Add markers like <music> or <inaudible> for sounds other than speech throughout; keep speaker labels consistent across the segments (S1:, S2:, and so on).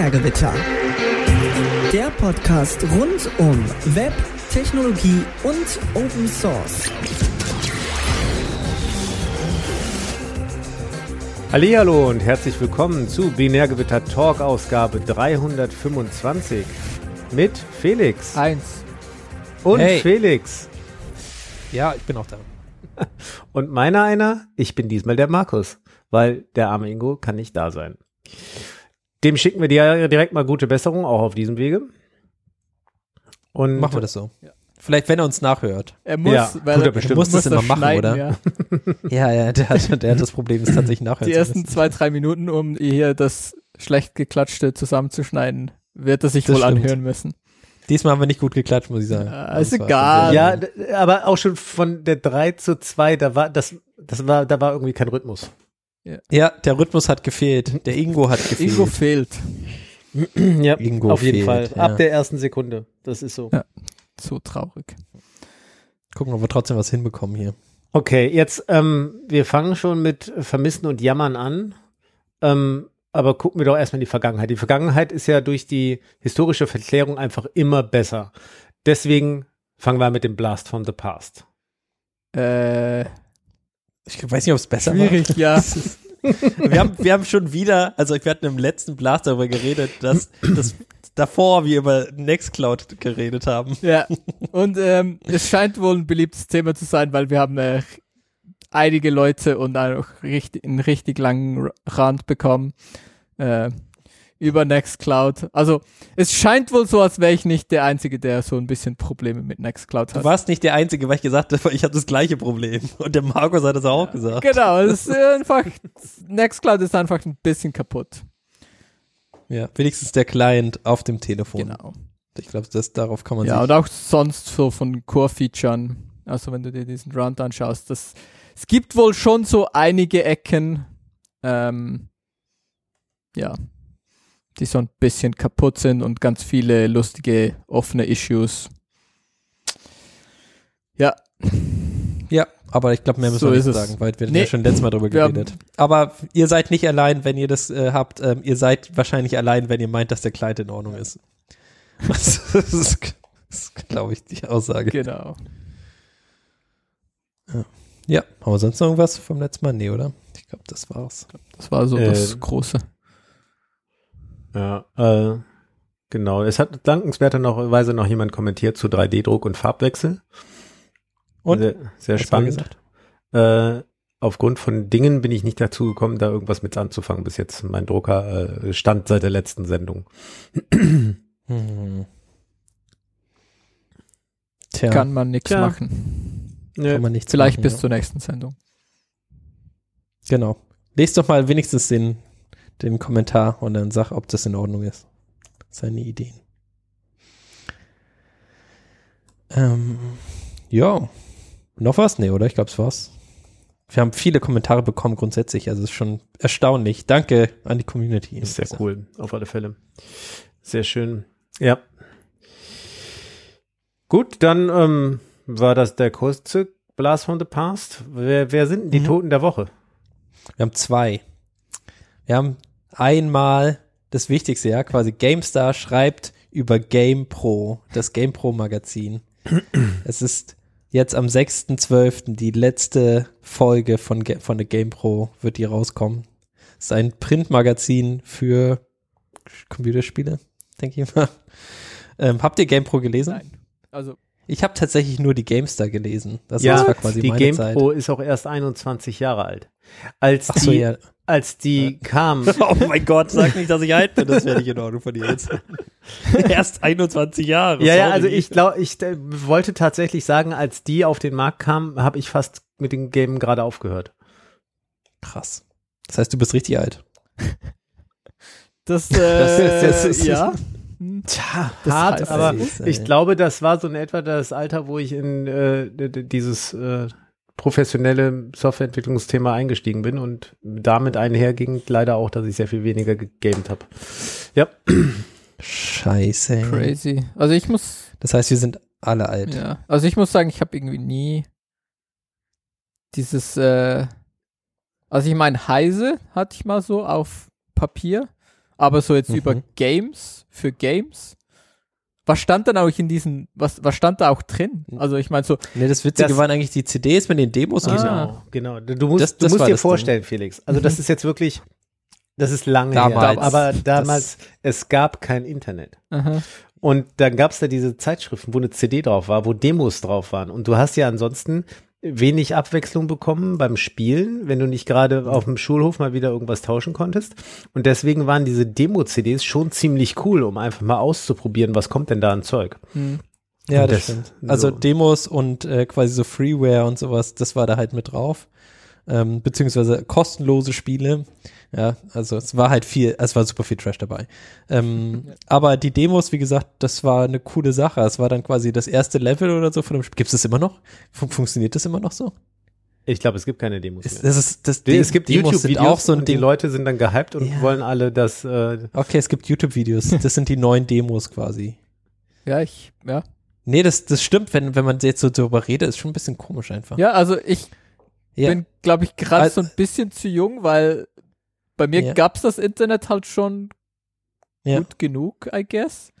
S1: Binärgewitter. Der Podcast rund um Web, Technologie und Open Source.
S2: Hallo und herzlich willkommen zu Binärgewitter Talk Ausgabe 325 mit Felix
S3: Eins.
S2: und
S3: Hey.
S2: Felix
S3: Ja, ich bin auch da. <laughs>
S2: und meiner einer, ich bin diesmal der Markus, weil der arme Ingo kann nicht da sein. Dem schicken wir dir direkt mal gute Besserung auch auf diesem Wege. Und
S4: Machen wir das so. Vielleicht, wenn er uns nachhört.
S3: Er muss,
S2: Ja,
S3: weil
S2: er
S3: er
S2: bestimmt.
S4: muss das immer machen, oder?
S3: Ja.
S4: Ja, ja, der hat, der hat das Problem, es tatsächlich nachhören
S3: Die ersten zwei, drei Minuten, um hier das schlecht geklatschte zusammenzuschneiden, wird er sich
S4: Das
S3: wohl
S4: stimmt.
S3: anhören müssen.
S4: Diesmal haben wir nicht gut geklatscht, muss ich sagen.
S3: Äh, ist
S4: Das war
S3: egal.
S2: ja, aber auch schon von der 3 zu 2, da war das das war da war irgendwie kein Rhythmus.
S4: Ja, der Rhythmus hat gefehlt. Der Ingo hat gefehlt.
S3: Ingo fehlt. <clears throat>
S2: ja,
S4: Ingo
S2: auf jeden
S4: fehlt,
S2: Fall
S4: ja.
S2: ab der ersten Sekunde. Das ist so.
S3: Ja. So traurig.
S4: Gucken, ob wir trotzdem was hinbekommen hier.
S2: Okay, jetzt, ähm, wir fangen schon mit Vermissen und Jammern an. Ähm, aber gucken wir doch erstmal in die Vergangenheit. Die Vergangenheit ist ja durch die historische Verklärung einfach immer besser. Deswegen fangen wir mit dem Blast from the Past.
S3: Äh,
S4: Ich weiß nicht, ob es besser
S3: schwierig, ja.
S4: war. <laughs> Wir haben, wir haben schon wieder, also wir hatten im letzten Blast darüber geredet, dass, dass davor wir über Nextcloud geredet haben.
S3: ja. Und ähm, es scheint wohl ein beliebtes Thema zu sein, weil wir haben äh, einige Leute und auch richtig, einen richtig langen Rand bekommen äh, über Nextcloud. Also es scheint wohl so, als wäre ich nicht der Einzige, der so ein bisschen Probleme mit Nextcloud
S4: Du
S3: hat.
S4: warst nicht der Einzige, weil ich gesagt habe, <laughs> ich habe das gleiche Problem. Und der Markus hat das auch gesagt.
S3: Genau, es <laughs> ist einfach, Nextcloud ist einfach ein bisschen kaputt.
S4: Ja, wenigstens der Client auf dem Telefon.
S3: Genau.
S4: Ich glaube, das darauf kann man
S3: Ja,
S4: sich
S3: und auch sonst so von Core-Featuren, also wenn du dir diesen Run anschaust, das, es gibt wohl schon so einige Ecken, ähm, ja, die so ein bisschen kaputt sind und ganz viele lustige offene Issues. Ja,
S4: Ja, aber ich glaube, mehr müssen
S3: So
S4: wir nicht sagen, weil wir
S3: Nee.
S4: ja schon letztes Mal drüber
S3: Wir haben-
S4: geredet. Aber ihr seid nicht allein, wenn ihr das äh, habt. Ähm, ihr seid wahrscheinlich allein, wenn ihr meint, dass der Client in Ordnung ist. <laughs> das ist, ist glaube ich, die Aussage.
S3: genau.
S4: Ja, haben wir sonst noch irgendwas vom letzten Mal? Nee, oder? Ich glaube, das war's.
S3: Das war so das
S2: Ähm,
S3: Große.
S2: Ja, äh, genau. Es hat dankenswerterweise noch jemand kommentiert zu 3D-Druck und Farbwechsel.
S4: Und?
S2: Sehr, sehr spannend.
S4: gesagt?
S2: Äh, aufgrund von Dingen bin ich nicht dazu gekommen, da irgendwas mit anzufangen bis jetzt. Mein Drucker äh, stand seit der letzten Sendung.
S4: Hm. <clears throat> Tja,
S3: Kann man nichts machen.
S4: kann man nichts
S3: Vielleicht
S4: machen,
S3: bis
S4: ja.
S3: zur nächsten Sendung.
S4: Genau. Lest doch mal wenigstens den, den Kommentar und dann sag, ob das in Ordnung ist. Seine Ideen. Ähm, ja. Noch was? Nee, oder? Ich glaube, es war's. Wir haben viele Kommentare bekommen grundsätzlich, also es ist schon erstaunlich. Danke an die Community.
S2: Ist sehr cool, auf alle Fälle. Sehr schön. Ja. Gut, dann ähm, war das der kurze Blast from the Past. Wer, wer sind denn die
S4: Mhm.
S2: Toten der Woche?
S4: Wir haben zwei. Wir haben einmal das Wichtigste, ja, quasi GameStar schreibt über GamePro, das GamePro Magazin. es ist jetzt am 6.12. die letzte Folge von, von der GamePro wird die rauskommen. Es ist ein Printmagazin für Computerspiele, denke ich mal. Ähm, habt ihr GamePro gelesen?
S3: Nein. Also,
S4: Ich habe tatsächlich nur die GameStar gelesen. Das
S2: ja,
S4: war quasi
S2: die
S4: meine Zeit.
S2: GamePro ist auch erst 21 Jahre alt. Als
S4: Ach so,
S2: die,
S4: ja.
S2: als die kam, <laughs>
S4: Oh mein Gott, sag nicht, dass ich alt bin, das wäre nicht in Ordnung von dir jetzt. <laughs> Erst 21 Jahre.
S2: ja, ja, also ich glaube, ich äh, wollte tatsächlich sagen, als die auf den Markt kam, habe ich fast mit dem Game gerade aufgehört.
S4: Krass. Das heißt, du bist richtig alt. <laughs>
S3: das, äh,
S4: das ist-
S3: ja.
S2: Tja,
S3: Das
S2: hart,
S3: heißt,
S2: aber
S4: ist,
S2: ich glaube, das war so in etwa das Alter, wo ich in äh, dieses äh, professionelle Softwareentwicklungsthema eingestiegen bin und damit einherging leider auch, dass ich sehr viel weniger gegamed habe. Ja,
S4: Scheiße.
S3: Crazy. Also ich muss,
S4: Das heißt, wir sind alle alt.
S3: ja, also ich muss sagen, ich habe irgendwie nie dieses, äh, also ich meine, Heise hatte ich mal so auf Papier, Aber so jetzt
S4: Mhm.
S3: über Games, für Games, was stand dann auch in diesen, was, was stand da auch drin? Also ich meine so,
S4: Nee, das Witzige
S2: Das-
S4: waren eigentlich die CDs mit den Demos und so.
S3: Ah.
S2: Genau, genau. Du musst,
S4: Das-
S2: du
S4: das
S2: musst dir
S4: das Ding.
S2: vorstellen, Felix. Also das ist jetzt wirklich, das ist lange
S4: Damals.
S2: her. Aber damals, es gab kein Internet.
S3: aha,
S2: Und dann gab es da diese Zeitschriften, wo eine CD drauf war, wo Demos drauf waren. Und du hast ja ansonsten wenig Abwechslung bekommen beim Spielen, wenn du nicht gerade auf dem Schulhof mal wieder irgendwas tauschen konntest. Und deswegen waren diese Demo-CDs schon ziemlich cool, um einfach mal auszuprobieren, was kommt denn da an Zeug.
S3: hm.
S4: Ja, das,
S2: das-
S4: stimmt. Also
S2: so.
S4: Demos und äh, quasi so Freeware und sowas, das war da halt mit drauf. Ähm, beziehungsweise kostenlose Spiele. Ja, also es war halt viel, es war super viel Trash dabei. Ähm, <laughs> aber die Demos, wie gesagt, das war eine coole Sache. Es war dann quasi das erste Level oder so von dem Spiel. Gibt es das immer noch? Fun funktioniert das immer noch so?
S2: Ich glaube, es gibt keine Demos mehr.
S4: das ist, das,
S2: es gibt
S4: Demos sind
S2: YouTube-Videos
S4: auch so ein
S2: und die
S4: Ding.
S2: Leute sind dann gehypt und
S4: Ja.
S2: wollen alle das, äh,
S4: Okay, es gibt YouTube-Videos. Das sind die neuen Demos quasi. <laughs>
S3: ja, ich, ja.
S4: Nee, das, das stimmt, wenn, wenn man jetzt so darüber redet, ist schon ein bisschen komisch einfach.
S3: Ja, also ich
S4: Ja.
S3: bin, glaube ich, gerade
S4: Also-
S3: so ein bisschen zu jung, weil bei mir
S4: Ja.
S3: gab's das Internet halt schon
S4: Ja.
S3: gut genug, I guess.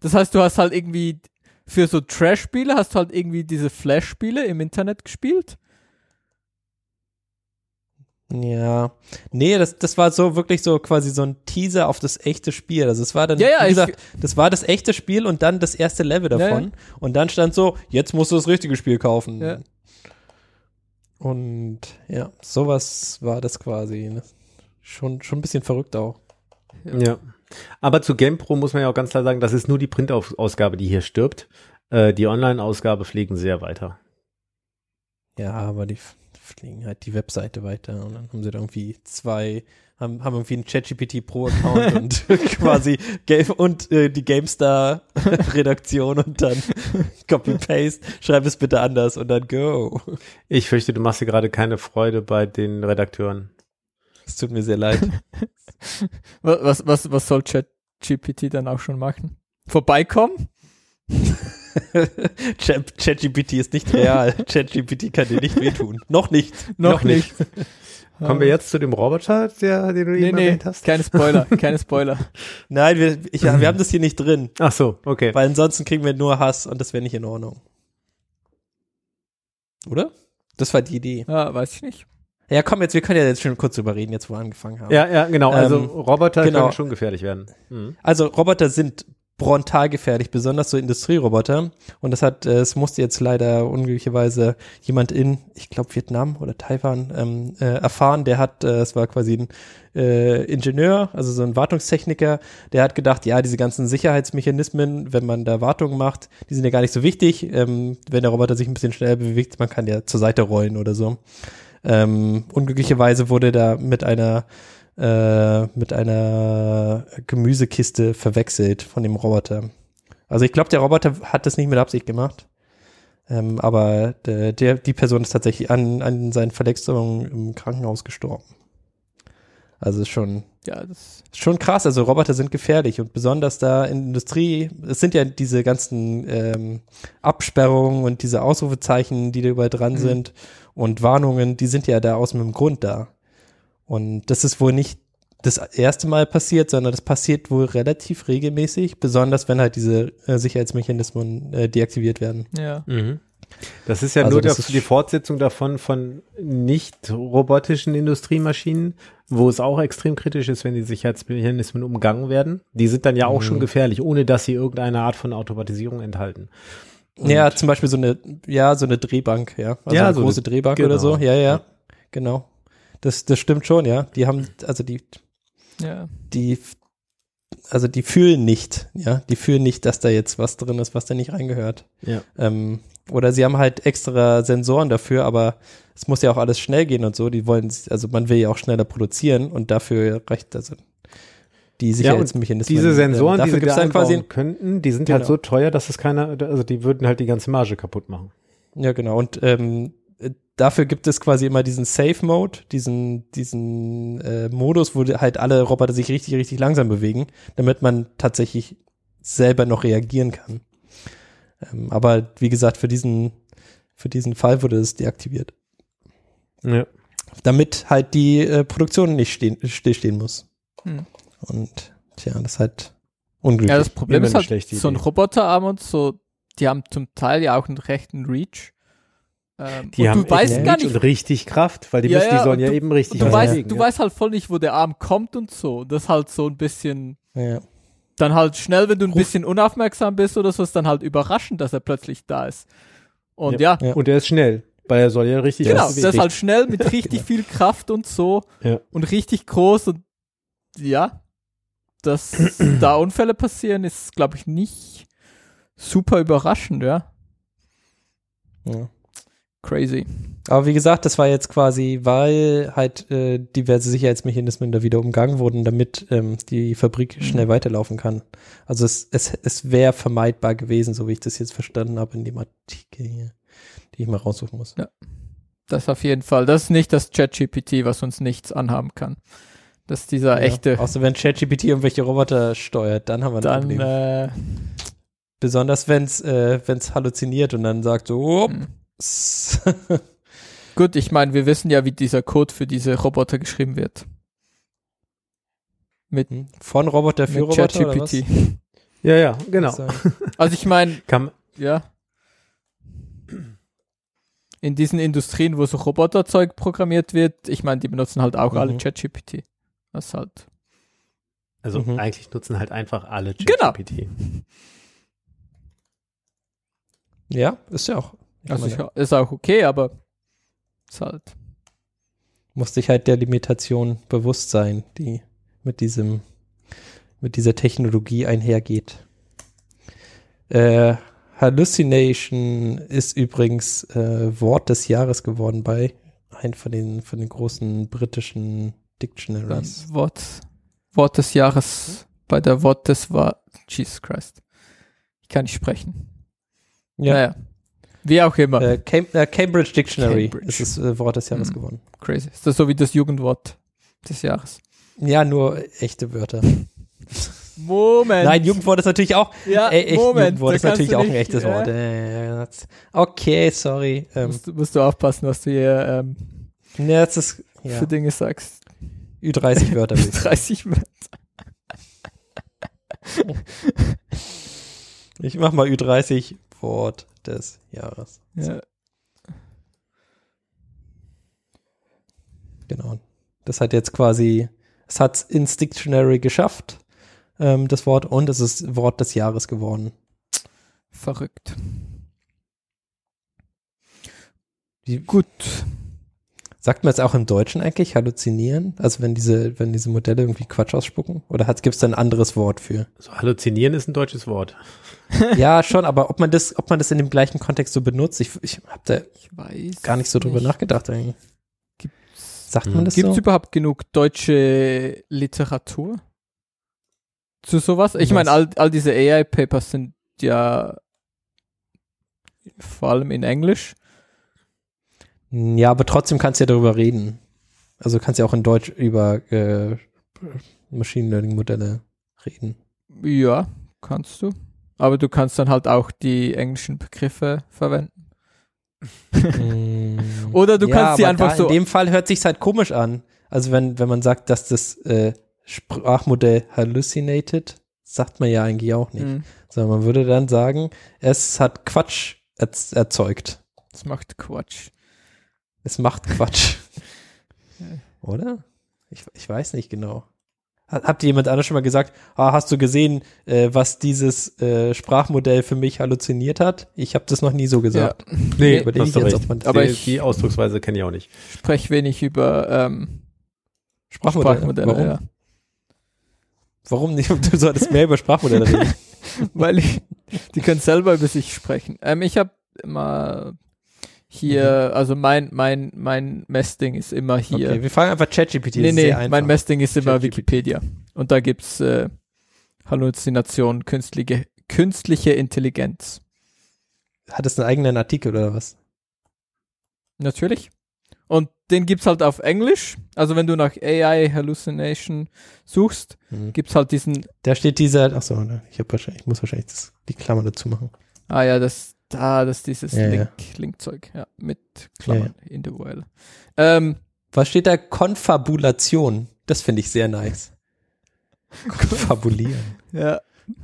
S3: Das heißt, du hast halt irgendwie für so Trash-Spiele hast du halt irgendwie diese Flash-Spiele im Internet gespielt.
S4: Ja, nee, das, das war so wirklich so quasi so ein Teaser auf das echte Spiel. Also es war dann,
S3: Ja, ja,
S4: wie
S3: ich-
S4: gesagt, das war das echte Spiel und dann das erste Level
S3: Ja,
S4: davon. Und dann stand so, jetzt musst du das richtige Spiel kaufen.
S3: Ja.
S4: Und ja, sowas war das quasi. Ne? Schon, schon ein bisschen verrückt auch.
S2: Ja. Aber zu GamePro muss man ja auch ganz klar sagen, das ist nur die Printausgabe, die hier stirbt. Äh, die Online-Ausgabe pflegen sehr weiter.
S4: Ja, aber die fliegen halt die Webseite weiter und dann haben sie da irgendwie zwei, haben, haben irgendwie einen ChatGPT Pro-Account <laughs> und <laughs> quasi Game und äh, die GameStar-Redaktion <laughs> und dann Copy-Paste, schreib es bitte anders und dann go.
S2: Ich fürchte, du machst dir gerade keine Freude bei den Redakteuren.
S4: Es tut mir sehr leid.
S3: Was, was, was soll ChatGPT dann auch schon machen? Vorbeikommen? <laughs>
S4: Chat- ChatGPT ist nicht real. <laughs> ChatGPT kann dir nicht wehtun. Noch nicht.
S3: Noch, nicht.
S2: Kommen wir jetzt zu dem Roboter, der, den du
S3: Nee,
S2: eben
S3: nee,
S2: erwähnt hast?
S3: keine Spoiler, <laughs> keine Spoiler.
S4: Nein, wir, ich, wir haben das hier nicht drin,
S2: Ach so, okay.
S4: weil ansonsten kriegen wir nur Hass und das wäre nicht in Ordnung. Oder? Das war die Idee.
S3: Ja, weiß ich nicht.
S4: Ja, komm, jetzt, wir können ja jetzt schon kurz drüber reden, jetzt wo wir angefangen haben.
S2: Ja, ja, genau. Also
S4: Ähm,
S2: Roboter
S4: genau.
S2: können schon gefährlich werden. Mhm.
S4: Also Roboter sind frontal gefährlich, besonders so Industrieroboter. Und das hat, äh, es musste jetzt leider unglücklicherweise jemand in, ich glaube Vietnam oder Taiwan, ähm, äh, erfahren. Der hat, äh, es war quasi ein äh, Ingenieur, also so ein Wartungstechniker, der hat gedacht, ja, diese ganzen Sicherheitsmechanismen, wenn man da Wartungen macht, die sind ja gar nicht so wichtig. Ähm, wenn der Roboter sich ein bisschen schneller bewegt, man kann ja zur Seite rollen oder so. Ähm, unglücklicherweise wurde da mit einer äh, mit einer Gemüsekiste verwechselt von dem Roboter. Also ich glaube, der Roboter hat das nicht mit Absicht gemacht. Ähm, aber der, der, die Person ist tatsächlich an, an seinen Verletzungen im Krankenhaus gestorben. Also ist schon,
S3: Ja, das,
S4: schon krass. Also Roboter sind gefährlich und besonders da in der Industrie, es sind ja diese ganzen ähm, Absperrungen und diese Ausrufezeichen, die da überall dran
S3: Mhm.
S4: sind und Warnungen, die sind ja da aus einem Grund da. Und das ist wohl nicht das erste Mal passiert, sondern das passiert wohl relativ regelmäßig, besonders wenn halt diese äh, Sicherheitsmechanismen äh, deaktiviert werden.
S3: ja.
S2: Mhm. Das ist ja
S4: Also
S2: nur der,
S4: ist-
S2: die Fortsetzung davon von nicht robotischen Industriemaschinen, wo es auch extrem kritisch ist, wenn die Sicherheitsmechanismen umgangen werden. Die sind dann ja auch
S4: Mhm.
S2: schon gefährlich, ohne dass sie irgendeine Art von Automatisierung enthalten. Und-
S4: ja, zum Beispiel so eine, ja, so eine Drehbank, ja. Also
S2: Ja,
S4: eine
S2: so
S4: große
S2: eine-
S4: Drehbank
S2: genau.
S4: oder so. Ja, ja,
S2: Ja.
S4: genau. Das, das stimmt schon, ja. Die haben, also die,
S3: Ja.
S4: die, also die fühlen nicht, ja. Die fühlen nicht, dass da jetzt was drin ist, was da nicht reingehört.
S2: Ja.
S4: Ähm, oder sie haben halt extra Sensoren dafür, aber es muss ja auch alles schnell gehen und so. Die wollen, also man will ja auch schneller produzieren und dafür reicht also die Sicherheitsmechanismen.
S2: Diese Sensoren, die
S4: dafür
S2: sie da
S4: dann quasi,
S2: könnten, die sind halt
S4: Genau.
S2: so teuer, dass es keiner, also die würden halt die ganze Marge kaputt machen.
S4: Ja, genau. Und ähm, äh, dafür gibt es quasi immer diesen Safe Mode, diesen, diesen äh, Modus, wo halt alle Roboter sich richtig, richtig langsam bewegen, damit man tatsächlich selber noch reagieren kann. Ähm, aber wie gesagt, für diesen, für diesen Fall wurde es deaktiviert.
S2: Ja.
S4: Damit halt die äh, Produktion nicht stehen, stillstehen muss.
S3: Hm.
S4: Und tja, das ist halt unglücklich.
S3: Ja, das Problem ist halt,
S2: schlechte
S3: so ein. Roboterarm und so, die haben zum Teil ja auch einen rechten Reach. Ähm,
S2: Die
S3: und
S2: haben
S3: du weißt gar nicht,
S2: und richtig Kraft, weil die,
S3: Ja,
S2: müssen,
S3: ja,
S2: die sollen ja
S3: du-
S2: eben richtig
S3: du, weißt,
S2: bewegen,
S3: du
S2: ja.
S3: weißt halt voll nicht, wo der Arm kommt und so. Das ist halt so ein bisschen,
S4: ja.
S3: dann halt schnell, wenn du ein
S4: Ruf-
S3: bisschen unaufmerksam bist oder so, ist dann halt überraschend, dass er plötzlich da ist. Und ja,
S4: Ja.
S2: Und der ist schnell, weil er soll ja richtig
S3: genau, der ist halt schnell mit <laughs> richtig viel Kraft und so
S2: Ja.
S3: und richtig groß und ja, dass <clears throat> da Unfälle passieren, ist, glaube ich, nicht super überraschend, ja.
S4: ja.
S3: Crazy.
S4: Aber wie gesagt, das war jetzt quasi, weil halt äh, diverse Sicherheitsmechanismen da wieder umgangen wurden, damit ähm, die Fabrik schnell weiterlaufen kann. Also es, es, es wäre vermeidbar gewesen, so wie ich das jetzt verstanden habe in dem Artikel hier, die ich mal raussuchen muss.
S3: Das auf jeden Fall. Das ist nicht das ChatGPT, was uns nichts anhaben kann. Das ist dieser
S4: Ja.
S3: echte.
S4: Außer wenn ChatGPT irgendwelche Roboter steuert, dann haben wir ein
S3: Dann,
S4: Problem.
S3: äh,
S4: Besonders wenn es äh, wenn's halluziniert und dann sagt so,
S3: hm. <laughs> gut, ich meine, wir wissen ja, wie dieser Code für diese Roboter geschrieben wird. Mit,
S4: von Roboter für
S3: mit
S4: Roboter oder was?
S3: ChatGPT.
S2: Ja, ja, genau.
S4: So.
S3: Also ich meine, <laughs> ja. In diesen Industrien, wo so Roboterzeug programmiert wird, ich meine, die benutzen halt auch alle
S4: Mhm.
S3: ChatGPT. Das ist halt.
S2: also
S4: Mhm.
S2: eigentlich nutzen halt einfach alle
S3: Genau.
S2: ChatGPT.
S4: Ja, ist ja auch. Ich
S3: Also
S4: meine,
S3: ich, ist auch okay, aber ist halt.
S4: muss sich halt der Limitation bewusst sein, die mit diesem, mit dieser Technologie einhergeht. Äh, Hallucination ist übrigens äh, Wort des Jahres geworden bei einem von den, von den großen britischen Dictionaries.
S3: Wort, Wort des Jahres bei der Wort des war Jesus Christ. Ich kann nicht sprechen.
S4: Ja,
S3: Naja. Wie auch immer.
S4: äh, Cam äh, Cambridge Dictionary
S3: Cambridge.
S4: ist das äh, Wort des Jahres
S3: Mhm.
S4: geworden.
S3: Crazy. Ist das so wie das Jugendwort des Jahres?
S4: Ja, nur echte Wörter.
S3: Moment.
S4: Nein, Jugendwort ist natürlich auch,
S3: ja,
S4: äh, echt
S3: Moment.
S4: Jugendwort ist natürlich auch ein echtes Wort. Äh, okay, sorry. Ähm,
S3: Musst, du- musst du aufpassen, was du hier ähm,
S4: ja, das ist ja,
S3: für Dinge sagst.
S4: Ü30 Wörter. würde ich sagen.
S3: 30 Wörter.
S4: Ich mach mal Ü30 Wort des Jahres.
S3: Ja.
S4: Genau. Das hat jetzt quasi, es hat ins Dictionary geschafft, ähm, das Wort, und es ist Wort des Jahres geworden.
S3: Verrückt.
S4: Wie,
S3: Gut.
S4: Sagt man es auch im Deutschen eigentlich, halluzinieren? Also wenn diese, wenn diese Modelle irgendwie Quatsch ausspucken? Oder gibt es da ein anderes Wort für?
S2: So, halluzinieren ist ein deutsches Wort. <laughs>
S4: ja, schon, aber ob man das, ob man das in dem gleichen Kontext so benutzt, ich, ich habe da
S3: Ich weiß.
S4: gar nicht so drüber nachgedacht eigentlich.
S3: Gibt's,
S4: Sagt man das
S3: gibt's
S4: so?
S3: überhaupt genug deutsche Literatur zu sowas? Ich meine, all, all diese AI-Papers sind ja vor allem in Englisch.
S4: Ja, aber trotzdem kannst du ja darüber reden. Also kannst ja auch in Deutsch über äh, Machine Learning Modelle reden.
S3: Ja, kannst du. Aber du kannst dann halt auch die englischen Begriffe verwenden. <laughs> Oder du kannst sie einfach so.
S4: In dem Fall hört sich's halt komisch an. Also wenn, wenn man sagt, dass das äh, Sprachmodell hallucinated, sagt man ja eigentlich auch nicht.
S3: Hm,
S4: Sondern man würde dann sagen, es hat Quatsch erz- erzeugt.
S3: das macht Quatsch.
S4: Es macht Quatsch. <laughs> Oder? Ich, ich weiß nicht genau. Ha- Habt ihr jemand anderes schon mal gesagt, ah, hast du gesehen, äh, was dieses äh, Sprachmodell für mich halluziniert hat? Ich habe das noch nie so gesagt. <laughs>
S3: Nee,
S4: Überlege
S2: hast
S4: ich
S2: du
S4: jetzt,
S2: recht.
S3: Aber
S2: die,
S3: ich-
S2: die Ausdrucksweise kenne ich auch nicht.
S3: Sprech wenig über ähm,
S4: Sprachmodelle.
S3: Sprachmodelle.
S4: Warum?
S3: Ja.
S4: Warum nicht? Du solltest mehr über Sprachmodelle reden. <laughs>
S3: Weil ich, die können selber über sich sprechen. Ähm, ich habe immer hier, also mein, mein, mein Messding ist immer hier.
S4: Okay, wir fangen einfach ChatGPT.
S3: nee, nee, mein Messding ist immer. Wikipedia. Und da gibt's äh, Halluzination, künstliche, künstliche Intelligenz.
S4: Hat es einen eigenen Artikel oder was?
S3: Natürlich. Und den gibt's halt auf Englisch. Also wenn du nach AI Hallucination suchst,
S4: Hm.
S3: gibt's halt diesen,
S4: Da steht dieser, ach so, ne, ich habe wahrscheinlich, ich muss wahrscheinlich das, die Klammer dazu machen.
S3: ah ja, das, da, das ist dieses
S4: Ja,
S3: Link,
S4: ja.
S3: Linkzeug, ja, mit Klammern in the URL. Ähm,
S4: Was steht da? Konfabulation. Das finde ich sehr nice. <laughs> Konfabulieren.
S3: Ja.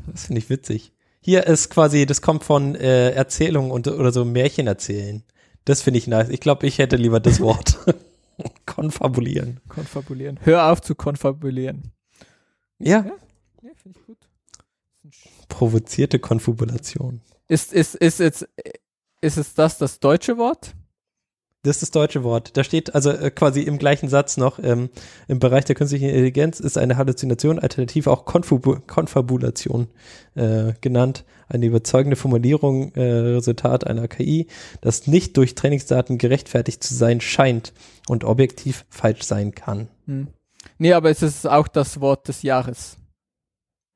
S4: Das finde ich witzig. Hier ist quasi, das kommt von äh, Erzählungen und, oder so Märchen erzählen. Das finde ich nice. Ich glaube, ich hätte lieber das Wort. <laughs> Konfabulieren.
S3: Konfabulieren. Hör auf zu konfabulieren.
S4: Ja,
S3: Ja, finde ich gut.
S4: provozierte Konfabulation.
S3: Ist, ist, ist jetzt, ist es das das deutsche Wort?
S4: Das ist das deutsche Wort. Da steht also äh, quasi im gleichen Satz noch, ähm, im Bereich der künstlichen Intelligenz ist eine Halluzination, alternativ auch Konfubu Konfabulation äh, genannt. Eine überzeugende Formulierung, äh, Resultat einer KI, das nicht durch Trainingsdaten gerechtfertigt zu sein scheint und objektiv falsch sein kann.
S3: Hm. Nee, aber es ist auch das Wort des Jahres.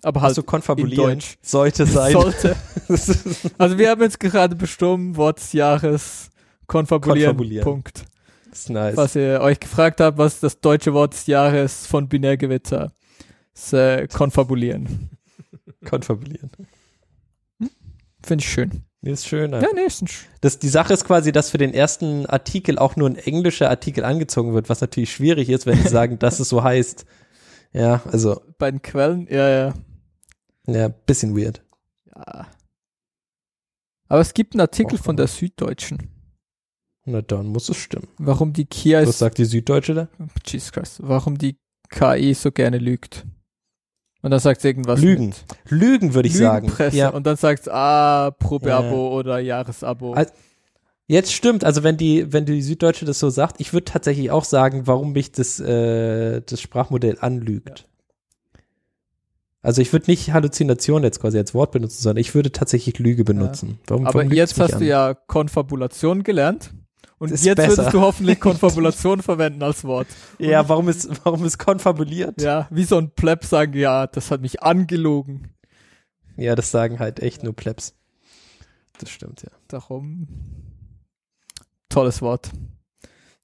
S3: Aber halt
S4: Also konfabulieren sollte sein.
S3: sollte. <laughs> Also wir haben jetzt gerade bestimmt Wort des Jahres konfabulieren.
S4: Konfabulieren.
S3: Punkt.
S4: das ist nice.
S3: Was ihr euch gefragt habt, was ist das deutsche Wort des Jahres von Binärgewitter? Das äh, konfabulieren.
S4: Konfabulieren.
S3: Finde ich schön.
S4: Nee, ist schön.
S3: Ja, nee, ist ein Sch
S4: Das, die Sache ist quasi, dass für den ersten Artikel auch nur ein englischer Artikel angezogen wird, was natürlich schwierig ist, wenn sie sagen, <laughs> dass es so heißt. Ja, also,
S3: bei den Quellen, ja, ja.
S4: Ja, bisschen weird.
S3: ja. Aber es gibt einen Artikel
S4: Och,
S3: von der Süddeutschen,
S4: Na dann muss es stimmen.
S3: warum die Kia
S4: Was sagt die Süddeutsche da?
S3: Jesus Christ, warum die KI so gerne lügt. Und dann sagt sie irgendwas.
S4: Lügen.
S3: mit
S4: Lügen, würde ich sagen. Ja,
S3: Und dann sagt es, ah, Probeabo
S4: Ja.
S3: oder Jahresabo.
S4: Al- jetzt stimmt. Also wenn die, wenn die Süddeutsche das so sagt, ich würde tatsächlich auch sagen, warum mich das, äh, das Sprachmodell anlügt. Also ich würde nicht Halluzination jetzt quasi als Wort benutzen, sondern ich würde tatsächlich Lüge benutzen. Warum,
S3: Aber
S4: warum
S3: jetzt hast
S4: an?
S3: du ja Konfabulation gelernt. Und jetzt
S4: besser.
S3: würdest du hoffentlich <laughs> Konfabulation verwenden als Wort.
S4: Ja, warum ist, warum ist konfabuliert?
S3: Ja, wie so ein Pleb sagen, ja, das hat mich angelogen.
S4: Ja, das sagen halt echt nur Plebs. Das stimmt, ja.
S3: Darum. Tolles Wort.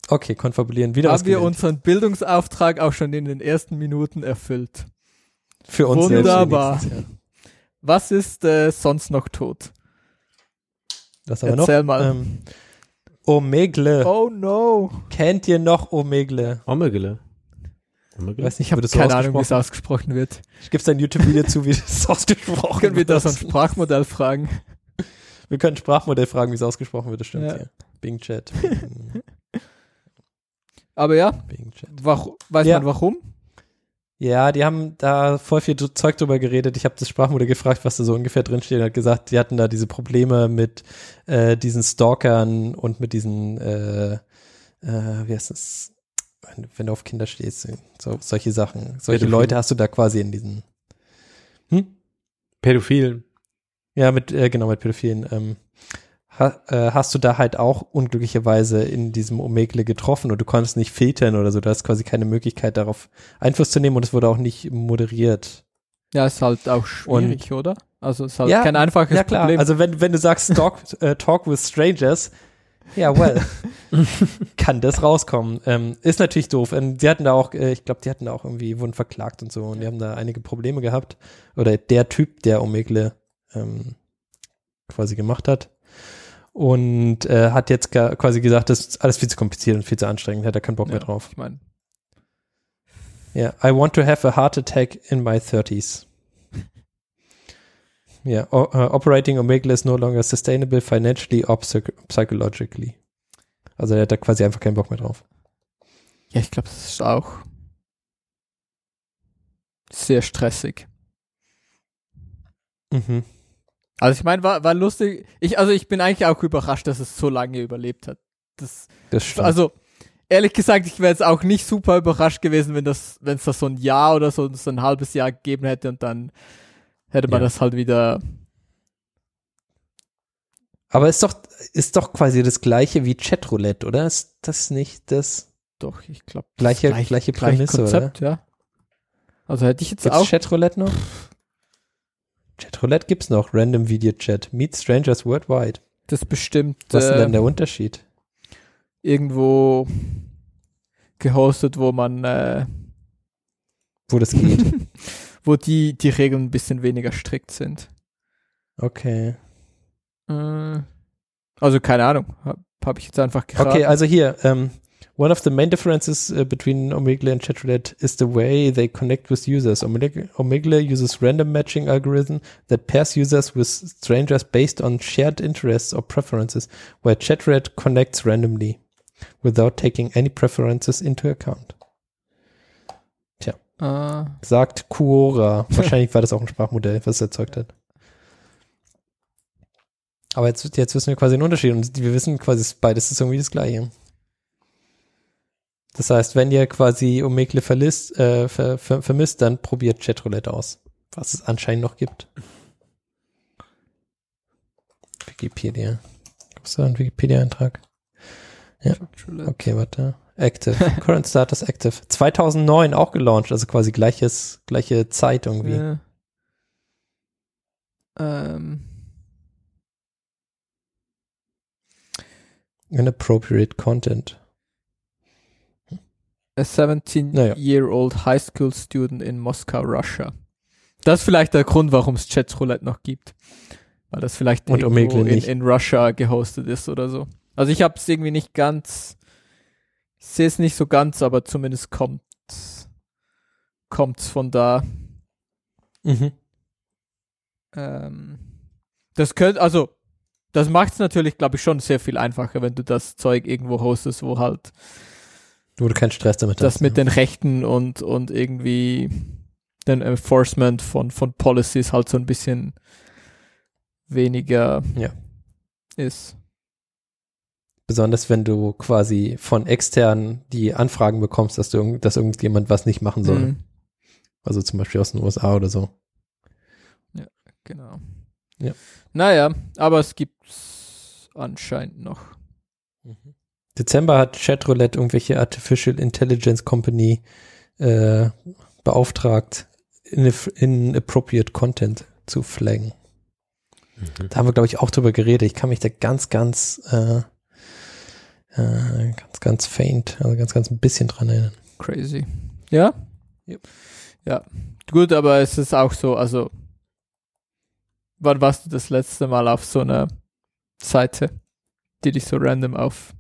S4: Okay, konfabulieren. Wieder
S3: Haben wir
S4: gelernt.
S3: unseren Bildungsauftrag auch schon in den ersten Minuten erfüllt.
S4: Für uns
S3: Wunderbar.
S4: selbst wenigstens, ja.
S3: Was ist äh, sonst noch tot?
S4: Was haben wir
S3: Erzähl
S4: noch?
S3: mal.
S4: Ähm, Omegle.
S3: Oh no.
S4: Kennt ihr noch Omegle?
S2: Omegle. Omegle?
S4: Weiß nicht,
S3: Ich habe
S4: wird das so
S3: keine Ahnung, wie es
S4: ausgesprochen?
S3: wird.
S4: Gibt es ein YouTube-Video zu, wie das <laughs> ausgesprochen
S3: Können wir
S4: wird?
S3: da so ein Sprachmodell fragen?
S4: wir können Sprachmodell fragen, wie es ausgesprochen wird, das stimmt,
S3: Ja.
S4: ja. Bing Chat. Bing, <laughs>
S3: Aber ja,
S4: Bing Chat.
S3: warum, weiß
S4: Ja.
S3: man warum?
S4: Ja, die haben da voll viel Zeug drüber geredet. Ich habe das Sprachmodell gefragt, was da so ungefähr drinsteht. Er hat gesagt, die hatten da diese Probleme mit äh, diesen Stalkern und mit diesen, äh, äh, wie heißt das, wenn, wenn du auf Kinder stehst, so, solche Sachen. Solche
S2: Pädophilen.
S4: Leute hast du da quasi in diesen, hm?
S2: Pädophilen.
S4: Ja, mit, äh, genau, mit Pädophilen. Ähm, äh, hast du da halt auch unglücklicherweise in diesem Omegle getroffen und du konntest nicht filtern oder so. Du hast quasi keine Möglichkeit darauf Einfluss zu nehmen und es wurde auch nicht moderiert.
S3: Ja, ist halt auch schwierig, oder? Also ist halt
S4: Ja,
S3: kein einfaches
S4: Ja klar,
S3: Problem.
S4: also wenn, wenn du sagst talk, <laughs> äh, talk with strangers, ja, well, <laughs> kann das rauskommen. Ähm, ist natürlich doof. Ähm, sie hatten da auch, äh, ich glaube, die hatten da auch irgendwie, wurden verklagt und so und die haben da einige Probleme gehabt. Oder der Typ, der Omegle ähm, quasi gemacht hat. Und äh, hat jetzt quasi gesagt, das ist alles viel zu kompliziert und viel zu anstrengend, hat er keinen Bock
S3: ja,
S4: mehr drauf.
S3: Ich meine,
S4: Ja, I want to have a heart attack in my 30s. <laughs> Ja, o- uh, operating Omegle is no longer sustainable financially or psych psychologically. Also er hat da quasi einfach keinen Bock mehr drauf.
S3: ja, ich glaube, das ist auch sehr stressig.
S4: Mhm.
S3: Also ich meine, war, war lustig. Ich, also ich bin eigentlich auch überrascht, dass es so lange überlebt hat. Das,
S4: Das stimmt.
S3: also ehrlich gesagt, ich wäre jetzt auch nicht super überrascht gewesen, wenn das, wenn es das so ein Jahr oder so, so ein halbes Jahr gegeben hätte und dann hätte man
S4: Ja.
S3: das halt wieder.
S4: Aber ist doch, ist doch quasi das gleiche wie Chatroulette, oder? Ist das nicht das
S3: Doch, ich glaube.
S4: gleiche, gleiche Prämisse,
S3: Konzept, ja. Also hätte ich jetzt
S4: oder? Gibt's
S3: auch.
S4: Chatroulette noch? Chatroulette gibt's noch. Random Video Chat. Meet Strangers Worldwide.
S3: Das bestimmt
S4: Was ist denn
S3: äh,
S4: denn der Unterschied?
S3: irgendwo gehostet, wo man, äh,
S4: Wo das geht? <laughs>
S3: wo die, die Regeln ein bisschen weniger strikt sind.
S4: Okay.
S3: Äh, also keine Ahnung, habe hab ich jetzt einfach geraten.
S4: Okay, also hier, ähm, One of the main differences uh, between Omegle and Chatroulette is the way they connect with users. Omegle, Omegle uses random matching algorithm that pairs users with strangers based on shared interests or preferences, while Chatroulette connects randomly without taking any preferences into account.
S3: Ah,
S4: Sagt Quora. Wahrscheinlich war das auch ein Sprachmodell, was es erzeugt hat. Aber jetzt, jetzt wissen wir quasi den Unterschied und wir wissen quasi, beides ist irgendwie das Gleiche. Das heißt, wenn ihr quasi Omegle verlisst, äh, ver, ver, vermisst, dann probiert Chatroulette aus, was es anscheinend noch gibt. Wikipedia. Gibt es da einen Wikipedia-Eintrag?
S3: Chatroulette.
S4: Okay, warte. Active. <laughs> Current Status Active. 2009 auch gelauncht, also quasi gleiches, gleiche Zeit irgendwie.
S3: Ja. Ähm,
S4: Inappropriate Content.
S3: A 17
S4: Naja.
S3: year old high school student in Moskau, Russia. Das ist vielleicht der Grund, warum es Chatroulette noch gibt. Weil das vielleicht
S4: Und
S3: irgendwo in, in Russia gehostet ist oder so. Also ich habe es irgendwie nicht ganz, ich sehe es nicht so ganz, aber zumindest kommt kommt's von da.
S4: Mhm.
S3: Ähm, das könnte, also, das macht es natürlich, glaube ich, schon sehr viel einfacher, wenn du das Zeug irgendwo hostest, wo halt
S4: Wo du keinen Stress damit
S3: das
S4: hast.
S3: mit
S4: ne?
S3: den Rechten und, und irgendwie den Enforcement von, von Policies halt so ein bisschen weniger
S4: Ja.
S3: ist.
S4: Besonders wenn du quasi von extern die Anfragen bekommst, dass du irgend, dass irgendjemand was nicht machen soll.
S3: Mhm,
S4: Also zum Beispiel aus den USA oder so.
S3: genau.
S4: Ja.
S3: Naja, aber es gibt's anscheinend noch.
S4: Dezember hat Chatroulette irgendwelche Artificial Intelligence Company äh, beauftragt, inappropriate Content zu flaggen. Da haben wir, glaube ich, auch drüber geredet. Ich kann mich da ganz, ganz, äh, äh, ganz, ganz faint, also ganz, ganz ein bisschen dran erinnern.
S3: Crazy. Ja?
S4: Yep.
S3: Ja. Gut, aber es ist auch so, also wann warst du das letzte Mal auf so einer Seite, die dich so random auf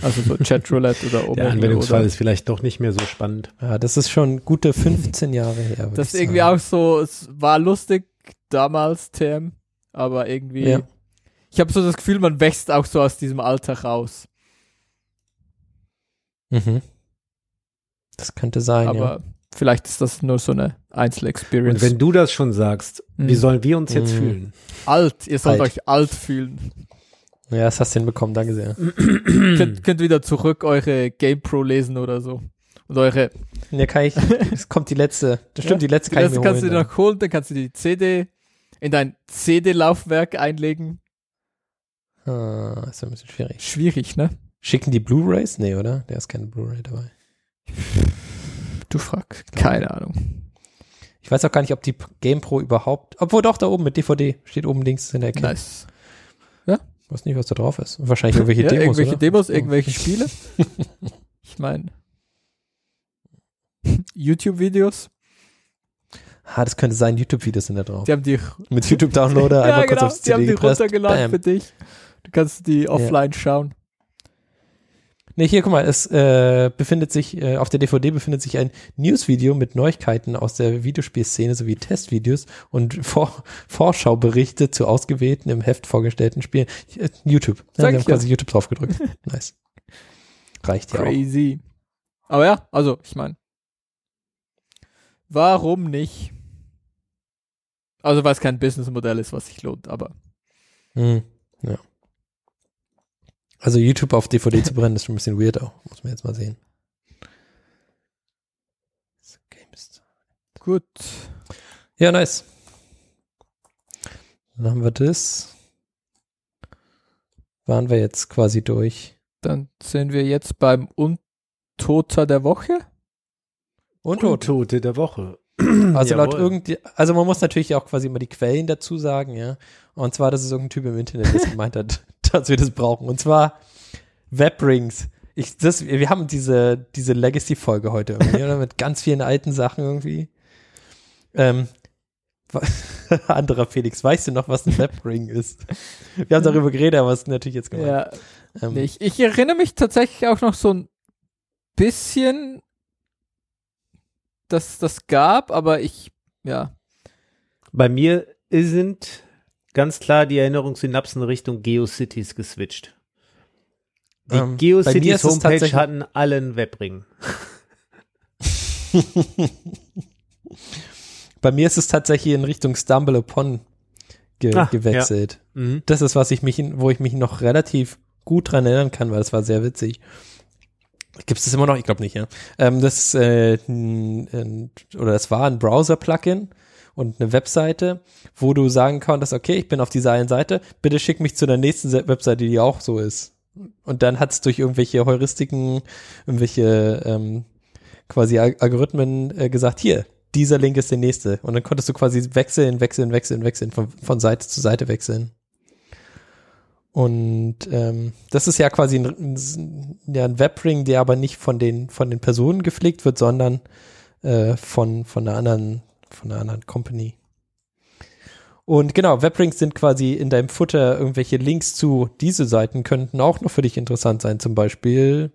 S3: also so Chatroulette oder
S2: Der
S3: Omegle
S2: Anwendungsfall
S3: oder
S2: ist vielleicht doch nicht mehr so spannend.
S4: Ja, das ist schon gute 15 Jahre her.
S3: das ist irgendwie
S4: sagen.
S3: auch so, es war lustig damals, TM, aber irgendwie
S4: Ja.
S3: ich habe so das Gefühl, man wächst auch so aus diesem Alltag raus.
S4: Mhm. Das könnte sein, ja.
S3: aber vielleicht ist das nur so eine Einzelexperience.
S2: Und wenn du das schon sagst,
S3: Mhm.
S2: wie sollen wir uns jetzt
S4: Mhm.
S2: fühlen?
S3: alt, ihr sollt
S4: Alt.
S3: euch alt fühlen.
S4: Ja, das hast du hinbekommen, danke sehr. <clears throat>
S3: könnt, könnt wieder zurück eure GamePro lesen oder so. Und eure,
S4: Ja, kann ich, <laughs> es kommt die letzte, das stimmt,
S3: Ja,
S4: die letzte
S3: die
S4: kann
S3: letzte
S4: ich mir
S3: kannst du
S4: holen.
S3: dir
S4: dann.
S3: noch holen, dann kannst du die CD in dein CD-Laufwerk einlegen.
S4: Ah, ist ja ein bisschen schwierig.
S3: Schwierig, ne?
S4: Schicken die Blu-Rays? Nee, oder? Der ist keine Blu-Ray dabei.
S3: Du fragst. Keine Ahnung.
S4: Ich weiß auch gar nicht, ob die GamePro überhaupt, obwohl doch da oben mit DVD steht oben links in der Ecke.
S3: Nice.
S4: Ich weiß nicht, was da drauf ist. Wahrscheinlich irgendwelche <laughs>
S3: ja,
S4: Demos,
S3: irgendwelche
S4: oder?
S3: Demos, irgendwelche Spiele. <laughs> ich meine. YouTube-Videos.
S4: Ah, das könnte sein, YouTube-Videos sind da drauf.
S3: Die haben die,
S4: Mit YouTube-Downloader <laughs>
S3: ja,
S4: einmal
S3: genau,
S4: kurz aufs
S3: die haben
S4: CD
S3: die
S4: gepresst.
S3: runtergeladen
S4: Bam.
S3: für dich. Du kannst die offline schauen.
S4: Nee, hier, guck mal, es äh, befindet sich, äh, auf der DVD befindet sich ein Newsvideo mit Neuigkeiten aus der Videospielszene sowie Testvideos und Vor Vorschauberichte zu ausgewählten im Heft vorgestellten Spielen. Äh, YouTube. Ja,
S3: Sag
S4: wir haben
S3: ja.
S4: quasi YouTube draufgedrückt. <laughs> nice. Reicht ja auch.
S3: Crazy. Aber ja, also, ich meine. Warum nicht? Also, weil es kein Businessmodell ist, was sich lohnt, aber
S4: Hm, ja. Also YouTube auf DVD zu brennen, ist schon ein bisschen weird auch. Muss man jetzt mal sehen.
S3: Gut.
S4: Ja, nice. Dann haben wir das. Waren wir jetzt quasi durch.
S3: Dann sind wir jetzt beim Untoter der Woche.
S4: Und tot.
S2: Untote der Woche. <clears throat>
S4: Also laut
S2: Jawohl.
S4: irgendwie, also man muss natürlich auch quasi immer die Quellen dazu sagen, ja. Und zwar, das ist irgendein Typ im Internet, der gemeint hat, dass wir das brauchen. Und zwar Webrings. Ich, das, wir haben diese, diese Legacy-Folge heute irgendwie, oder? <laughs> Mit ganz vielen alten Sachen irgendwie. Ähm, <laughs> anderer Felix, weißt du noch, was ein Webring ist? Wir haben darüber geredet, aber es ist natürlich jetzt gemacht.
S3: Ja,
S4: Ähm,
S3: ich, ich erinnere mich tatsächlich auch noch so ein bisschen, dass das gab, aber ich, ja.
S2: Bei mir sind ganz klar die Erinnerungssynapsen Richtung GeoCities geswitcht. Die
S4: Ähm,
S2: GeoCities
S4: es
S2: Homepage hatten allen Webring. <laughs>
S4: Bei mir ist es tatsächlich in Richtung Stumble Upon ge
S2: Ah,
S4: gewechselt.
S2: Mhm.
S4: Das ist, was ich mich, in- wo ich mich noch relativ gut dran erinnern kann, weil das war sehr witzig. Gibt es das immer noch? Ich glaube nicht, ja. Ähm, das, äh, n- n- oder es war ein Browser-Plugin und eine Webseite, wo du sagen konntest, okay, ich bin auf dieser einen Seite, bitte schick mich zu der nächsten Se- Webseite, die auch so ist. Und dann hat es durch irgendwelche Heuristiken, irgendwelche ähm, quasi Al Algorithmen äh, gesagt, hier, dieser Link ist der nächste. Und dann konntest du quasi wechseln, wechseln, wechseln, wechseln, von, von Seite zu Seite wechseln. Und ähm, das ist ja quasi ein, ein, ja, ein Webring, der aber nicht von den von den Personen gepflegt wird, sondern äh, von von einer anderen von einer anderen Company. Und genau, Webrings sind quasi in deinem Footer irgendwelche Links zu diese Seiten könnten auch noch für dich interessant sein, zum Beispiel,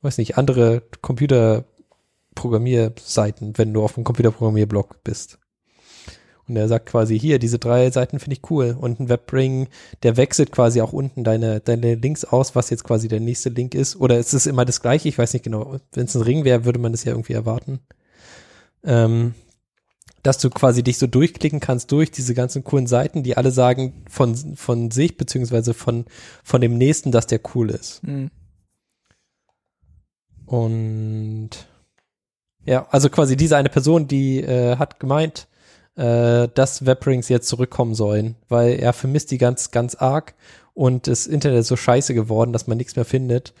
S4: weiß nicht, andere Computerprogrammierseiten, wenn du auf einem Computerprogrammierblog bist. Und er sagt quasi, hier, diese drei Seiten finde ich cool. Und ein Webring, der wechselt quasi auch unten deine, deine Links aus, was jetzt quasi der nächste Link ist. Oder ist es immer das gleiche? Ich weiß nicht genau. Wenn es ein Ring wäre, würde man das ja irgendwie erwarten. Ähm, dass du quasi dich so durchklicken kannst durch diese ganzen coolen Seiten, die alle sagen von, von sich, beziehungsweise von, von dem nächsten, dass der cool ist.
S3: Hm.
S4: Und ja, also quasi diese eine Person, die äh, hat gemeint, äh, dass Webrings jetzt zurückkommen sollen, weil er vermisst die ganz, ganz arg und das Internet ist so scheiße geworden, dass man nichts mehr findet.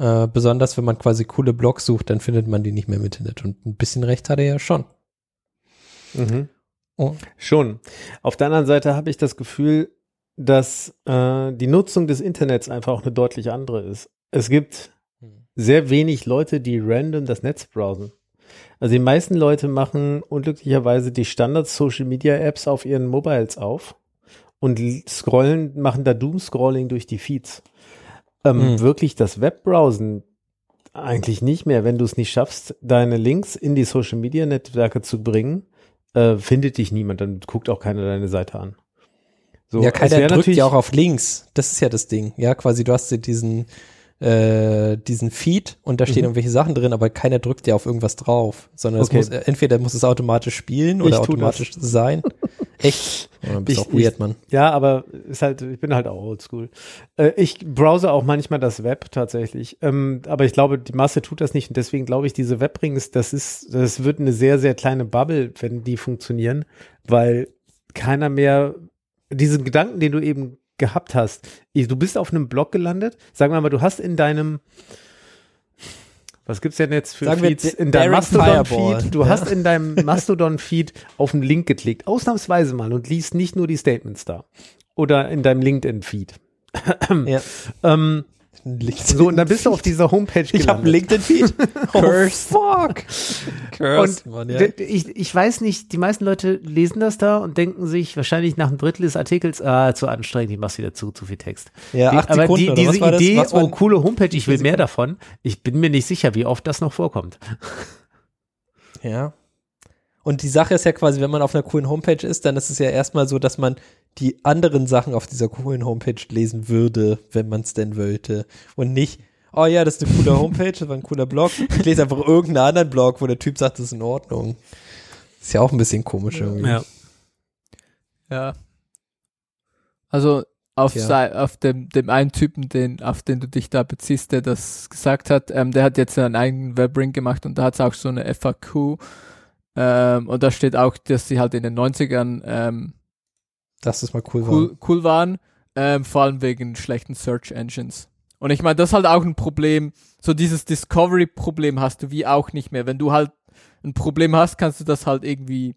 S4: Äh, besonders wenn man quasi coole Blogs sucht, dann findet man die nicht mehr im Internet. Und ein bisschen recht hat er ja schon.
S2: Mhm.
S4: Oh.
S2: Schon. Auf der anderen Seite habe ich das Gefühl, dass äh, die Nutzung des Internets einfach auch eine deutlich andere ist. Es gibt sehr wenig Leute, die random das Netz browsen. Also die meisten Leute machen unglücklicherweise die Standard-Social-Media-Apps auf ihren Mobiles auf und scrollen, machen da Doom-Scrolling durch die Feeds. Ähm,
S4: Hm.
S2: Wirklich das Webbrowsen eigentlich nicht mehr, wenn du es nicht schaffst, deine Links in die Social-Media-Netzwerke zu bringen, äh, findet dich niemand, dann guckt auch keiner deine Seite an. So,
S4: ja, keiner drückt ja auch auf Links. Das ist ja das Ding. Ja, quasi du hast diesen, äh, diesen Feed und da stehen
S2: Mhm.
S4: irgendwelche Sachen drin, aber keiner drückt ja auf irgendwas drauf, sondern
S2: Okay.
S4: es muss, entweder muss es automatisch spielen oder automatisch sein. <laughs> Echt? Ja, bist
S2: Ich-
S4: auch weird, Mann.
S2: Ja, aber ist halt, ich bin halt auch oldschool. Äh, ich browse auch manchmal das Web tatsächlich. Ähm, aber ich glaube, die Masse tut das nicht. Und deswegen glaube ich, diese Webrings, das ist, das wird eine sehr, sehr kleine Bubble, wenn die funktionieren, weil keiner mehr diesen Gedanken, den du eben gehabt hast. Du bist auf einem Blog gelandet. Sagen wir mal, du hast in deinem was gibt's denn jetzt für
S4: Sagen wir,
S2: Feeds?
S4: D-
S2: In deinem Mastodon-Feed. Du
S4: ja.
S2: hast in deinem <laughs> Mastodon-Feed auf einen Link geklickt. Ausnahmsweise mal und liest nicht nur die Statements da. Oder in deinem LinkedIn-Feed. <clears throat>
S4: Ja.
S2: Ähm, so, und dann bist du auf dieser Homepage
S4: Ich habe einen
S2: gelandet.
S4: LinkedIn-Feed. <laughs>
S2: Oh,
S4: Cursed.
S2: fuck.
S4: Cursed,
S2: Und
S4: Mann, ja.
S2: ich, ich weiß nicht, die meisten Leute lesen das da und denken sich wahrscheinlich nach einem Drittel des Artikels, ah, zu anstrengend, ich mach's wieder zu, zu viel Text.
S4: Ja,
S2: Die-
S4: acht
S2: aber
S4: Sekunden
S2: die,
S4: oder
S2: diese
S4: was war das?
S2: Idee,
S4: Was
S2: oh, coole Homepage, ich will mehr davon. Ich bin mir nicht sicher, wie oft das noch vorkommt.
S4: Ja. Und die Sache ist ja quasi, wenn man auf einer coolen Homepage ist, dann ist es ja erstmal so, dass man die anderen Sachen auf dieser coolen Homepage lesen würde, wenn man es denn wollte. Und nicht, oh ja, das ist eine coole Homepage, das war ein cooler Blog. Ich lese einfach irgendeinen anderen Blog, wo der Typ sagt, das ist in Ordnung. Ist ja auch ein bisschen komisch irgendwie.
S3: Ja. Also auf,
S4: Ja.
S3: auf dem, dem einen Typen, den, auf den du dich da beziehst, der das gesagt hat, ähm, der hat jetzt einen eigenen Webring gemacht und da hat es auch so eine FAQ. Ähm, und da steht auch, dass sie halt in den 90ern ähm,
S4: Dass das mal cool, war.
S3: cool, cool waren, ähm, vor allem wegen schlechten Search Engines. Und ich meine, das ist halt auch ein Problem, so dieses Discovery-Problem hast du wie auch nicht mehr. Wenn du halt ein Problem hast, kannst du das halt irgendwie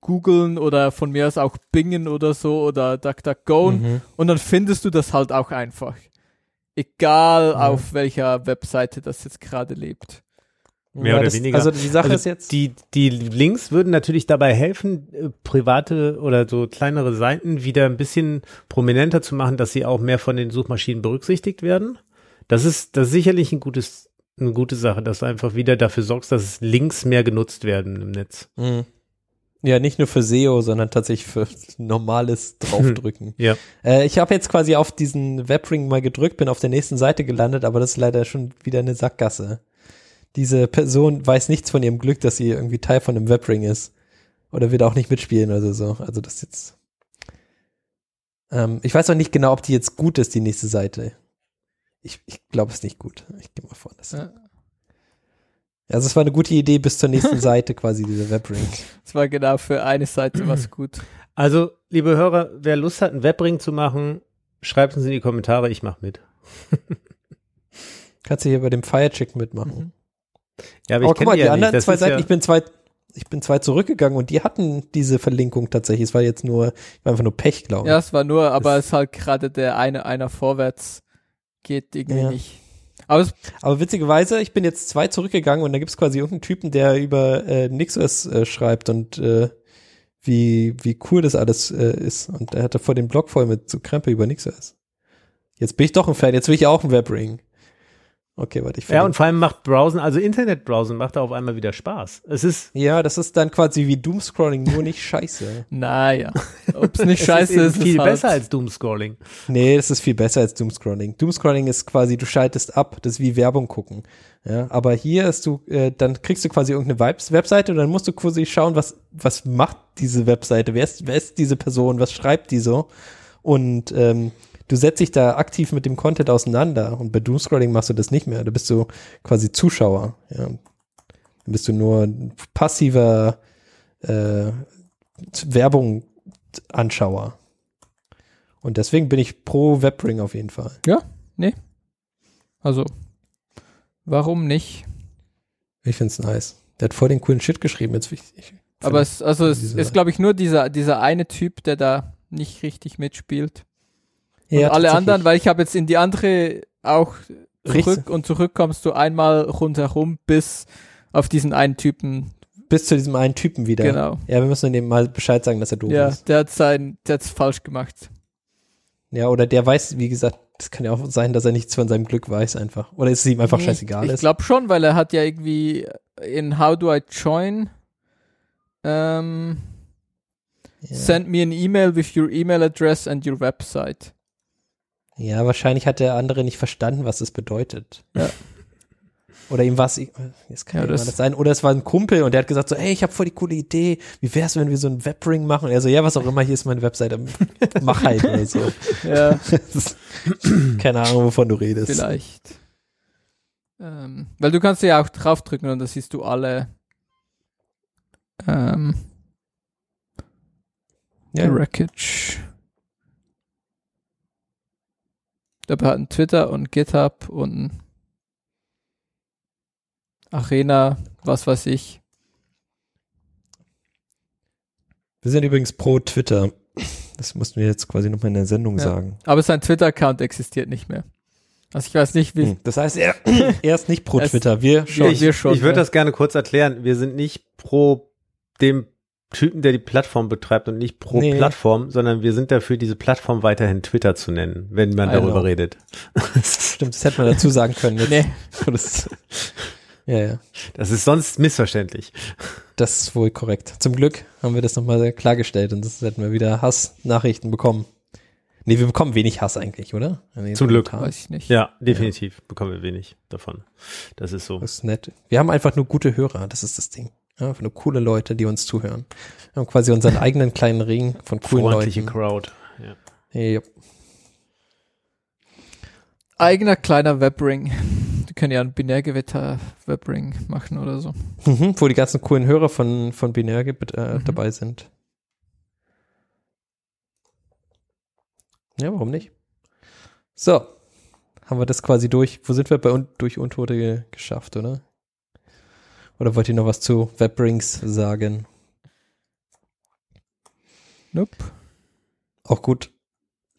S3: googeln oder von mir aus auch bingen oder so oder DuckDuckGo
S4: Mhm.
S3: und dann findest du das halt auch einfach. Egal
S4: Ja.
S3: auf welcher Webseite das jetzt gerade lebt.
S2: Mehr
S4: Ja,
S2: oder
S4: das,
S2: weniger.
S4: Also die Sache
S2: Also
S4: ist jetzt,
S2: Die, die Links würden natürlich dabei helfen, äh, private oder so kleinere Seiten wieder ein bisschen prominenter zu machen, dass sie auch mehr von den Suchmaschinen berücksichtigt werden. Das ist, das ist sicherlich ein gutes, eine gute Sache, dass du einfach wieder dafür sorgst, dass Links mehr genutzt werden im Netz.
S4: mh. ja, nicht nur für SEO, sondern tatsächlich für <laughs> normales <laughs> Draufdrücken.
S2: Ja.
S4: Äh, ich habe jetzt quasi auf diesen Webring mal gedrückt, bin auf der nächsten Seite gelandet, aber das ist leider schon wieder eine Sackgasse. Diese Person weiß nichts von ihrem Glück, dass sie irgendwie Teil von einem Webring ist. Oder wird auch nicht mitspielen oder so. Also das jetzt. Ähm, ich weiß auch nicht genau, ob die jetzt gut ist, die nächste Seite. Ich, ich glaube, es ist nicht gut. Ich gehe mal vor. Das
S3: Ja.
S4: Also es war eine gute Idee bis zur nächsten <laughs> Seite quasi, diese Webring.
S3: Das war genau für eine Seite was <clears throat> gut.
S2: Also, liebe Hörer, wer Lust hat, einen Webring zu machen, schreibt uns in die Kommentare, ich mach mit.
S4: Kannst du hier bei dem Firechick mitmachen.
S2: Ja,
S4: Aber,
S2: ich
S4: guck
S2: kenn
S4: mal, die,
S2: ja
S4: anderen
S2: nicht. Das
S4: zwei Seiten,
S2: ja,
S4: ich bin zwei, ich bin zwei zurückgegangen und die hatten diese Verlinkung tatsächlich. Es war jetzt nur, war einfach nur Pech, glaube ich.
S3: Ja, es war nur, aber es ist halt gerade der eine, einer vorwärts geht irgendwie
S4: Ja.
S3: nicht. Aber es,
S4: Aber witzigerweise, ich bin jetzt zwei zurückgegangen und da gibt's quasi irgendeinen Typen, der über äh, NixOS äh, schreibt und äh, wie, wie cool das alles äh, ist. Und er hatte vor den Blog voll mit so Krempe über NixOS. Jetzt bin ich doch ein Fan, jetzt will ich auch ein Webring. Okay, warte, ich
S2: ja, und vor allem macht Browsen, also Internetbrowsen macht da auf einmal wieder Spaß. Es ist,
S4: Ja, das ist dann quasi wie Doomscrolling, nur nicht scheiße.
S3: naja, ob es nicht
S2: es
S3: scheiße
S2: ist,
S3: ist, ist
S2: viel
S3: halt,
S2: besser als Doomscrolling.
S4: Nee, das ist viel besser als Doomscrolling. Doomscrolling ist quasi, du schaltest ab, das ist wie Werbung gucken. Ja, aber hier hast du, äh, dann kriegst du quasi irgendeine Vibes Webseite und dann musst du quasi schauen, was, was macht diese Webseite, wer ist, wer ist diese Person, was schreibt die so? Und ähm, du setzt dich da aktiv mit dem Content auseinander und bei Doomscrolling machst du das nicht mehr. Da bist du quasi Zuschauer. Ja. Dann bist du nur ein passiver äh, Werbung-Anschauer. Und deswegen bin ich pro Webring auf jeden Fall.
S3: also, warum nicht?
S4: Ich find's nice. Der hat voll den coolen Shit geschrieben. Jetzt ich, ich
S3: Aber es, also es ist, glaube ich, nur dieser, dieser eine Typ, der da nicht richtig mitspielt. Und
S4: Ja,
S3: alle
S4: tatsächlich.
S3: anderen, weil ich habe jetzt in die andere auch zurück
S4: Richtig.
S3: und zurück kommst du einmal rundherum bis auf diesen einen Typen.
S4: bis zu diesem einen Typen wieder.
S3: Genau.
S4: Ja, wir müssen dem mal Bescheid sagen, dass er doof
S3: Ja,
S4: ist.
S3: der hat sein, der hat's falsch gemacht.
S4: Ja, oder der weiß, wie gesagt, das kann ja auch sein, dass er nichts von seinem Glück weiß einfach. Oder ist es ihm einfach scheißegal
S3: Ich, ich
S4: ist.
S3: glaube schon, weil er hat ja irgendwie in How do I join ähm,
S4: ja.
S3: send me an email with your email address and your website.
S4: Ja, wahrscheinlich hat der andere nicht verstanden, was das bedeutet.
S3: Ja.
S4: Oder ihm war es, jetzt kann
S3: Ja, das-
S4: das sein, oder es war ein Kumpel und der hat gesagt so, ey, ich habe voll die coole Idee, wie wär's, wenn wir so ein Webring machen? Und er so, ja, was auch immer, hier ist meine Webseite, <laughs> mach halt oder so.
S3: Ja,
S4: Das <laughs> Keine Ahnung, wovon du redest.
S3: vielleicht. Ähm, weil du kannst ja auch draufdrücken und da siehst du alle ähm,
S4: Ja.
S3: Wreckage. Aber hat ein Twitter und GitHub und ein Arena, was weiß ich.
S4: Wir sind übrigens pro Twitter. Das mussten wir jetzt quasi nochmal in der Sendung
S3: Ja.
S4: sagen.
S3: Aber sein Twitter-Account existiert nicht mehr. Also ich weiß nicht, wie.
S4: Hm. Das heißt, er, er ist nicht pro
S3: Er
S4: Twitter. Wir schon.
S3: Ich- wir schon,
S2: ich würde
S3: ja.
S2: das gerne kurz erklären. Wir sind nicht pro dem Typen, der die Plattform betreibt und nicht pro
S4: Nee.
S2: Plattform, sondern wir sind dafür, diese Plattform weiterhin Twitter zu nennen, wenn man
S3: I
S2: darüber
S4: know.
S2: redet. <laughs>
S4: Stimmt, das hätte man dazu sagen können. Jetzt.
S3: Nee, <laughs>
S4: Das, ja, ja.
S2: Das ist sonst missverständlich.
S4: Das ist wohl korrekt. Zum Glück haben wir das nochmal klargestellt und das hätten wir wieder Hassnachrichten bekommen. Nee, wir bekommen wenig Hass eigentlich, oder? Nee,
S2: Zum Glück.
S3: weiß ich nicht.
S2: Ja, definitiv bekommen wir wenig davon. Das ist so.
S4: Das ist nett. Wir haben einfach nur gute Hörer, das ist das Ding. Ja, einfach nur coole Leute, die uns zuhören. Wir haben quasi unseren eigenen kleinen Ring von coolen
S2: Freundliche
S4: Leuten.
S2: Crowd. Ja.
S4: Ja.
S3: Eigener kleiner Webring. Die können ja ein Binärgewitter-Webring machen oder so.
S4: Mhm, wo die ganzen coolen Hörer von, von Binär gibt, äh,
S3: Mhm.
S4: dabei sind. Ja, warum nicht? So, haben wir das quasi durch. Wo sind wir bei un durch Untote ge- geschafft, oder? Oder wollt ihr noch was zu Webrings sagen?
S3: Nope.
S4: Auch gut.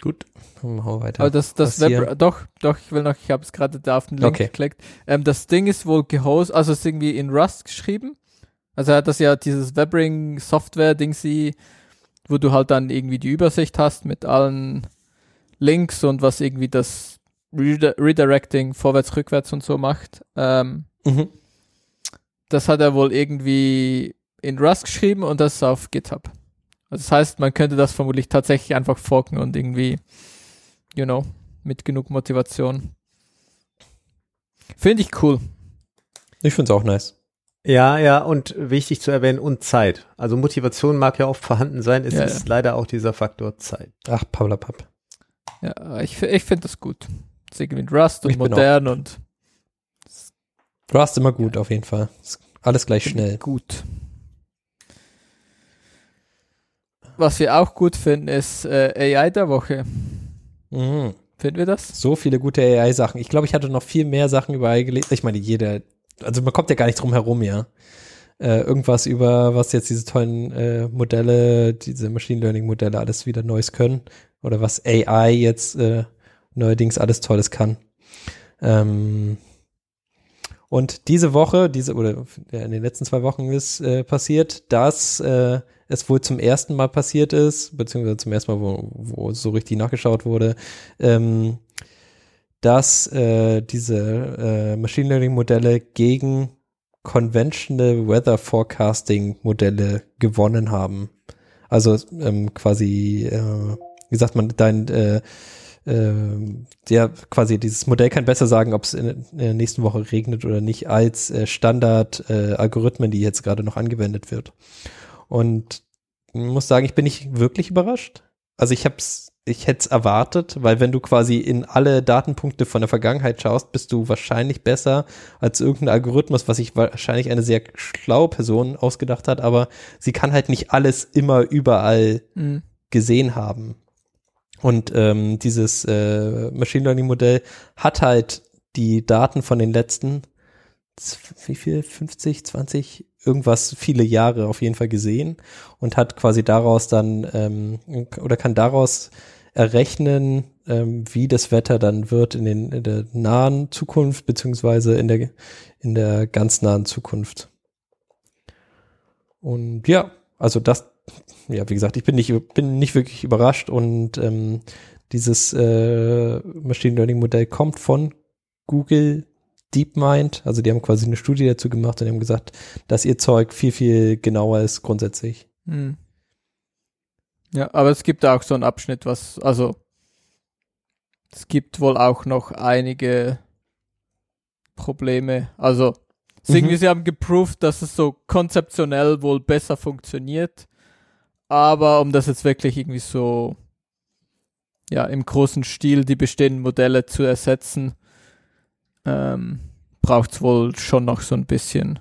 S4: Gut, machen wir weiter.
S3: Aber das, das? Web, doch, doch, ich will noch, ich habe es gerade da auf den Link
S4: Okay.
S3: geklickt. Ähm, das Ding ist wohl gehostet, also es ist irgendwie in Rust geschrieben. Also er hat das ja dieses WebRing Software Ding sie, wo du halt dann irgendwie die Übersicht hast mit allen Links und was irgendwie das Redirecting vorwärts, rückwärts und so macht. Ähm,
S4: Mhm.
S3: Das hat er wohl irgendwie in Rust geschrieben und das ist auf GitHub. Also das heißt, man könnte das vermutlich tatsächlich einfach forken und irgendwie, you know, mit genug Motivation. Finde ich cool.
S4: Ich finde es auch nice.
S2: Ja, ja, und wichtig zu erwähnen, und Zeit. Also Motivation mag ja oft vorhanden sein, es
S3: Ja,
S2: ist leider auch dieser Faktor Zeit.
S4: Ach, Pablapap.
S3: Ja, ich, ich finde das gut. Das ist irgendwie Rust und
S4: Ich
S3: modern und
S4: Rust immer gut, auf jeden Fall. Alles gleich schnell.
S3: gut. Was wir auch gut finden, ist äh, AI der Woche.
S4: Mhm.
S3: Finden wir das?
S4: So viele gute AI-Sachen. Ich glaube, ich hatte noch viel mehr Sachen über AI gelesen. Ich meine, jeder, also man kommt ja gar nicht drum herum, ja. Äh, irgendwas über, was jetzt diese tollen äh, Modelle, diese Machine Learning-Modelle alles wieder Neues können. Oder was AI jetzt äh, neuerdings alles Tolles kann. Ähm, und diese Woche, diese oder in den letzten zwei Wochen ist äh, passiert, dass äh, es wohl zum ersten Mal passiert ist, beziehungsweise zum ersten Mal, wo, wo so richtig nachgeschaut wurde, ähm, dass äh, diese äh, Machine Learning Modelle gegen Conventional Weather Forecasting Modelle gewonnen haben. Also ähm, quasi, äh, wie sagt man, dein äh, äh, ja, quasi dieses Modell kann besser sagen, ob es in, in der nächsten Woche regnet oder nicht, als äh, Standard-Algorithmen, die jetzt gerade noch angewendet wird. Und ich muss sagen, ich bin nicht wirklich überrascht. Also ich hab's, ich hätte es erwartet, weil wenn du quasi in alle Datenpunkte von der Vergangenheit schaust, bist du wahrscheinlich besser als irgendein Algorithmus, was sich wahrscheinlich eine sehr schlaue Person ausgedacht hat, aber sie kann halt nicht alles immer überall
S3: Mhm.
S4: gesehen haben. Und ähm, dieses äh, Machine Learning Modell hat halt die Daten von den letzten, wie viel, 50, 20, irgendwas, viele Jahre auf jeden Fall gesehen und hat quasi daraus dann, ähm, oder kann daraus errechnen, ähm, wie das Wetter dann wird in, den, in der nahen Zukunft, beziehungsweise in der, in der ganz nahen Zukunft. Und ja, also das, ja, wie gesagt, ich bin nicht, bin nicht wirklich überrascht und ähm, dieses äh, Machine Learning Modell kommt von Google DeepMind. Also die haben quasi eine Studie dazu gemacht und haben gesagt, dass ihr Zeug viel, viel genauer ist grundsätzlich.
S3: Mhm. Ja, aber es gibt auch so einen Abschnitt, was, also es gibt wohl auch noch einige Probleme. Also
S4: Mhm.
S3: irgendwie, sie haben geproved, dass es so konzeptionell wohl besser funktioniert. Aber um das jetzt wirklich irgendwie so ja im großen Stil die bestehenden Modelle zu ersetzen, ähm, braucht es wohl schon noch so ein bisschen,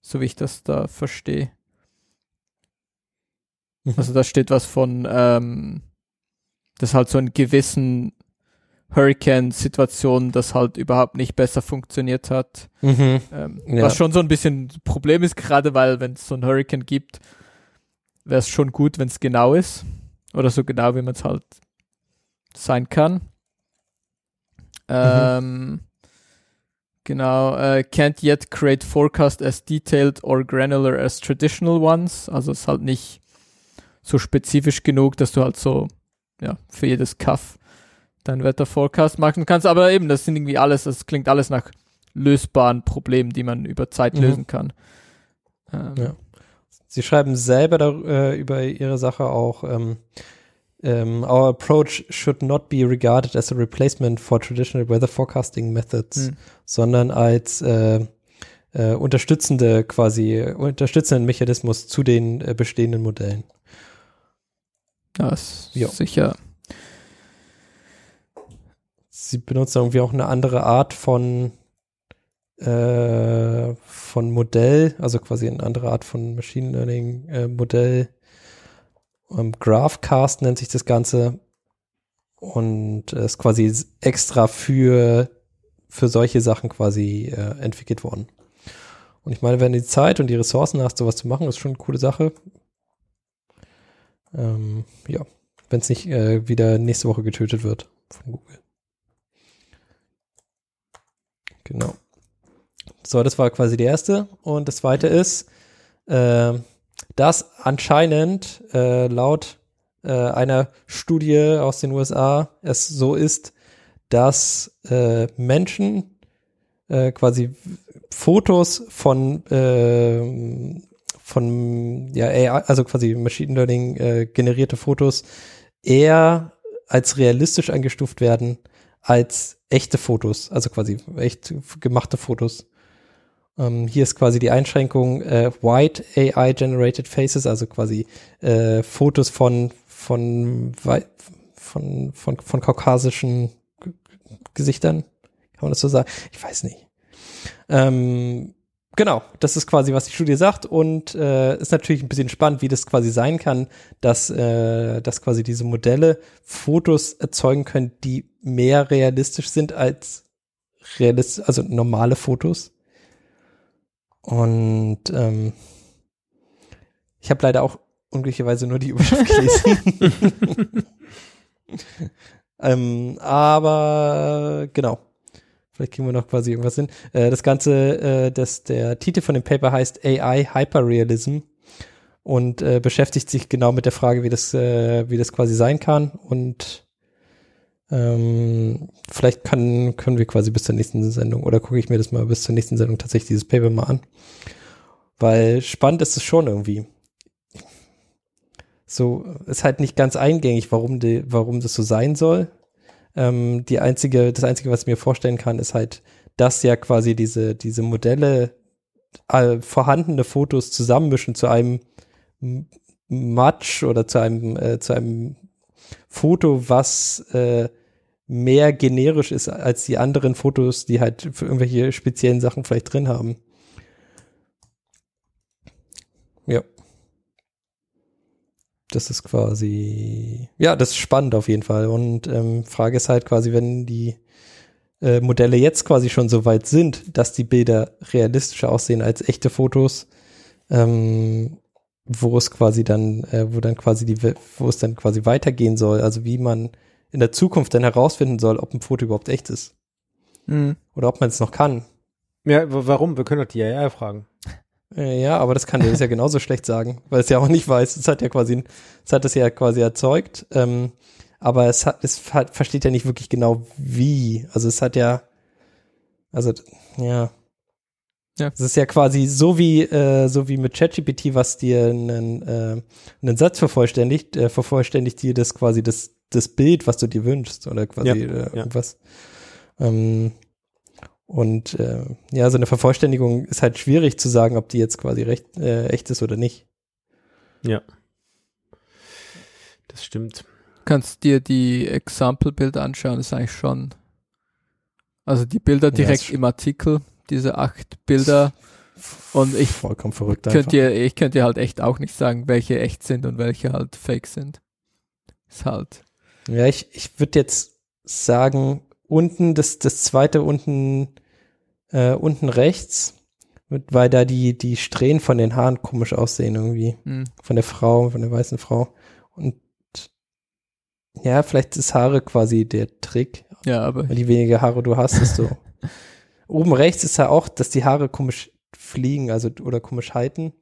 S3: so wie ich das da verstehe.
S4: Mhm.
S3: Also da steht was von, ähm, dass halt so in gewissen Hurricane-Situationen das halt überhaupt nicht besser funktioniert hat.
S4: Mhm.
S3: Ähm,
S4: Ja.
S3: Was schon so ein bisschen ein Problem ist, gerade weil wenn es so ein Hurricane gibt, wäre es schon gut, wenn es genau ist. Oder so genau, wie man es halt sein kann. Ähm, genau, äh, can't yet create forecast as detailed or granular as traditional ones. Also ist halt nicht so spezifisch genug, dass du halt so, ja, für jedes Kaff dein Wetterforecast machen kannst. Aber eben, das sind irgendwie alles, das klingt alles nach lösbaren Problemen, die man über Zeit
S4: Mhm.
S3: lösen kann. Ähm,
S4: Ja. Sie schreiben selber da, äh, über ihre Sache auch, ähm, ähm, our approach should not be regarded as a replacement for traditional weather forecasting methods,
S3: Hm.
S4: sondern als äh, äh, unterstützende quasi unterstützenden Mechanismus zu den äh, bestehenden Modellen.
S3: Ist
S4: Ja.
S3: sicher.
S4: Sie benutzen irgendwie auch eine andere Art von äh, von Modell, also quasi eine andere Art von Machine Learning äh, Modell. Ähm, Graphcast nennt sich das Ganze und äh, ist quasi extra für für solche Sachen quasi äh, entwickelt worden. Und ich meine, wenn du die Zeit und die Ressourcen hast, sowas zu machen, ist schon eine coole Sache. Ähm, ja, wenn es nicht äh, wieder nächste Woche getötet wird von Google. Genau. So, das war quasi die erste. Und das zweite ist, äh, dass anscheinend äh, laut äh, einer Studie aus den USA es so ist, dass äh, Menschen äh, quasi Fotos von äh, von ja AI, also quasi Machine Learning generierte Fotos eher als realistisch eingestuft werden als echte Fotos, also quasi echt gemachte Fotos. Ähm, hier ist quasi die Einschränkung äh, White AI Generated Faces, also quasi äh, Fotos von von von von von kaukasischen G Gesichtern, kann man das so sagen? Ich weiß nicht. Ähm, genau, das ist quasi, was die Studie sagt und äh, ist natürlich ein bisschen spannend, wie das quasi sein kann, dass, äh, dass quasi diese Modelle Fotos erzeugen können, die mehr realistisch sind als realistisch, also normale Fotos. Und ähm, ich habe leider auch unglücklicherweise nur die Überschrift gelesen. <laughs> ähm, aber genau. Vielleicht kriegen wir noch quasi irgendwas hin. Äh, das Ganze, äh, das, der Titel von dem Paper heißt AI Hyperrealism und äh, beschäftigt sich genau mit der Frage, wie das, äh, wie das quasi sein kann. Und ähm, vielleicht kann, können wir quasi bis zur nächsten Sendung oder gucke ich mir das mal bis zur nächsten Sendung tatsächlich dieses Paper mal an. Weil spannend ist es schon irgendwie. So, ist halt nicht ganz eingängig, warum, die, warum das so sein soll. Ähm, die einzige, das einzige, was ich mir vorstellen kann, ist halt, dass ja quasi diese, diese Modelle äh, vorhandene Fotos zusammenmischen zu einem Match oder zu einem, äh, zu einem Foto, was äh, mehr generisch ist als die anderen Fotos, die halt für irgendwelche speziellen Sachen vielleicht drin haben. Ja das ist quasi, ja, das ist spannend auf jeden Fall. Und ähm, Frage ist halt quasi, wenn die äh, Modelle jetzt quasi schon so weit sind, dass die Bilder realistischer aussehen als echte Fotos, ähm, wo es quasi dann, äh, wo dann quasi die, wo es dann quasi weitergehen soll, also wie man in der Zukunft dann herausfinden soll, ob ein Foto überhaupt echt ist.
S3: Mhm.
S4: Oder ob man es noch kann.
S2: Ja, warum? Wir können doch die AI fragen.
S4: Äh, ja, aber das kann der ja genauso <laughs> schlecht sagen, weil es ja auch nicht weiß. Es hat ja quasi, es hat es ja quasi erzeugt, ähm, aber es hat, es hat, versteht ja nicht wirklich genau wie. Also es hat ja, also ja, ja. Es ist ja quasi so wie, äh, so wie mit ChatGPT, was dir einen, äh, einen Satz vervollständigt, äh, vervollständigt dir das quasi das, das Bild, was du dir wünschst oder quasi ja, äh, irgendwas. Ja. Ähm, und äh, ja, so eine Vervollständigung ist halt schwierig zu sagen, ob die jetzt quasi recht, äh, echt ist oder nicht.
S2: Ja. Das stimmt.
S3: Kannst dir die Example-Bilder anschauen, das ist eigentlich schon. Also die Bilder direkt ja, im Artikel, diese acht Bilder. Und ich
S4: vollkommen verrückt
S3: könnt ihr, ich könnte halt echt auch nicht sagen, welche echt sind und welche halt fake sind. Ist halt.
S4: Ja, ich, ich würde jetzt sagen, unten, das, das zweite unten, äh, unten rechts, weil da die, die Strähnen von den Haaren komisch aussehen irgendwie. Mhm. Von der Frau, von der weißen Frau. Und ja, vielleicht ist Haare quasi der Trick.
S3: Ja, aber.
S4: Weil je weniger Haare du hast, desto. <laughs> Oben rechts ist ja auch, dass die Haare komisch fliegen, also oder komisch halten.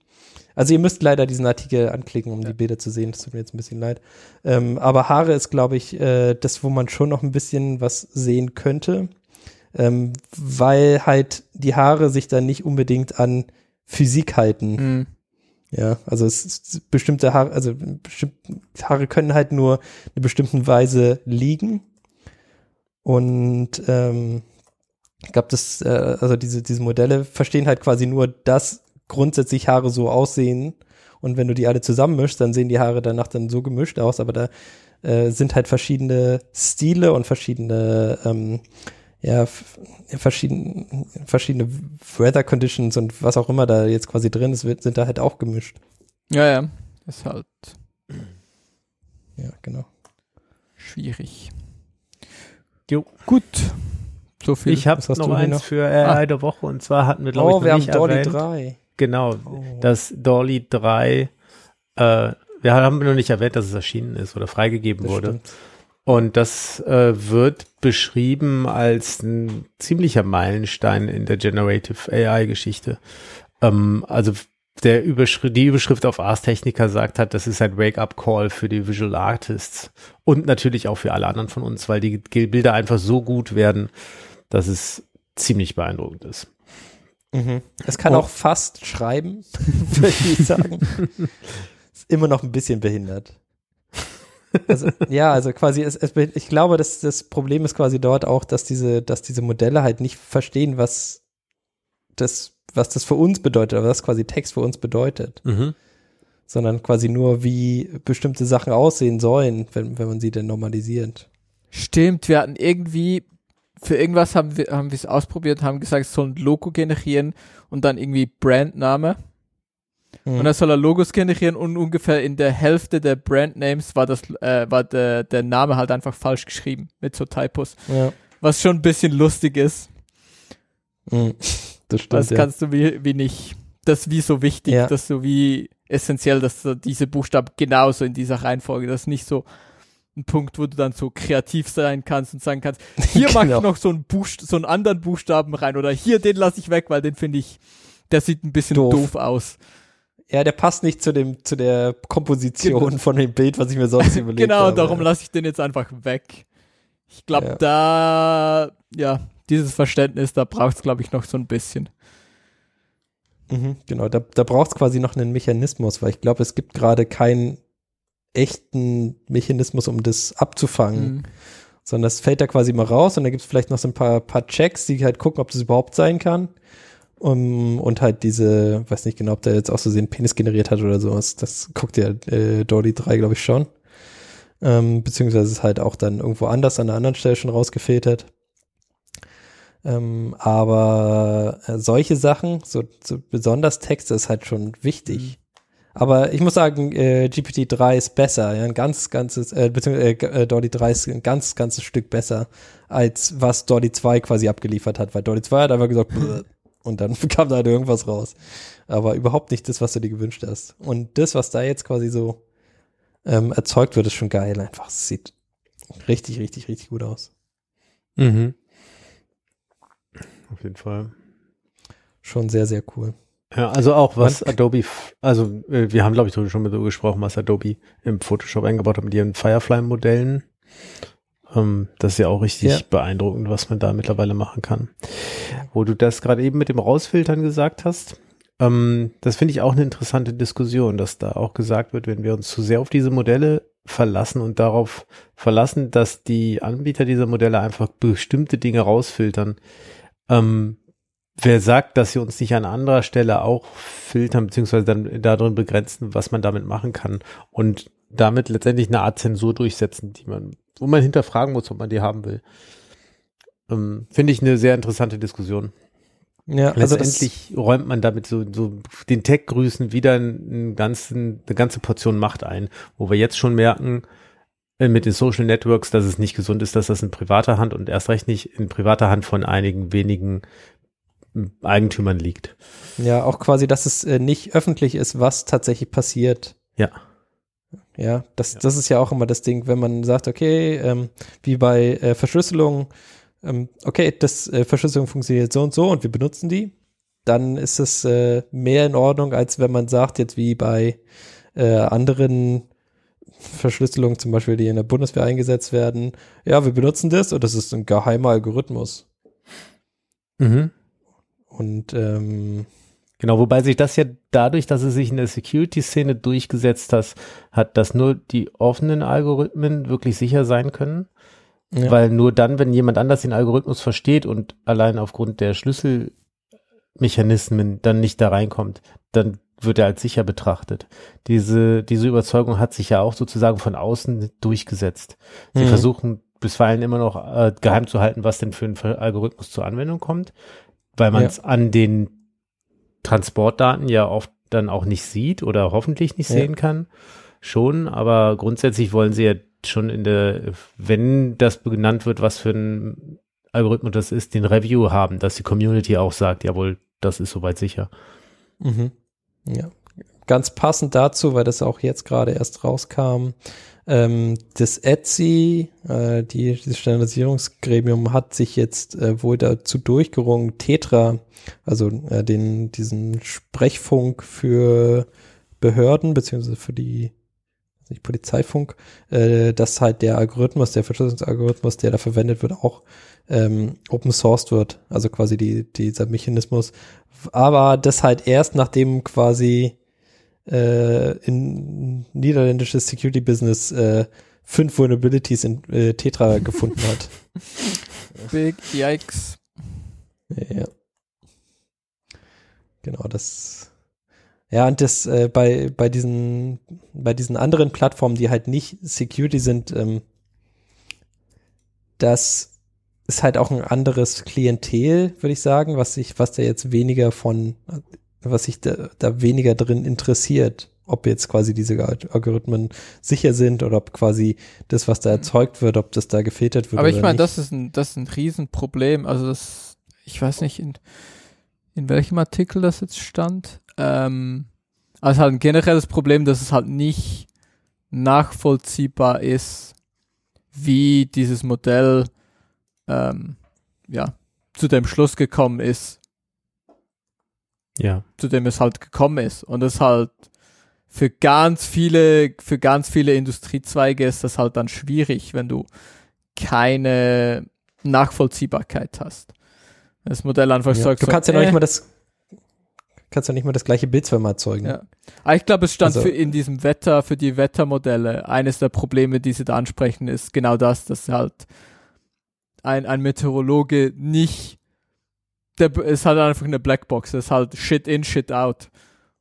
S4: Also ihr müsst leider diesen Artikel anklicken, um ja. die Bilder zu sehen. Das tut mir jetzt ein bisschen leid. Ähm, aber Haare ist, glaube ich, äh, das, wo man schon noch ein bisschen was sehen könnte. Ähm, weil halt die Haare sich dann nicht unbedingt an Physik halten. Mhm. Ja, also es ist bestimmte Haare, also bestimmte Haare können halt nur in einer bestimmten Weise liegen. Und ähm, ich glaube, das, äh, also diese, diese Modelle verstehen halt quasi nur das grundsätzlich Haare so aussehen. Und wenn du die alle zusammenmischst, dann sehen die Haare danach dann so gemischt aus. Aber da äh, sind halt verschiedene Stile und verschiedene, ähm, ja, verschiedene, verschiedene Weather Conditions und was auch immer da jetzt quasi drin ist, sind da halt auch gemischt.
S3: Ja, ja. Ist halt.
S4: Ja, genau.
S3: Schwierig.
S2: Jo.
S3: Gut. So viel.
S2: Ich habe noch eins noch? für AI ah. der Woche und zwar hatten wir glaube oh, ich noch wir nicht haben Dolly erwähnt. 3 genau, oh. dass Dolly 3 äh, Wir haben noch nicht erwähnt, dass es erschienen ist oder freigegeben
S4: Das
S2: wurde.
S4: stimmt.
S2: Und das äh, wird beschrieben als ein ziemlicher Meilenstein in der Generative AI-Geschichte. Ähm, also der Überschrift, die Überschrift auf Ars Technica sagt hat, das ist ein Wake-up-Call für die Visual Artists und natürlich auch für alle anderen von uns, weil die Bilder einfach so gut werden, dass es ziemlich beeindruckend ist.
S4: Mhm. Es kann
S2: Oh.
S4: auch fast schreiben, <laughs> würde ich sagen. <laughs> ist immer noch ein bisschen behindert. Also, ja, also quasi, es, es, ich glaube, dass das Problem ist quasi dort auch, dass diese, dass diese Modelle halt nicht verstehen, was das, was das für uns bedeutet, oder was quasi Text für uns bedeutet,
S2: Mhm.
S4: sondern quasi nur, wie bestimmte Sachen aussehen sollen, wenn, wenn man sie denn normalisiert.
S3: Stimmt, wir hatten irgendwie, für irgendwas haben wir haben es ausprobiert, haben gesagt, es soll ein Logo generieren und dann irgendwie Brandname.
S4: Mhm.
S3: Und dann soll er Logos generieren und ungefähr in der Hälfte der Brandnames war das, äh, war der, der Name halt einfach falsch geschrieben mit so Typos.
S4: ja.
S3: Was schon ein bisschen lustig ist.
S4: Mhm. Das stimmt.
S3: Das
S4: ja.
S3: kannst du wie, wie nicht. Das ist wie so wichtig,
S4: Ja.
S3: das so wie essentiell, dass diese Buchstaben genauso in dieser Reihenfolge, das ist nicht so ein Punkt, wo du dann so kreativ sein kannst und sagen kannst, <laughs> hier mach
S4: Genau.
S3: ich noch so einen, Buchst so einen anderen Buchstaben rein oder hier, den lasse ich weg, weil den finde ich, der sieht ein bisschen
S4: Doof.
S3: doof, aus.
S4: Ja, der passt nicht zu dem, zu der Komposition
S3: Genau.
S4: von dem Bild, was ich mir sonst <laughs> überlegt
S3: genau,
S4: habe.
S3: und darum lasse ich den jetzt einfach weg. Ich glaube,
S4: Ja.
S3: da, ja, dieses Verständnis, da braucht es, glaube ich, noch so ein bisschen.
S4: Mhm, genau, da, da braucht es quasi noch einen Mechanismus, weil ich glaube, es gibt gerade keinen echten Mechanismus, um das abzufangen,
S3: Mhm.
S4: sondern das fällt da quasi mal raus und da gibt es vielleicht noch so ein paar, paar Checks, die halt gucken, ob das überhaupt sein kann. Um, und halt diese, weiß nicht genau, ob der jetzt auch so den Penis generiert hat oder sowas. Das guckt ja äh, Dolly 3, glaube ich, schon. Ähm, beziehungsweise ist halt auch dann irgendwo anders an einer anderen Stelle schon rausgefiltert. Ähm, aber äh, solche Sachen, so, so besonders Texte, ist halt schon wichtig. Aber ich muss sagen, äh, GPT-3 ist besser, ja, ein ganz, ganzes, äh, beziehungsweise äh, Dolly 3 ist ein ganz, ganzes Stück besser, als was Dolly 2 quasi abgeliefert hat, weil Dolly 2 hat einfach gesagt, <laughs> und dann <laughs> kam da halt irgendwas raus. Aber überhaupt nicht das, was du dir gewünscht hast. Und das, was da jetzt quasi so ähm, erzeugt wird, ist schon geil einfach. Es sieht richtig, richtig, richtig gut aus.
S2: Mhm. Auf jeden Fall.
S4: Schon sehr, sehr cool.
S2: Ja, also auch was Adobe, f- also äh, wir haben glaube ich schon mal so gesprochen, was Adobe im Photoshop eingebaut hat mit ihren Firefly-Modellen. Ähm, das ist ja auch richtig
S4: Ja.
S2: beeindruckend, was man da mittlerweile machen kann. Wo du das gerade eben mit dem Rausfiltern gesagt hast, ähm, das finde ich auch eine interessante Diskussion, dass da auch gesagt wird, wenn wir uns zu sehr auf diese Modelle verlassen und darauf verlassen, dass die Anbieter dieser Modelle einfach bestimmte Dinge rausfiltern, ähm, wer sagt, dass sie uns nicht an anderer Stelle auch filtern, beziehungsweise dann darin begrenzen, was man damit machen kann und damit letztendlich eine Art Zensur durchsetzen, die man, wo man hinterfragen muss, ob man die haben will. Ähm, Finde ich eine sehr interessante Diskussion.
S4: Ja, also
S2: Letztendlich räumt man damit so, so den Tech-Grüßen wieder einen ganzen, eine ganze Portion Macht ein, wo wir jetzt schon merken, äh, mit den Social Networks, dass es nicht gesund ist, dass das in privater Hand und erst recht nicht in privater Hand von einigen wenigen Eigentümern liegt.
S4: ja, auch quasi, dass es äh, nicht öffentlich ist, was tatsächlich passiert.
S2: Ja.
S4: Ja, das, das ist ja auch immer das Ding, wenn man sagt, okay, ähm, wie bei äh, Verschlüsselung, ähm, okay, das äh, Verschlüsselung funktioniert so und so und wir benutzen die, dann ist es äh, mehr in Ordnung, als wenn man sagt, jetzt wie bei äh, anderen Verschlüsselungen, zum Beispiel, die in der Bundeswehr eingesetzt werden, ja, wir benutzen das und das ist ein geheimer Algorithmus.
S2: Mhm.
S4: Und ähm,
S2: Genau, wobei sich das ja dadurch, dass es sich in der Security-Szene durchgesetzt hat, hat, dass nur die offenen Algorithmen wirklich sicher sein können.
S4: Ja.
S2: Weil nur dann, wenn jemand anders den Algorithmus versteht und allein aufgrund der Schlüsselmechanismen dann nicht da reinkommt, dann wird er als sicher betrachtet. Diese, diese Überzeugung hat sich ja auch sozusagen von außen durchgesetzt. Sie
S4: Mhm.
S2: versuchen bisweilen immer noch äh, geheim zu halten, was denn für ein Algorithmus zur Anwendung kommt, weil man es an den Transportdaten ja oft dann auch nicht sieht oder hoffentlich nicht
S4: Ja.
S2: sehen kann. Schon, aber grundsätzlich wollen sie ja schon in der, wenn das benannt wird, was für ein Algorithmus das ist, den Review haben, dass die Community auch sagt, jawohl, das ist soweit sicher.
S4: Mhm. Ja, ganz passend dazu, weil das auch jetzt gerade erst rauskam, ähm, das Etsy, äh, die, dieses Standardisierungsgremium hat sich jetzt äh, wohl dazu durchgerungen, Tetra, also äh, den, diesen Sprechfunk für Behörden, beziehungsweise für die nicht Polizeifunk, äh, dass halt der Algorithmus, der Verschlüsselungsalgorithmus, der da verwendet wird, auch ähm, open sourced wird. Also quasi die, dieser Mechanismus. Aber das halt erst nachdem quasi äh, in niederländisches Security Business äh, fünf Vulnerabilities in äh, Tetra <laughs> gefunden hat.
S3: Big Yikes.
S4: Ja. Genau, das ja, und das äh, bei, bei diesen, bei diesen anderen Plattformen, die halt nicht Security sind, ähm, das ist halt auch ein anderes Klientel, würde ich sagen, was sich, was da jetzt weniger von, was sich da, da weniger drin interessiert, ob jetzt quasi diese Algorithmen sicher sind oder ob quasi das, was da mhm. erzeugt wird, ob das da gefiltert wird.
S3: Aber ich meine, das ist ein, das ist ein Riesenproblem. Also das, ich weiß nicht, in, in welchem Artikel das jetzt stand, ähm, also halt ein generelles Problem, dass es halt nicht nachvollziehbar ist, wie dieses Modell ähm, ja, zu dem Schluss gekommen ist.
S2: Ja.
S3: Zu dem es halt gekommen ist. Und es halt für ganz viele, für ganz viele Industriezweige ist das halt dann schwierig, wenn du keine Nachvollziehbarkeit hast. Das Modell einfach
S4: ja,
S3: sagt,
S4: du kannst
S3: so,
S4: ja noch
S3: äh,
S4: nicht mal das kannst ja nicht mal das gleiche Bild zweimal erzeugen.
S3: Ja. Aber ich glaube, es stand
S4: Also-
S3: für in diesem Wetter, für die Wettermodelle, eines der Probleme, die sie da ansprechen, ist genau das, dass halt ein, ein Meteorologe nicht, der ist halt einfach eine Blackbox, das ist halt Shit in, Shit out.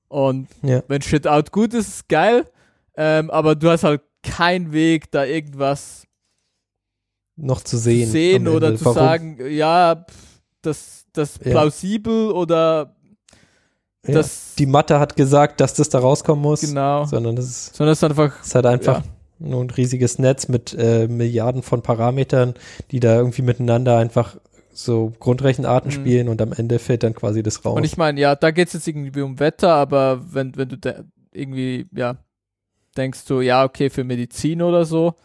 S3: Und
S4: Ja.
S3: wenn Shit out gut ist, ist geil, ähm, aber du hast halt keinen Weg, da irgendwas
S4: Noch zu sehen.
S3: zu sehen oder
S4: Ende.
S3: zu
S4: Warum?
S3: sagen, ja, das, das
S4: Ja.
S3: plausibel oder
S4: Ja.
S3: das,
S4: Die Mathe hat gesagt, dass das da rauskommen muss.
S3: genau,
S4: Sondern das ist,
S3: sondern es ist einfach,
S4: ist halt einfach nur ein riesiges Netz mit äh, Milliarden von Parametern, die da irgendwie miteinander einfach so Grundrechenarten
S3: Mhm.
S4: spielen und am Ende fällt dann quasi das raus.
S3: Und ich meine, ja, da geht es jetzt irgendwie um Wetter, aber wenn, wenn du irgendwie, ja, denkst du, ja, okay, für Medizin oder so,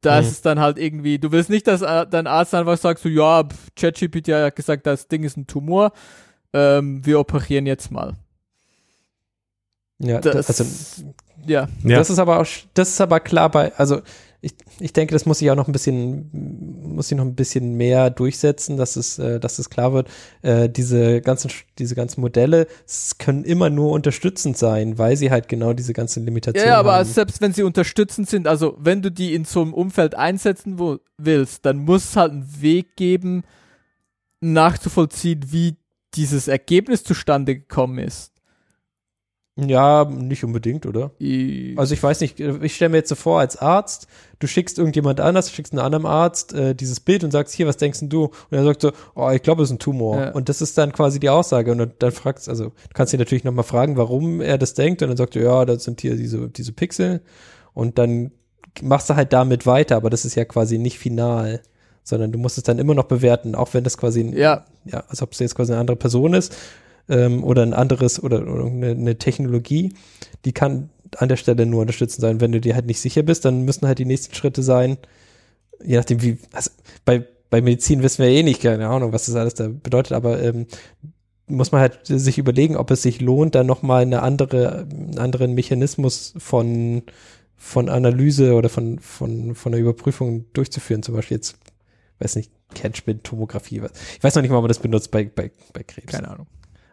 S3: da ist
S4: Mhm.
S3: es dann halt irgendwie, du willst nicht, dass äh, dein Arzt einfach sagt, so, ja, ChatGPT hat gesagt, das Ding ist ein Tumor, ähm, wir operieren jetzt mal.
S4: ja,
S3: Das,
S4: also
S3: ja,
S2: Ja.
S4: Das ist aber auch, das ist aber klar bei, also ich, ich denke, das muss sich auch noch ein bisschen, muss sich noch ein bisschen mehr durchsetzen, dass es, äh, dass es klar wird. Äh, diese ganzen, diese ganzen Modelle können immer nur unterstützend sein, weil sie halt genau diese ganzen
S3: ja,
S4: Limitationen
S3: ja, aber
S4: haben.
S3: selbst wenn sie unterstützend sind, also wenn du die in so einem Umfeld einsetzen wo, willst, dann muss es halt einen Weg geben, nachzuvollziehen, wie dieses Ergebnis zustande gekommen ist.
S4: ja, nicht unbedingt, oder?
S3: I-
S4: Also ich weiß nicht, ich stelle mir jetzt so vor, als Arzt, du schickst irgendjemand anders, du schickst einen anderen Arzt äh, dieses Bild und sagst, hier, was denkst denn du? Und er sagt so, oh, ich glaube, es ist ein Tumor.
S3: Ja.
S4: Und das ist dann quasi die Aussage. Und dann, dann fragst, also du kannst ihn natürlich nochmal fragen, warum er das denkt. Und dann sagt er, ja, das sind hier diese, diese Pixel. Und dann machst du halt damit weiter, aber das ist ja quasi nicht final. Sondern du musst es dann immer noch bewerten, auch wenn das quasi,
S3: Ja.
S4: ja, als ob es jetzt quasi eine andere Person ist ähm, oder ein anderes oder, oder eine, eine Technologie, die kann an der Stelle nur unterstützend sein. Wenn du dir halt nicht sicher bist, dann müssen halt die nächsten Schritte sein, je nachdem wie, also bei, bei Medizin wissen wir eh nicht, keine Ahnung, was das alles da bedeutet, aber ähm, muss man halt sich überlegen, ob es sich lohnt, dann nochmal eine andere, einen anderen Mechanismus von, von Analyse oder von, von, von der Überprüfung durchzuführen, zum Beispiel jetzt, weiß nicht, Catchment-Tomographie. Ich weiß noch nicht mal, ob man das benutzt bei, bei, bei Krebs.
S3: Keine Ahnung.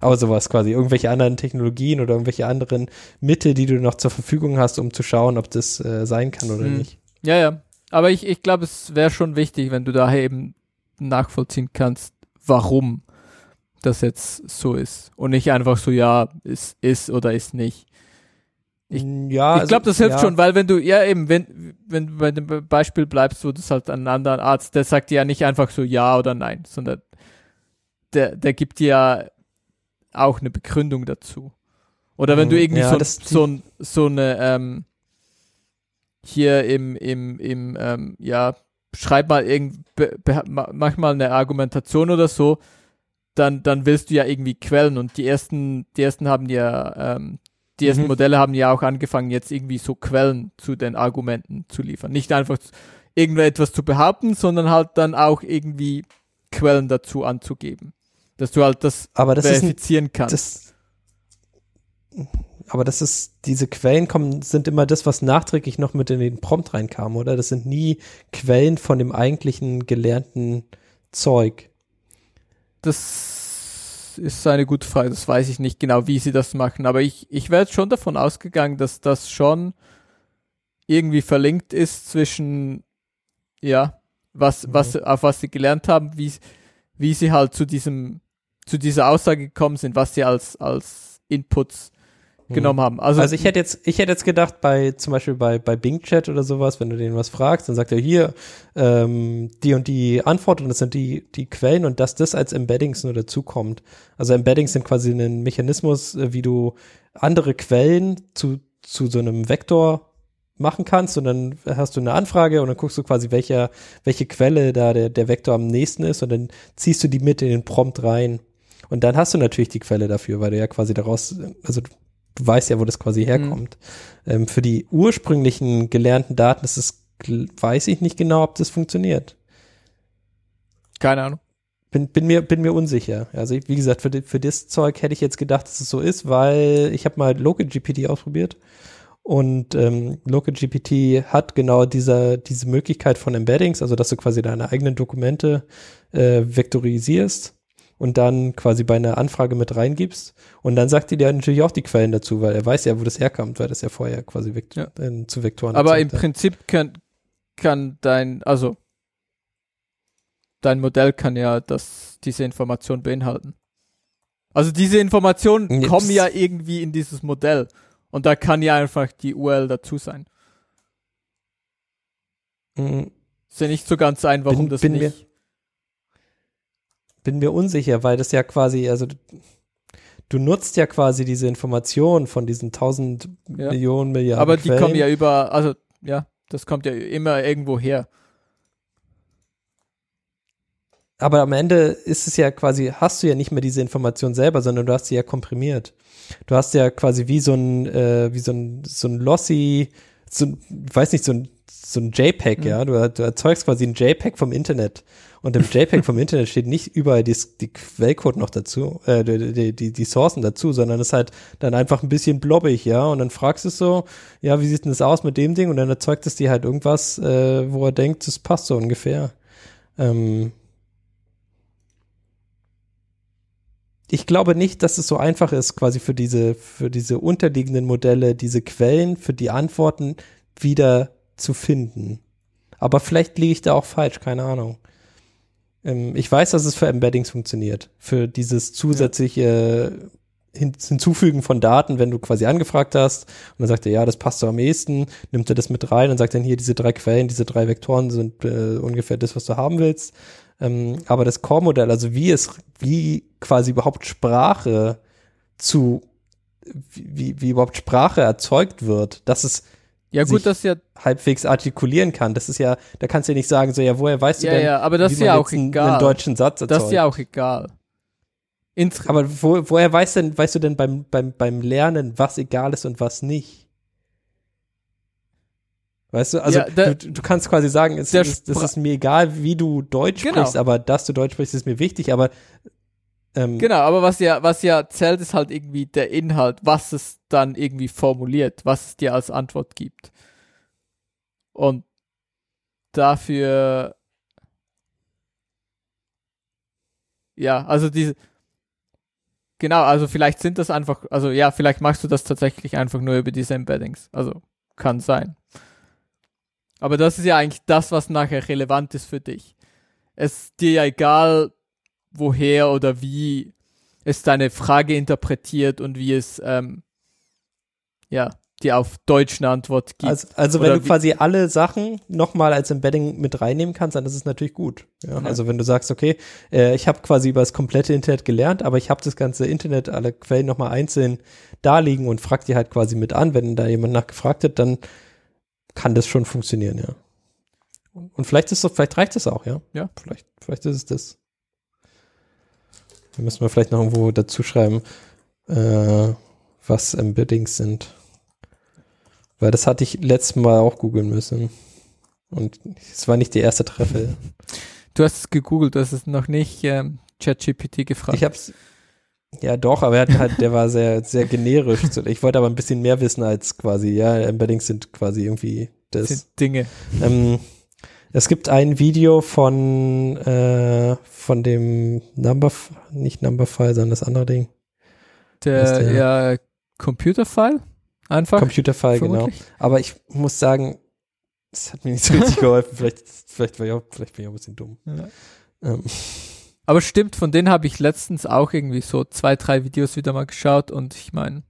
S4: Aber sowas quasi, irgendwelche anderen Technologien oder irgendwelche anderen Mittel, die du noch zur Verfügung hast, um zu schauen, ob das äh, sein kann oder
S3: Hm.
S4: nicht.
S3: Ja, ja. Aber ich, ich glaube, es wäre schon wichtig, wenn du daher eben nachvollziehen kannst, warum das jetzt so ist. Und nicht einfach so, ja, ist, ist oder ist nicht. Ich-
S4: ja,
S3: ich glaube, das hilft
S4: also, ja.
S3: schon, weil wenn du, ja eben, wenn, wenn du bei dem Be- Beispiel bleibst, wo das halt an einen anderen Arzt, der sagt dir ja nicht einfach so ja oder nein, sondern der, der gibt dir ja auch eine Begründung dazu. Oder wenn du
S4: Mhm.
S3: irgendwie
S4: Ja,
S3: so, so, so eine, ähm, hier im, im, im, ähm, ja, schreib mal irgend, mach mal eine Argumentation oder so, dann, dann willst du ja irgendwie Quellen und die ersten, die ersten haben ja, ähm, die ersten
S4: Mhm.
S3: Modelle haben ja auch angefangen, jetzt irgendwie so Quellen zu den Argumenten zu liefern. Nicht einfach irgendetwas zu behaupten, sondern halt dann auch irgendwie Quellen dazu anzugeben. Dass du halt das
S4: Aber das ist ein,
S3: verifizieren kannst.
S4: das, aber das ist, diese Quellen kommen, sind immer das, was nachträglich noch mit in den Prompt reinkam, oder? Das sind nie Quellen von dem eigentlichen gelernten Zeug.
S3: Das ist eine gute Frage. Das weiß ich nicht genau, wie sie das machen. Aber ich, ich wäre schon davon ausgegangen, dass das schon irgendwie verlinkt ist zwischen, ja, was,
S4: Mhm.
S3: was, auf was sie gelernt haben, wie, wie sie halt zu diesem, zu dieser Aussage gekommen sind, was sie als, als Inputs genommen haben. Also,
S4: Also ich hätte jetzt, ich hätte jetzt gedacht, bei zum Beispiel bei, bei Bing Chat oder sowas, wenn du denen was fragst, dann sagt er hier ähm, die und die Antwort und das sind die, die Quellen und dass das als Embeddings nur dazukommt. Also Embeddings sind quasi ein Mechanismus, äh, wie du andere Quellen zu, zu so einem Vektor machen kannst und dann hast du eine Anfrage und dann guckst du quasi, welcher, welche Quelle da der, der Vektor am nächsten ist und dann ziehst du die mit in den Prompt rein. Und dann hast du natürlich die Quelle dafür, weil du ja quasi daraus, also du weißt ja, wo das quasi herkommt. Ähm, für die ursprünglichen gelernten Daten ist es, weiß ich nicht genau, ob das funktioniert.
S3: keine Ahnung.
S4: Bin, bin, mir, bin mir unsicher. Also wie gesagt, für, für das Zeug hätte ich jetzt gedacht, dass es so ist, weil ich habe mal LocalGPT ausprobiert und ähm, LocalGPT hat genau dieser, diese Möglichkeit von Embeddings, also dass du quasi deine eigenen Dokumente äh, vektorisierst und dann quasi bei einer Anfrage mit reingibst. Und dann sagt die dir natürlich auch die Quellen dazu, weil er weiß ja, wo das herkommt, weil das ja vorher quasi Vekt
S3: Ja.
S4: äh, zu Vektoren
S3: Aber im
S4: hat.
S3: Prinzip kann, kann dein, also dein Modell kann ja das, diese Information beinhalten. Also diese Informationen kommen ja irgendwie in dieses Modell. Und da kann ja einfach die URL dazu sein.
S4: Mhm.
S3: Ist ja nicht so ganz ein, warum
S4: Bin-
S3: das
S4: bin mir-
S3: nicht.
S4: bin mir unsicher, weil das ja quasi, also du, nutzt ja quasi diese Information von diesen tausend
S3: Ja.
S4: Millionen, Milliarden
S3: Aber die
S4: Quellen.
S3: kommen ja über, also ja, das kommt ja immer irgendwo her.
S4: Aber am Ende ist es ja quasi, hast du ja nicht mehr diese Information selber, sondern du hast sie ja komprimiert. Du hast ja quasi wie so ein, äh, wie so ein, so ein Lossy, so ein, ich weiß nicht, so ein, so ein JPEG,
S3: Mhm.
S4: ja. Du, du erzeugst quasi ein JPEG vom Internet. Und im JPEG vom Internet steht nicht überall die, die Quellcode noch dazu, äh, die, die, die, die Sourcen dazu, sondern es ist halt dann einfach ein bisschen blobbig, ja. Und dann fragst du es so, ja, wie sieht denn das aus mit dem Ding? Und dann erzeugt es dir halt irgendwas, äh, wo er denkt, das passt so ungefähr. Ähm, ich glaube nicht, dass es so einfach ist, quasi für diese, für diese unterliegenden Modelle, diese Quellen für die Antworten wieder zu finden. Aber vielleicht liege ich da auch falsch, keine Ahnung. Ähm, ich weiß, dass es für Embeddings funktioniert. Für dieses zusätzliche hin Hinzufügen von Daten, wenn du quasi angefragt hast und dann sagt er, ja, das passt so am ehesten, nimmt er das mit rein und sagt dann hier, diese drei Quellen, diese drei Vektoren sind äh, ungefähr das, was du haben willst. Ähm, aber das Core-Modell, also wie es, wie quasi überhaupt Sprache zu, wie, wie überhaupt Sprache erzeugt wird, dass es
S3: Ja gut, das ist ja,
S4: halbwegs artikulieren kann, das ist ja, da kannst du ja nicht sagen, so, ja, woher weißt du
S3: ja,
S4: denn,
S3: ja, aber das
S4: wie
S3: ist
S4: man
S3: ja auch
S4: einen,
S3: egal.
S4: einen deutschen Satz erzeugt?
S3: das ist ja auch egal. Ins
S4: aber wo, woher weißt denn, weißt du denn beim, beim, beim Lernen, was egal ist und was nicht? Weißt du, also
S3: Ja, da-
S4: du, du kannst quasi sagen, es ist, das ist mir egal, wie du Deutsch
S3: Genau.
S4: sprichst, aber dass du Deutsch sprichst, ist mir wichtig, aber ähm,
S3: Genau, aber was ja, was ja zählt, ist halt irgendwie der Inhalt, was es dann irgendwie formuliert, was es dir als Antwort gibt. Und dafür, ja, also diese, genau, also vielleicht sind das einfach, also ja, vielleicht machst du das tatsächlich einfach nur über diese Embeddings. Also kann sein. Aber das ist ja eigentlich das, was nachher relevant ist für dich. Es ist dir ja egal, woher oder wie es deine Frage interpretiert und wie es ähm, ja dir auf Deutsch eine Antwort gibt.
S4: Also, also wenn du quasi alle Sachen nochmal als Embedding mit reinnehmen kannst, dann ist es natürlich gut. Ja?
S3: Ja.
S4: Also wenn du sagst, okay, äh, ich habe quasi über das komplette Internet gelernt, aber ich habe das ganze Internet, alle Quellen nochmal einzeln da liegen und frag die halt quasi mit an, wenn da jemand nachgefragt hat, dann kann das schon funktionieren, ja. Und vielleicht ist so, vielleicht reicht es auch, ja.
S3: Ja.
S4: Vielleicht, vielleicht ist es das. Da müssen wir vielleicht noch irgendwo dazu schreiben, äh, was Embeddings sind. Weil das hatte ich letztes Mal auch googeln müssen. Und es war nicht die erste Treffer.
S3: Du hast es gegoogelt, du hast es noch nicht ähm, ChatGPT gefragt.
S4: Ich hab's. Ja, doch, aber er hat halt, der war sehr, sehr generisch. Ich wollte aber ein bisschen mehr wissen als quasi, ja, Embeddings sind quasi irgendwie das.
S3: sind Dinge.
S4: Ähm, es gibt ein Video von, äh, von dem Number, nicht Numberfile, sondern das andere Ding.
S3: Der,
S4: der-
S3: ja, Computerfile? Einfach?
S4: Computerfile, genau. Aber ich muss sagen, es hat mir nicht so richtig geholfen. Vielleicht, vielleicht, war ich auch, vielleicht bin ich auch ein bisschen dumm.
S3: Ja.
S4: Ähm,
S3: Aber stimmt, von denen habe ich letztens auch irgendwie so zwei, drei Videos wieder mal geschaut und ich meine,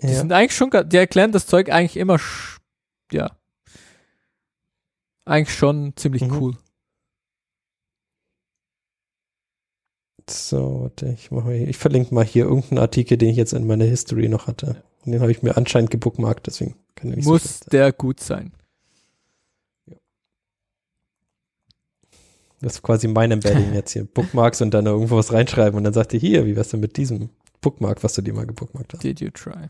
S3: die
S4: ja.
S3: sind eigentlich schon, die erklären das Zeug eigentlich immer, ja, eigentlich schon ziemlich
S4: Mhm.
S3: cool.
S4: So, warte, ich, mal hier, ich verlinke mal hier irgendeinen Artikel, den ich jetzt in meiner History noch hatte. Und den habe ich mir anscheinend gebookmarkt, deswegen kann er nicht so
S3: Muss
S4: sein.
S3: der gut sein.
S4: Das ist quasi mein Embedding <laughs> jetzt hier. Bookmarks und dann irgendwo was reinschreiben und dann sagt er hier, wie wär's denn mit diesem Bookmark, was du dir mal gebookmarkt hast.
S3: Did you try?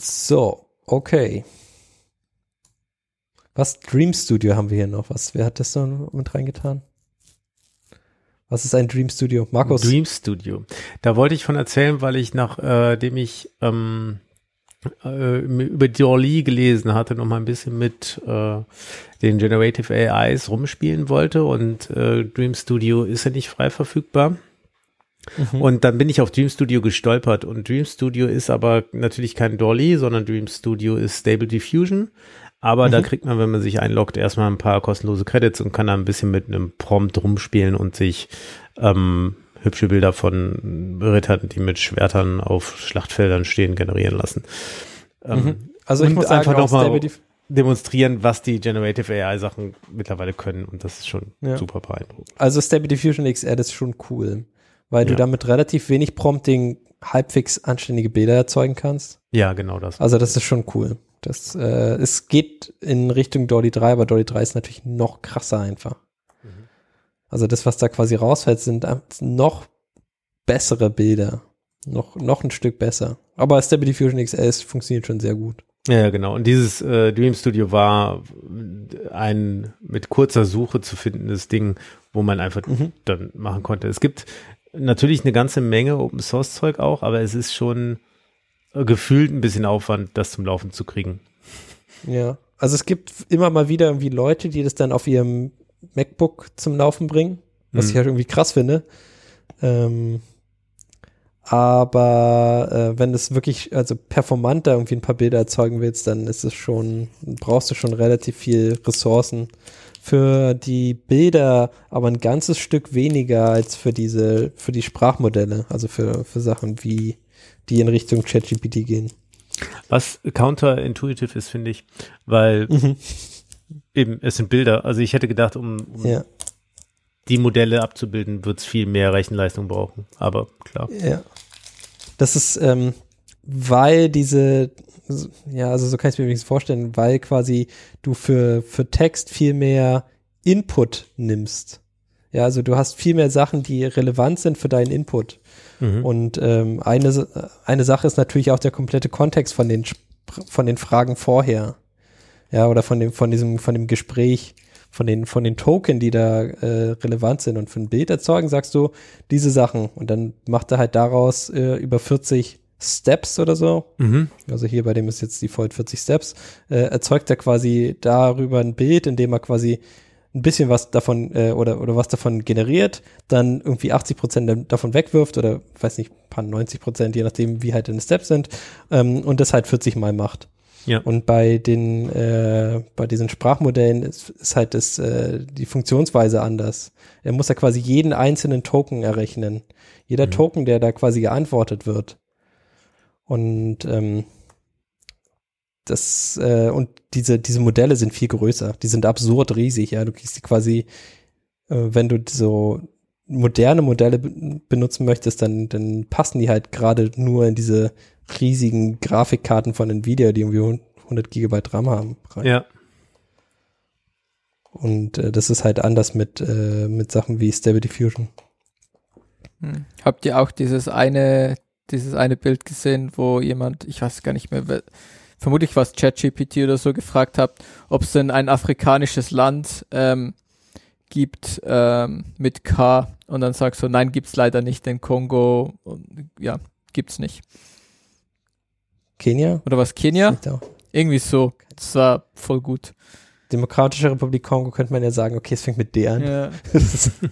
S4: So, okay. Was Dream Studio haben wir hier noch? Was, wer hat das da mit reingetan? Was ist ein Dream Studio? Markus?
S2: Dream Studio. Da wollte ich von erzählen, weil ich nachdem ich ähm, äh, über Dolly gelesen hatte, noch mal ein bisschen mit äh, den Generative AIs rumspielen wollte und äh, Dream Studio ist ja nicht frei verfügbar.
S4: Mhm.
S2: Und dann bin ich auf Dream Studio gestolpert und Dream Studio ist aber natürlich kein Dolly, sondern Dream Studio ist Stable Diffusion. Aber da
S4: Mhm.
S2: kriegt man, wenn man sich einloggt, erstmal ein paar kostenlose Credits und kann da ein bisschen mit einem Prompt rumspielen und sich ähm, hübsche Bilder von Rittern, die mit Schwertern auf Schlachtfeldern stehen, generieren lassen. Ähm,
S4: Mhm. Also ich
S2: und
S4: muss
S2: einfach
S4: auch
S2: noch mal-
S4: Stable Diff-
S2: Demonstrieren, was die Generative AI Sachen mittlerweile können und das ist schon
S4: Ja.
S2: super beeindruckend.
S4: also Stable Diffusion XR ist schon cool, weil du
S2: Ja.
S4: damit relativ wenig Prompting halbwegs anständige Bilder erzeugen kannst.
S2: Ja, genau das.
S4: Also das ist schon cool. Das, äh, es geht in Richtung Dolly 3, aber Dolly 3 ist natürlich noch krasser einfach. Also das, was da quasi rausfällt, sind noch bessere Bilder. Noch, noch ein Stück besser. Aber Stable Diffusion XS funktioniert schon sehr gut.
S2: Ja, ja, genau. Und dieses äh, Dream Studio war ein mit kurzer Suche zu findendes Ding, wo man einfach
S4: Mhm.
S2: dann machen konnte. Es gibt natürlich eine ganze Menge Open Source Zeug auch, aber es ist schon äh, gefühlt ein bisschen Aufwand, das zum Laufen zu kriegen.
S4: Ja. Also es gibt immer mal wieder irgendwie Leute, die das dann auf ihrem MacBook zum Laufen bringen, was
S2: Mhm.
S4: ich halt irgendwie krass finde. Ähm, aber äh, wenn es wirklich, also performant da irgendwie ein paar Bilder erzeugen willst, dann ist es schon, brauchst du schon relativ viel Ressourcen. Für die Bilder aber ein ganzes Stück weniger als für diese, für die Sprachmodelle, also für, für Sachen wie, die in Richtung ChatGPT gehen.
S2: Was counterintuitive ist, finde ich, weil eben es sind Bilder. Also ich hätte gedacht, um, um
S4: Ja.
S2: die Modelle abzubilden, wird es viel mehr Rechenleistung brauchen. Aber klar.
S4: Ja. Das ist, ähm, weil diese, ja, also so kann ich es mir wenigstens vorstellen, weil quasi du für, für Text viel mehr Input nimmst. Ja, also du hast viel mehr Sachen, die relevant sind für deinen Input.
S2: Mhm.
S4: Und ähm, eine, eine Sache ist natürlich auch der komplette Kontext von den, von den Fragen vorher. Ja, oder von dem, von diesem, von dem Gespräch, von den, von den Token, die da äh, relevant sind. Und für ein Bild erzeugen sagst du diese Sachen. Und dann macht er halt daraus äh, über 40 Steps oder so.
S2: Mhm.
S4: Also hier bei dem ist jetzt Default 40 Steps. Äh, erzeugt er quasi darüber ein Bild, in dem er quasi ein bisschen was davon äh, oder oder was davon generiert, dann irgendwie 80 Prozent davon wegwirft oder weiß nicht, paar 90 Prozent, je nachdem wie halt deine Steps sind ähm, und das halt 40 Mal macht.
S2: Ja.
S4: Und bei den äh, bei diesen Sprachmodellen ist, ist halt das äh, die Funktionsweise anders. Er muss ja quasi jeden einzelnen Token errechnen. Jeder
S2: Mhm.
S4: Token, der da quasi geantwortet wird. Und ähm, das äh, und diese diese Modelle sind viel größer. Die sind absurd riesig. Ja, du kriegst die quasi, äh, wenn du so moderne Modelle be benutzen möchtest, dann dann passen die halt gerade nur in diese riesigen Grafikkarten von Nvidia, die irgendwie 100 Gigabyte RAM haben. rein.
S2: Ja.
S4: Und äh, das ist halt anders mit, äh, mit Sachen wie Stable Diffusion.
S3: Hm. Habt ihr auch dieses eine, dieses eine Bild gesehen, wo jemand, ich weiß gar nicht mehr, wer- vermutlich was ChatGPT oder so gefragt habt, ob es denn ein afrikanisches Land ähm, gibt ähm, mit K und dann sagst du, nein, gibt's leider nicht, den Kongo, und, ja, gibt's nicht.
S4: Kenia?
S3: Oder was, Kenia? Irgendwie so. Das war voll gut.
S4: Demokratische Republik Kongo könnte man ja sagen, okay, es fängt mit D an.
S3: Ja. <laughs>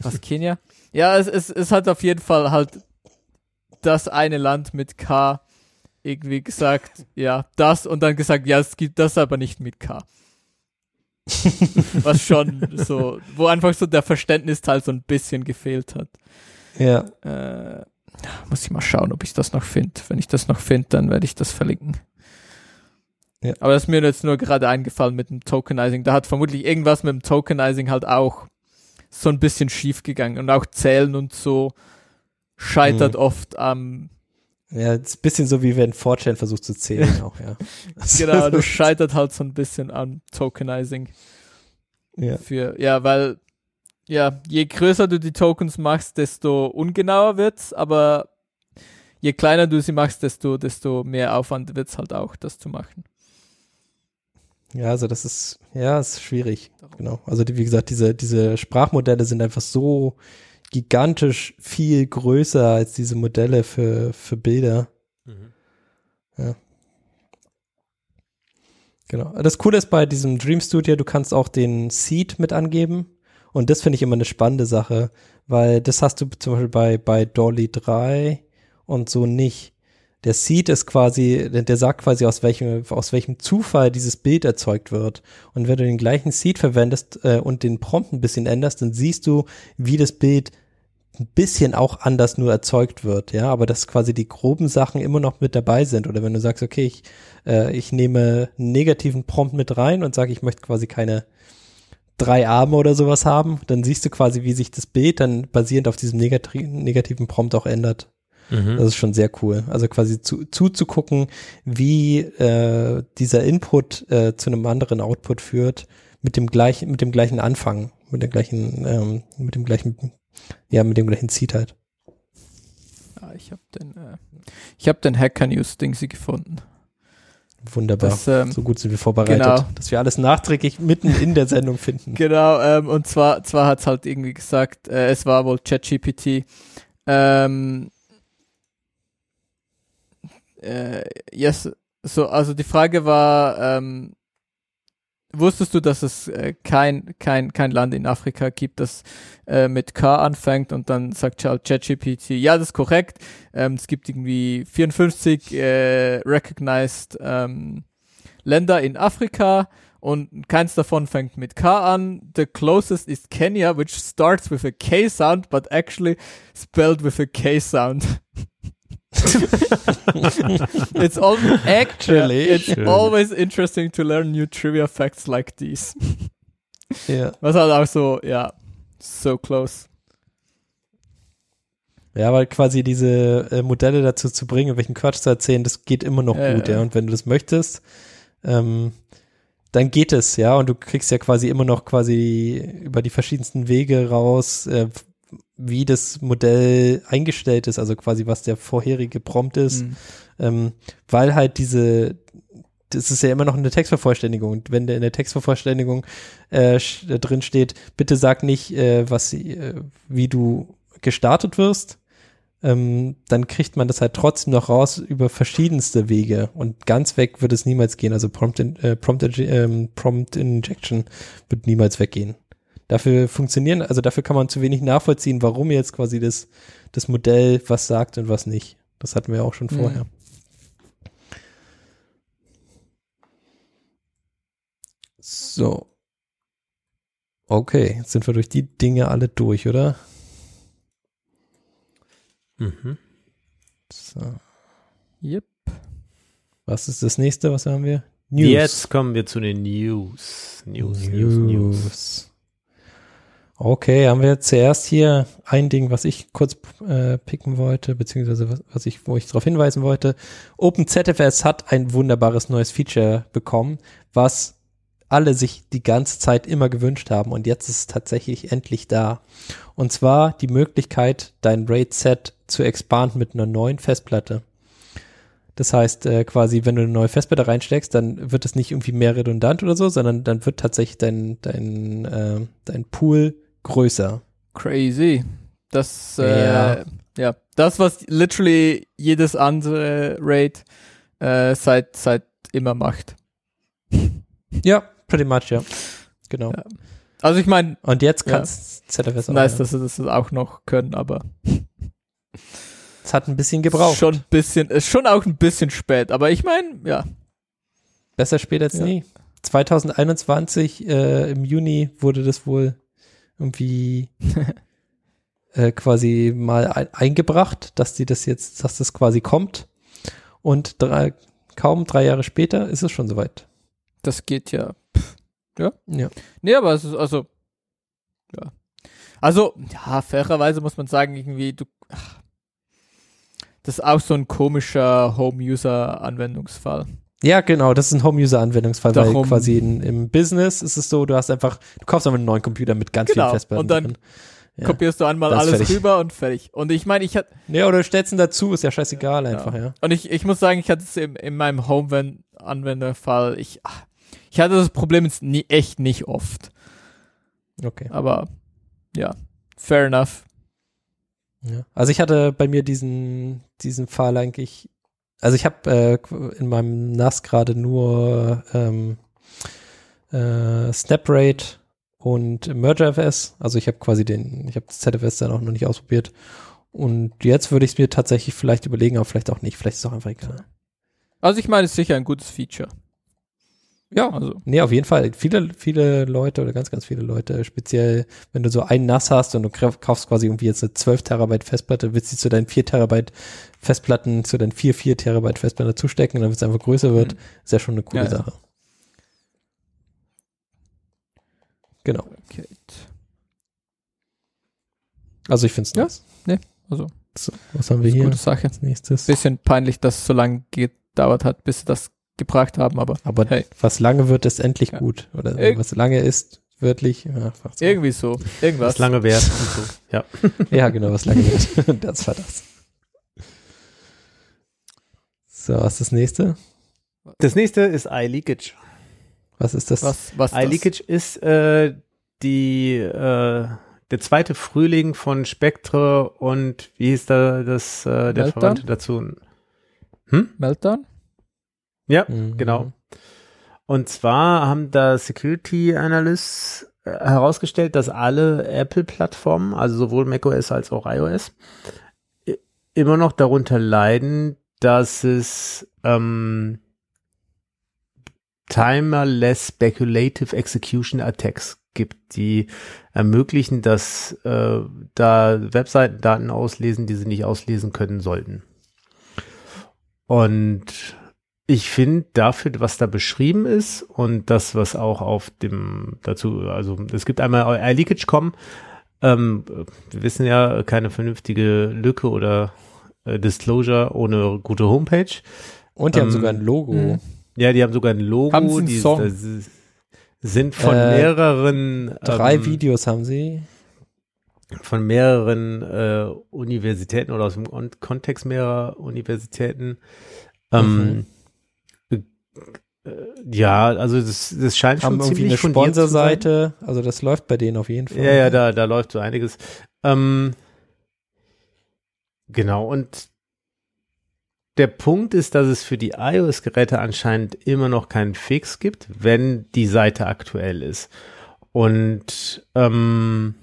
S3: Was, Kenia? Ja, es, es, es hat auf jeden Fall halt das eine Land mit K irgendwie gesagt, ja, das und dann gesagt, ja, es gibt das aber nicht mit K. <laughs> Was schon so, wo einfach so der Verständnisteil so ein bisschen gefehlt hat.
S4: ja.
S3: Äh, muss ich mal schauen, ob ich das noch finde. Wenn ich das noch finde, dann werde ich das verlinken.
S4: Ja.
S3: Aber das ist mir jetzt nur gerade eingefallen mit dem Tokenizing. Da hat vermutlich irgendwas mit dem Tokenizing halt auch so ein bisschen schief gegangen. Und auch Zählen und so scheitert
S4: Mhm.
S3: oft am,
S4: Ja, es ist ein bisschen so, wie wenn 4chan versucht zu zählen <laughs> auch, ja.
S3: genau, <laughs> das scheitert halt so ein bisschen am Tokenizing.
S4: ja.
S3: Für, ja, weil, ja, je größer du die Tokens machst, desto ungenauer wird's, aber je kleiner du sie machst, desto, desto mehr Aufwand wird's halt auch, das zu machen.
S4: ja, also das ist, ja, ist schwierig. Genau. Also die, wie gesagt, diese, diese Sprachmodelle sind einfach so gigantisch viel größer als diese Modelle für, für Bilder. Genau. Das Coole ist bei diesem Dream Studio, du kannst auch den Seed mit angeben. Und das finde ich immer eine spannende Sache, weil das hast du zum Beispiel bei, bei Dolly 3 und so nicht. Der Seed ist quasi, der sagt quasi, aus welchem, aus welchem Zufall dieses Bild erzeugt wird. Und wenn du den gleichen Seed verwendest äh, und den Prompt ein bisschen änderst, dann siehst du, wie das Bild ein bisschen auch anders nur erzeugt wird, ja, aber dass quasi die groben Sachen immer noch mit dabei sind. Oder wenn du sagst, okay, ich, äh, ich nehme einen negativen Prompt mit rein und sage, ich möchte quasi keine drei Arme oder sowas haben, dann siehst du quasi, wie sich das Bild dann basierend auf diesem negati negativen Prompt auch ändert.
S2: Mhm.
S4: Das ist schon sehr cool. Also quasi zu, zuzugucken, wie äh, dieser Input äh, zu einem anderen Output führt, mit dem gleichen, mit dem gleichen Anfang, mit der gleichen, ähm, mit dem gleichen, ja, mit dem gleichen Seed halt.
S3: Ah, ich habe den, äh, ich habe den Hacker News Ding sie gefunden.
S4: Wunderbar.
S3: Das, ähm,
S4: so gut sind wir vorbereitet,
S3: genau.
S4: dass wir alles nachträglich mitten in der Sendung finden. <laughs>
S3: Genau, ähm, und zwar, zwar hat's halt irgendwie gesagt, äh, es war wohl ChatGPT. Ähm, äh, yes, so, also die Frage war, ähm, wusstest du, dass es äh, kein, kein, kein Land in Afrika gibt, das äh, mit K anfängt und dann sagt ChatGPT, ja, das ist korrekt. Ähm, es gibt irgendwie 54 äh, recognized ähm, Länder in Afrika und keins davon fängt mit K an. The closest is Kenya, which starts with a K sound, but actually spelled with a K sound. <laughs> <laughs> it's all
S4: Actually.
S3: it's
S2: Schön.
S3: always interesting to learn new trivia facts like these.
S4: Ja.
S3: Was halt auch so, ja, so close.
S4: Ja, weil quasi diese äh, Modelle dazu zu bringen, welchen Quatsch zu erzählen, das geht immer noch
S3: Ja,
S4: gut,
S3: ja.
S4: ja. Und wenn du das möchtest, ähm, dann geht es, ja. Und du kriegst ja quasi immer noch quasi über die verschiedensten Wege raus, äh, wie das Modell eingestellt ist, also quasi was der vorherige Prompt ist,
S3: Mhm.
S4: ähm, weil halt diese das ist ja immer noch eine Textvervollständigung. Und wenn in der Textvervollständigung äh, äh, drin steht, bitte sag nicht, äh, was, äh, wie du gestartet wirst, ähm, dann kriegt man das halt trotzdem noch raus über verschiedenste Wege. Und ganz weg wird es niemals gehen. Also Prompt, in, äh, Prompt, ähm, Prompt Injection wird niemals weggehen. Dafür funktionieren, also dafür kann man zu wenig nachvollziehen, warum jetzt quasi das, das Modell was sagt und was nicht. Das hatten wir auch schon
S3: Mhm.
S4: vorher. So. Okay, jetzt sind wir durch die Dinge alle durch, oder?
S2: Mhm.
S4: So.
S3: Yep.
S4: Was ist das nächste? Was haben wir?
S2: Jetzt kommen wir zu den News. News, News, News.
S4: Okay, haben wir zuerst hier ein Ding, was ich kurz äh, picken wollte, beziehungsweise was, was ich, wo ich darauf hinweisen wollte. OpenZFS hat ein wunderbares neues Feature bekommen, was alle sich die ganze Zeit immer gewünscht haben und jetzt ist es tatsächlich endlich da. Und zwar die Möglichkeit, dein RAID-Set zu expanden mit einer neuen Festplatte. Das heißt, äh, quasi, wenn du eine neue Festplatte reinsteckst, dann wird es nicht irgendwie mehr redundant oder so, sondern dann wird tatsächlich dein, dein, äh, dein Pool größer.
S3: Crazy. Das, äh, ja. ja. das, was literally jedes andere Raid äh, seit, seit immer macht.
S4: Ja, pretty much, ja. Genau. Ja.
S3: Also ich meine.
S4: Und jetzt kannst ja, ZFS
S3: auch. Nice, ja. dass sie das auch noch können, aber.
S4: Es hat ein bisschen gebraucht.
S3: Schon ein bisschen, ist schon auch ein bisschen spät, aber ich meine, ja.
S4: Besser spät als ja. nie. 2021 äh, im Juni wurde das wohl irgendwie äh, quasi mal ein, eingebracht, dass die das jetzt, dass das quasi kommt. Und drei, kaum drei Jahre später ist es schon soweit.
S3: Das geht ja. Pff, ja. Ja. Nee, aber es ist also. Ja. Also, ja, fairerweise muss man sagen, irgendwie, du. Ach, das ist auch so ein komischer Home-User-Anwendungsfall.
S4: Ja, genau, das ist ein Home-User-Anwendungsfall, weil quasi in, im Business ist es so, du hast einfach, du kaufst einfach einen neuen Computer mit ganz genau. vielen Festplatten.
S3: Und dann drin. Ja. kopierst du einmal alles fertig. rüber und fertig. Und ich meine, ich hatte.
S4: Ja, oder stellst ihn dazu, ist ja scheißegal ja. einfach, ja.
S3: Und ich, ich muss sagen, ich hatte es in, in meinem Home-Anwenderfall, ich, ich hatte das Problem jetzt nie, echt nicht oft.
S4: Okay.
S3: Aber, ja, fair enough.
S4: Ja. Also ich hatte bei mir diesen, diesen Fall eigentlich, also ich habe äh, in meinem NAS gerade nur ähm, äh, SnapRate und MergerFS. Also ich habe quasi den, ich habe ZFS dann auch noch nicht ausprobiert. Und jetzt würde ich es mir tatsächlich vielleicht überlegen, aber vielleicht auch nicht. Vielleicht ist es auch einfach egal.
S3: Also ich meine, es ist sicher ein gutes Feature.
S4: Ja, also. Nee, auf jeden Fall. Viele, viele Leute oder ganz, ganz viele Leute, speziell, wenn du so ein NAS hast und du kaufst quasi irgendwie jetzt eine 12 Terabyte Festplatte, willst du zu deinen 4 Terabyte Festplatten, zu deinen 4, 4 Terabyte Festplatte zustecken, damit es einfach größer wird, mhm. ist ja schon eine coole ja, Sache. Ja. Genau. Okay. Also ich finde es
S3: ja, nice. Nee, also.
S4: So, was haben wir hier?
S3: Gute Sache. Als nächstes. Bisschen peinlich, dass es so lange gedauert hat, bis das gebracht haben, aber.
S4: Aber hey. was lange wird, ist endlich ja. gut. Oder Ir was lange ist, wörtlich. Ja,
S3: so. Irgendwie so. Irgendwas.
S2: Was lange währt. so. Ja. <laughs>
S4: ja, genau, was lange wird. <laughs> das war das. So, was ist das nächste?
S2: Das nächste ist iLeakage.
S4: Was ist das?
S3: Was, was
S2: iLeakage ist äh, die äh, der zweite Frühling von Spectre und wie hieß da das äh, der Verwandte dazu?
S3: Hm? Meltdown?
S2: Ja, mhm. genau. Und zwar haben da Security Analysts äh, herausgestellt, dass alle Apple-Plattformen, also sowohl macOS als auch iOS, immer noch darunter leiden, dass es ähm, Timerless Speculative Execution Attacks gibt, die ermöglichen, dass äh, da Webseiten Daten auslesen, die sie nicht auslesen können sollten. Und ich finde dafür, was da beschrieben ist und das, was auch auf dem dazu, also es gibt einmal iLeakage.com, ähm, wir wissen ja, keine vernünftige Lücke oder äh, Disclosure ohne gute Homepage.
S4: Und die ähm, haben sogar ein Logo. Mh.
S2: Ja, die haben sogar ein Logo.
S3: Haben sie einen die, Song?
S2: sind von äh, mehreren
S4: drei ähm, Videos haben sie
S2: von mehreren äh, Universitäten oder aus dem Kontext mehrerer Universitäten ähm, mhm. Ja, also das, das scheint
S4: Haben
S2: schon ziemlich
S4: eine Sponsorseite, also das läuft bei denen auf jeden Fall.
S2: Ja, ja, da, da läuft so einiges. Ähm, genau, und der Punkt ist, dass es für die iOS-Geräte anscheinend immer noch keinen Fix gibt, wenn die Seite aktuell ist. Und ähm,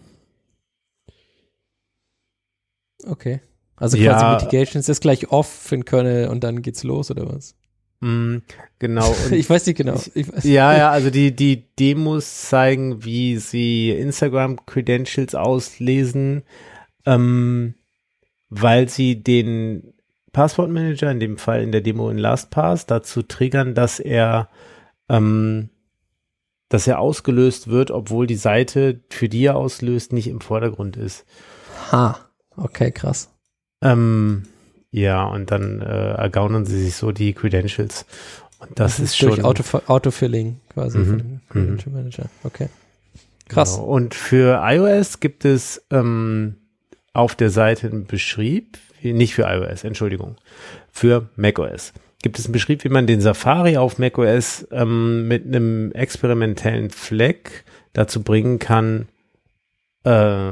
S4: okay. Also quasi ja, Mitigation ist das gleich off für den Kernel und dann geht's los oder was?
S2: Mm, genau. <laughs>
S4: ich weiß nicht genau.
S2: Weiß. Ja, ja, also die, die Demos zeigen, wie sie Instagram-Credentials auslesen, ähm, weil sie den Passwortmanager, in dem Fall in der Demo in LastPass, dazu triggern, dass er, ähm, dass er ausgelöst wird, obwohl die Seite, für die er auslöst, nicht im Vordergrund ist.
S4: Ha, okay, krass.
S2: Ähm, ja, und dann äh, ergaunern sie sich so die Credentials. Und das, ist
S4: durch
S2: schon
S4: Auto, Autofilling quasi
S2: Mhm.
S4: von dem Credential Manager. Okay. Krass.
S2: Genau. Und für iOS gibt es ähm, auf der Seite einen Beschrieb, nicht für iOS, Entschuldigung, für macOS. Gibt es einen Beschrieb, wie man den Safari auf macOS ähm, mit einem experimentellen Fleck dazu bringen kann, äh,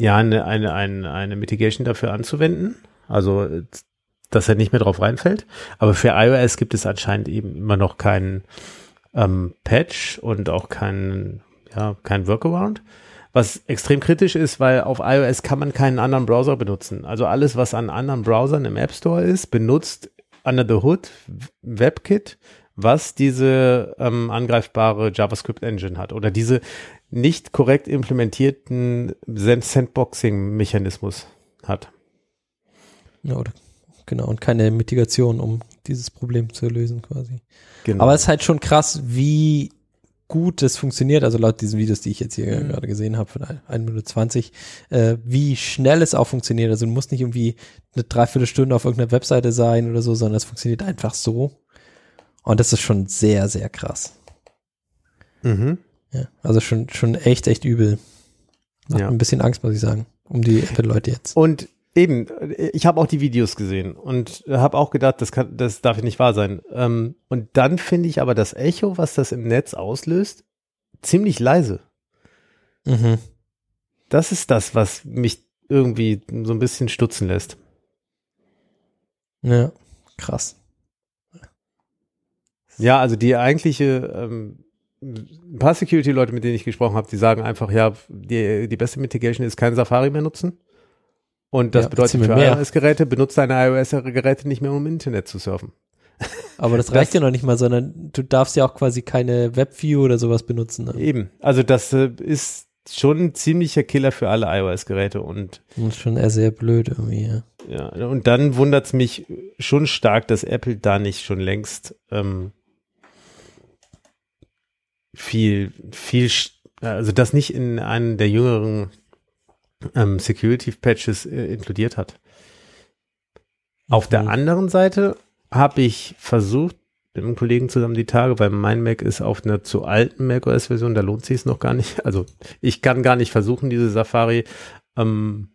S2: ja, eine, eine, eine, eine Mitigation dafür anzuwenden. Also, dass er nicht mehr drauf reinfällt. Aber für iOS gibt es anscheinend eben immer noch keinen ähm, Patch und auch keinen, ja, kein Workaround. Was extrem kritisch ist, weil auf iOS kann man keinen anderen Browser benutzen. Also alles, was an anderen Browsern im App Store ist, benutzt under the hood WebKit, was diese ähm, angreifbare JavaScript Engine hat oder diese nicht korrekt implementierten Sand- Sandboxing-Mechanismus hat.
S4: Ja, oder, genau, und keine Mitigation, um dieses Problem zu lösen quasi.
S2: Genau.
S4: Aber es ist halt schon krass, wie gut das funktioniert, also laut diesen Videos, die ich jetzt hier
S3: Mhm.
S4: gerade gesehen habe, von 1 Minute 20, äh, wie schnell es auch funktioniert. Also du musst nicht irgendwie eine Dreiviertelstunde auf irgendeiner Webseite sein oder so, sondern es funktioniert einfach so. Und das ist schon sehr, sehr krass.
S2: mhm.
S4: Ja, also schon, schon echt, echt übel. Macht
S2: Ja.
S4: ein bisschen Angst, muss ich sagen, um die Apple-Leute jetzt.
S2: Und eben, ich habe auch die Videos gesehen und habe auch gedacht, das kann, das darf nicht wahr sein. Ähm, und dann finde ich aber das Echo, was das im Netz auslöst, ziemlich leise.
S4: Mhm.
S2: Das ist das, was mich irgendwie so ein bisschen stutzen lässt.
S4: Ja, krass.
S2: Ja, also die eigentliche, ähm, ein paar Security-Leute, mit denen ich gesprochen habe, die sagen einfach, ja, die, die beste Mitigation ist kein Safari mehr nutzen. Und das
S4: Ja,
S2: bedeutet für
S4: mehr.
S2: iOS-Geräte, benutzt deine iOS-Geräte nicht mehr, um im Internet zu surfen.
S4: Aber das
S2: Das-
S4: reicht ja noch nicht mal, sondern du darfst ja auch quasi keine Webview oder sowas benutzen. Ne?
S2: Eben. Also das äh, ist schon ein ziemlicher Killer für alle iOS-Geräte und
S4: Das ist schon eher sehr blöd irgendwie, ja.
S2: ja, und dann wundert es mich schon stark, dass Apple da nicht schon längst ähm, viel, viel, also das nicht in einen der jüngeren ähm, Security-Patches äh, inkludiert hat. Auf der
S4: Mhm.
S2: anderen Seite habe ich versucht, mit einem Kollegen zusammen die Tage, weil mein Mac ist auf einer zu alten macOS-Version, da lohnt sich es noch gar nicht. Also ich kann gar nicht versuchen, diese Safari ähm,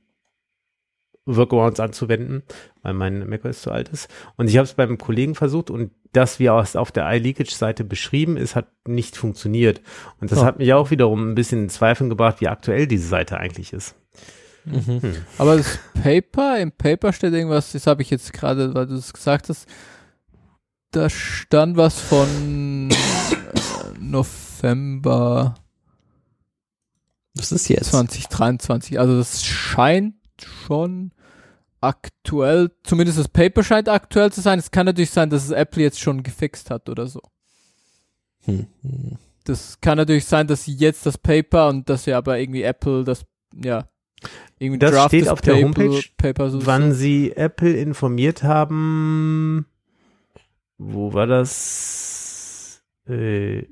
S2: Workarounds anzuwenden, weil mein macOS zu alt ist. Und ich habe es beim Kollegen versucht und das, wie es auf der iLeakage-Seite beschrieben ist, hat nicht funktioniert. Und das
S4: Oh.
S2: hat mich auch wiederum ein bisschen in Zweifeln gebracht, wie aktuell diese Seite eigentlich ist.
S4: Mhm.
S3: Aber das Paper, im Paper steht irgendwas, das habe ich jetzt gerade, weil du es gesagt hast, da stand was von äh, November
S4: Was ist jetzt?
S3: 2023. Also das scheint schon aktuell, zumindest das Paper scheint aktuell zu sein. Es kann natürlich sein, dass es Apple jetzt schon gefixt hat oder so.
S4: Hm. hm.
S3: Das kann natürlich sein, dass sie jetzt das Paper und dass ja aber irgendwie Apple das, ja, irgendwie
S2: Das
S3: Draft
S2: steht auf der
S3: Paper-
S2: Homepage,
S3: Paper so
S2: Wann sie Apple informiert haben, wo war das? Äh, äh, äh,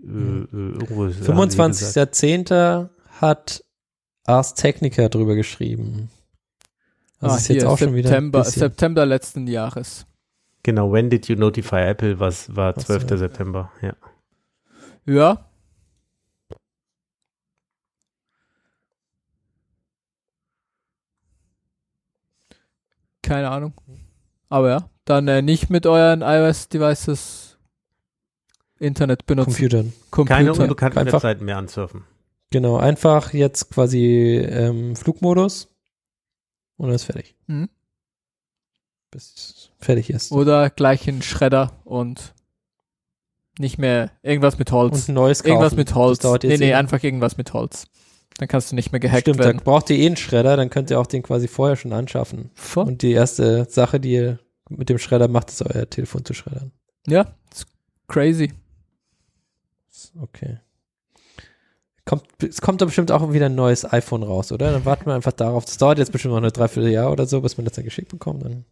S2: irgendwo ist- haben sie gesagt.
S4: 25.10. hat Ars Technica drüber geschrieben. Das
S3: ah,
S4: ist jetzt
S3: hier,
S4: auch schon wieder ein
S3: September. September letzten Jahres.
S2: Genau, when did you notify Apple? Was war
S4: Ach so.
S2: 12. September? Ja.
S3: Ja. Keine Ahnung. Aber ja, dann äh, nicht mit euren iOS-Devices Internet benutzen.
S4: Computern.
S3: Computer.
S2: Keine unbekannten
S4: Einfach-
S2: Webseiten mehr ansurfen.
S4: Genau, einfach jetzt quasi ähm, Flugmodus und dann ist fertig.
S3: Mhm.
S4: Bis es fertig ist.
S3: Oder gleich in Schredder und nicht mehr irgendwas mit Holz.
S4: Und ein neues kaufen.
S3: irgendwas mit Holz.
S4: Das dauert
S3: Nee, nee, einfach irgendwas mit Holz. Dann kannst du nicht mehr gehackt
S4: Stimmt,
S3: werden.
S4: da braucht ihr eh einen Schredder, dann könnt ihr auch den quasi vorher schon anschaffen.
S3: Voll.
S4: Und die erste Sache, die ihr mit dem Schredder macht, ist euer Telefon zu schreddern.
S3: Ja, ist crazy.
S4: Okay. Kommt, es kommt da bestimmt auch wieder ein neues iPhone raus, oder? Dann warten wir einfach darauf. Das dauert jetzt bestimmt noch eine Dreivierteljahr oder so, bis man das dann geschickt bekommt. Dann.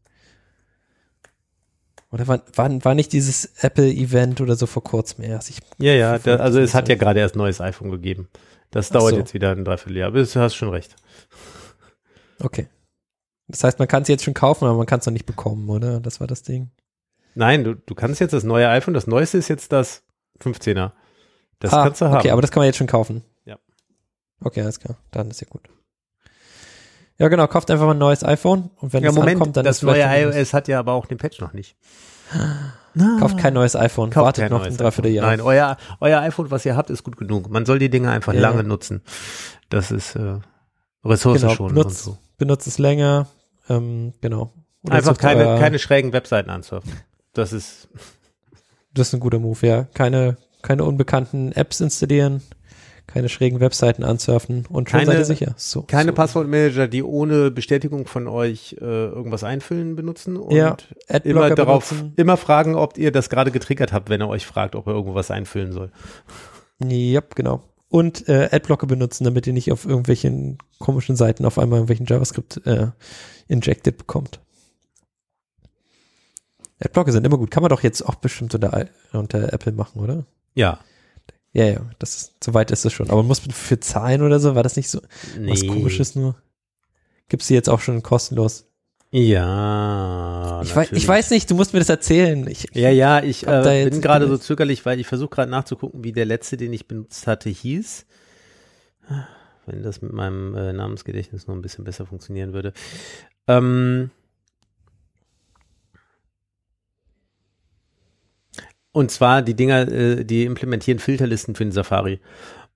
S4: Oder war, war, war nicht dieses Apple-Event oder so vor kurzem erst? Ich,
S2: Ja, ja, da, also es hat ja gerade erst ein neues iPhone gegeben. Das dauert
S4: so.
S2: jetzt wieder ein Dreivierteljahr, aber du hast schon recht.
S4: okay. Das heißt, man kann es jetzt schon kaufen, aber man kann es noch nicht bekommen, oder? Das war das Ding.
S2: Nein, du, du kannst jetzt das neue iPhone, das neueste ist jetzt das 15er. Das
S4: ah,
S2: kannst du haben.
S4: Okay, aber das kann man jetzt schon kaufen.
S2: Ja.
S4: Okay, alles klar. Dann ist ja gut. Ja, genau, kauft einfach mal ein neues iPhone und wenn
S2: ja,
S4: es
S2: Moment,
S4: ankommt, dann
S2: das
S4: ist
S2: neue iOS hat ja aber auch den Patch noch nicht.
S4: Kauft kein neues iPhone,
S2: Kauft
S4: wartet noch ein Dreivierteljahr.
S2: Nein, euer, euer iPhone, was ihr habt, ist gut genug. Man soll die Dinge einfach
S4: Ja,
S2: lange nutzen. Das ist äh, Ressourcen
S4: Genau, benutzt,
S2: so.
S4: benutzt es länger, ähm, genau. Oder
S2: Einfach keine, keine schrägen Webseiten ansurfen. Das ist,
S4: Das ist ein guter Move, ja. Keine, keine unbekannten Apps installieren, keine schrägen Webseiten ansurfen und schon
S2: Keine-
S4: seid ihr sicher. So,
S2: keine
S4: so.
S2: Passwortmanager, die ohne Bestätigung von euch äh, irgendwas einfüllen benutzen und
S4: Ja,
S2: immer darauf,
S4: benutzen.
S2: immer fragen, ob ihr das gerade getriggert habt, wenn er euch fragt, ob er irgendwas einfüllen soll.
S4: Ja, genau. Und äh, Adblocker benutzen, damit ihr nicht auf irgendwelchen komischen Seiten auf einmal irgendwelchen JavaScript äh, injected bekommt. Adblocker sind immer gut. Kann man doch jetzt auch bestimmt unter, unter Apple machen, oder?
S2: Ja.
S4: Ja, ja, das ist, soweit ist es schon. Aber muss man für zahlen oder so? War das nicht so was komisches nur? Gibt's die jetzt auch schon kostenlos?
S2: Ja.
S4: ich, weiß, ich
S2: natürlich.
S4: weiß nicht, du musst mir das erzählen. Ich,
S2: Ja, ja, ich äh,
S4: jetzt
S2: bin gerade so zögerlich, weil ich versuche gerade nachzugucken, wie der letzte, den ich benutzt hatte, hieß. Wenn das mit meinem äh, Namensgedächtnis noch ein bisschen besser funktionieren würde. Ähm, und zwar die Dinger, äh, die implementieren Filterlisten für den Safari.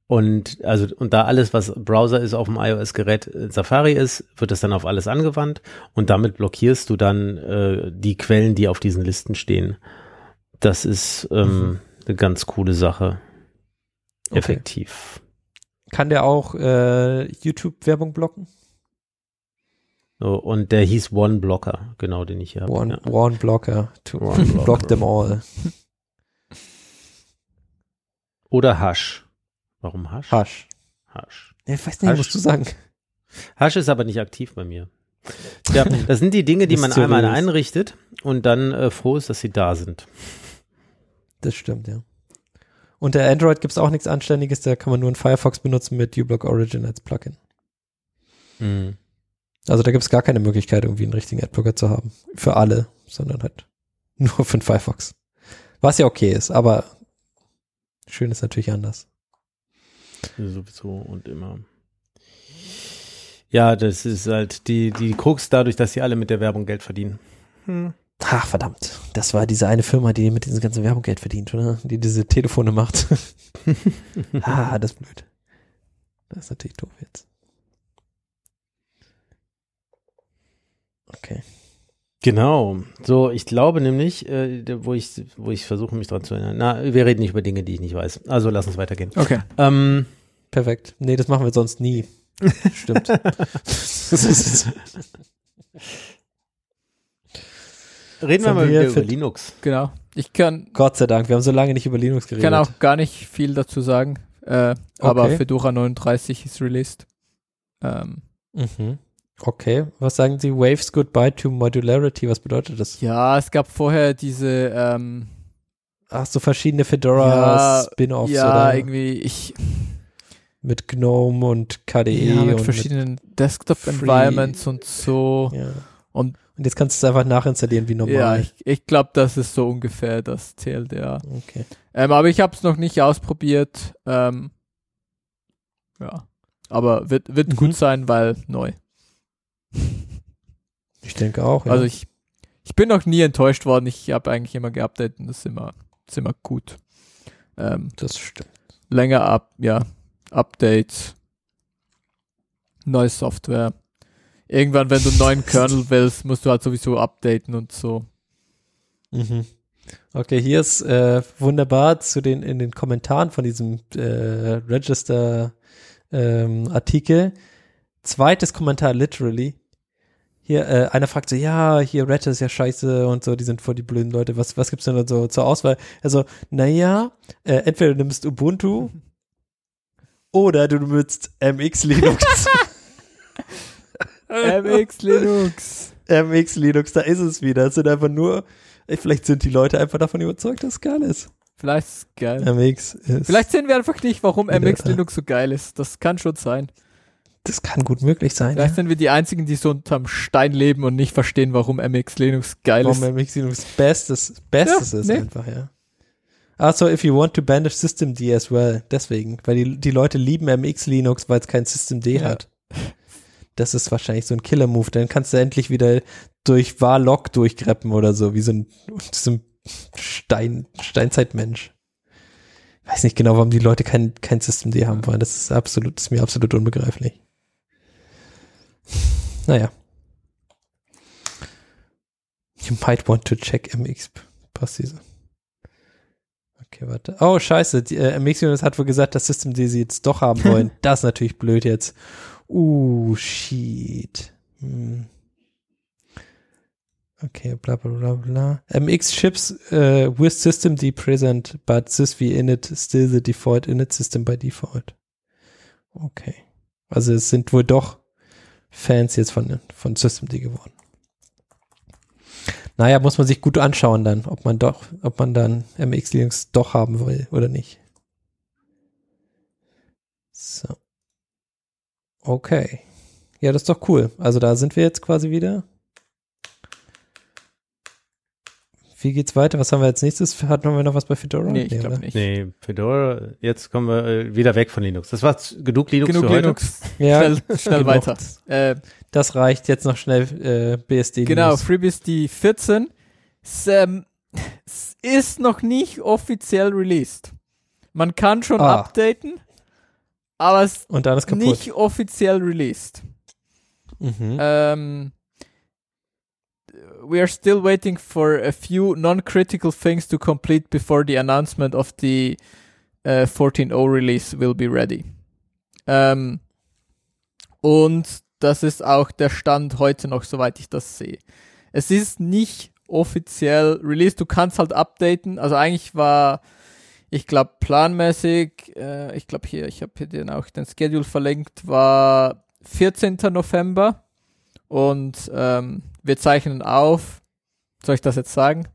S2: Und also und da alles, was Browser ist auf dem iOS-Gerät äh, Safari ist, wird das dann auf alles angewandt und damit blockierst du dann äh, die Quellen, die auf diesen Listen stehen. Das ist ähm, eine ganz coole Sache.
S4: Okay.
S2: Effektiv.
S4: kann der auch äh, YouTube-Werbung blocken?
S2: So, und der hieß One Blocker, genau, den ich hier habe.
S4: One,
S2: Ja.
S4: one Blocker to
S2: One <laughs>
S4: block them all.
S2: Oder Hash. Warum Hash?
S4: Hash.
S2: Hash.
S4: Ich weiß nicht,
S2: Hash.
S4: musst du sagen.
S2: Hash ist aber nicht aktiv bei mir. Ja, <laughs> das sind die Dinge, die man einmal einrichtet und dann äh, froh ist, dass sie da sind.
S4: Das stimmt, ja. Unter Android gibt's auch nichts Anständiges, da kann man nur einen Firefox benutzen mit uBlock Origin als Plugin.
S2: Mhm.
S4: Also da gibt's gar keine Möglichkeit, irgendwie einen richtigen Adblocker zu haben. Für alle, sondern halt <laughs> nur für den Firefox. Was ja okay ist, aber schön ist natürlich anders.
S2: Sowieso und immer. Ja, das ist halt die, die Krux dadurch, dass sie alle mit der Werbung Geld verdienen. Hm.
S4: Ach, verdammt. Das war diese eine Firma, die mit diesem ganzen Werbung Geld verdient, oder? Die diese Telefone macht. <laughs> ah, das ist blöd. Das ist natürlich doof jetzt. Okay.
S2: Genau. So, ich glaube nämlich, äh, wo ich, wo ich versuche, mich dran zu erinnern. Na, wir reden nicht über Dinge, die ich nicht weiß. Also lass uns weitergehen.
S3: Okay.
S2: Ähm,
S4: Perfekt. Nee, das machen wir sonst nie. <laughs> Stimmt.
S2: Reden wir mal
S4: wir
S2: über? Linux.
S3: Genau. Ich kann,
S4: Gott sei Dank, wir haben so lange nicht über Linux geredet.
S3: kann auch gar nicht viel dazu sagen. Äh, Aber
S4: Okay.
S3: Fedora 39 ist released. Ähm,
S4: Mhm. Okay. Was sagen Sie? Waves Goodbye to Modularity. Was bedeutet das?
S3: ja, es gab vorher diese ähm,
S4: Ach, so verschiedene Fedora
S3: Ja,
S4: Spin-offs
S3: ja,
S4: oder
S3: irgendwie, ich,
S4: mit GNOME und KDE
S3: ja, mit
S4: und
S3: verschiedenen Desktop-Environments und so.
S4: Ja.
S3: Und-
S4: und jetzt kannst du es einfach nachinstallieren wie
S3: Ja,
S4: normal.
S3: ich, ich glaube, das ist so ungefähr das TLDR.
S4: okay.
S3: Ähm, aber ich habe es noch nicht ausprobiert. Ähm, ja, aber wird, wird
S4: Mhm.
S3: gut sein, weil neu. <laughs>
S4: Ich denke auch. Ja.
S3: Also ich, ich bin noch nie enttäuscht worden. Ich habe eigentlich immer geupdatet und das ist immer, das ist immer gut. Ähm,
S4: das stimmt.
S3: länger ab, ja, Updates, neue Software. Irgendwann, wenn du einen neuen <laughs> Kernel willst, musst du halt sowieso updaten und so.
S4: Mhm. Okay, hier ist äh, wunderbar zu den in den Kommentaren von diesem äh, Register ähm, Artikel. Zweites Kommentar literally. Hier, äh, einer fragt so, ja, hier Red ist ja scheiße und so, die sind voll die blöden Leute. Was, was gibt's denn da so zur Auswahl? Also, naja, äh, entweder du nimmst Ubuntu <laughs> oder du nutzt MX Linux. <laughs>
S3: MX Linux.
S4: MX Linux, da ist es wieder. Es sind einfach nur, vielleicht sind die Leute einfach davon überzeugt, dass es geil ist.
S3: Vielleicht ist es geil.
S4: MX ist.
S3: Vielleicht sehen wir einfach nicht, warum MX. Linux so geil ist. Das kann schon sein.
S4: Das kann gut möglich sein.
S3: Vielleicht
S4: Ja.
S3: sind wir die einzigen, die so unterm Stein leben und nicht verstehen, warum MX Linux geil
S4: Warum
S3: ist.
S4: MX Linux Bestes, Bestes
S3: Ja,
S4: ist
S3: nee.
S4: einfach, ja. Also, if you want to banish Systemd as well. Deswegen, weil die, die Leute lieben MX Linux, weil es kein Systemd
S3: Ja.
S4: hat. Das ist wahrscheinlich so ein Killer-Move. Dann kannst du endlich wieder durch Warlock durchgreppen oder so, wie so ein, so ein Stein, Steinzeitmensch. Weiß nicht genau, warum die Leute kein, kein Systemd haben wollen. Das ist absolut, das ist mir absolut unbegreiflich. Naja. You might want to check MX. Passt diese. Okay, warte. Oh, scheiße. Die, äh, MX Units hat wohl gesagt, das System, die sie jetzt doch haben wollen. <laughs> das ist natürlich blöd jetzt. Uh, shit. Hm. Okay, bla bla bla bla. MX chips uh, with system D present, but sysv init still the default init system by default. Okay. Also es sind wohl doch Fans jetzt von, von Systemd geworden. Naja, muss man sich gut anschauen dann, ob man doch, ob man dann MX Linux doch haben will oder nicht. So. Okay. Ja, das ist doch cool. Also da sind wir jetzt quasi wieder. Wie geht's weiter? Was haben wir als nächstes? Hatten wir noch was bei Fedora?
S3: Nee, ich glaube nicht.
S2: Nee, Fedora, jetzt kommen wir äh, wieder weg von Linux. Das war genug Linux
S3: Genug
S2: für heute.
S3: Linux. <laughs>
S4: Ja,
S3: Schnell, schnell
S4: genug.
S3: weiter. Äh,
S4: Das reicht jetzt noch schnell äh, BSD.
S3: genau. FreeBSD 14. Es, ähm, es ist noch nicht offiziell released. Man kann schon
S4: Ah.
S3: updaten, aber es ist
S4: Und dann ist kaputt.
S3: nicht offiziell released.
S4: Mhm.
S3: Um, we are still waiting for a few non-critical things to complete before the announcement of the uh, 14.0 release will be ready. Um, und das ist auch der Stand heute noch, soweit ich das sehe. Es ist nicht offiziell released, du kannst halt updaten. Also eigentlich war, ich glaube, planmäßig, äh, ich glaube hier, ich habe hier den auch den Schedule verlinkt, war 14. November und ähm, wir zeichnen auf. Soll ich das jetzt sagen?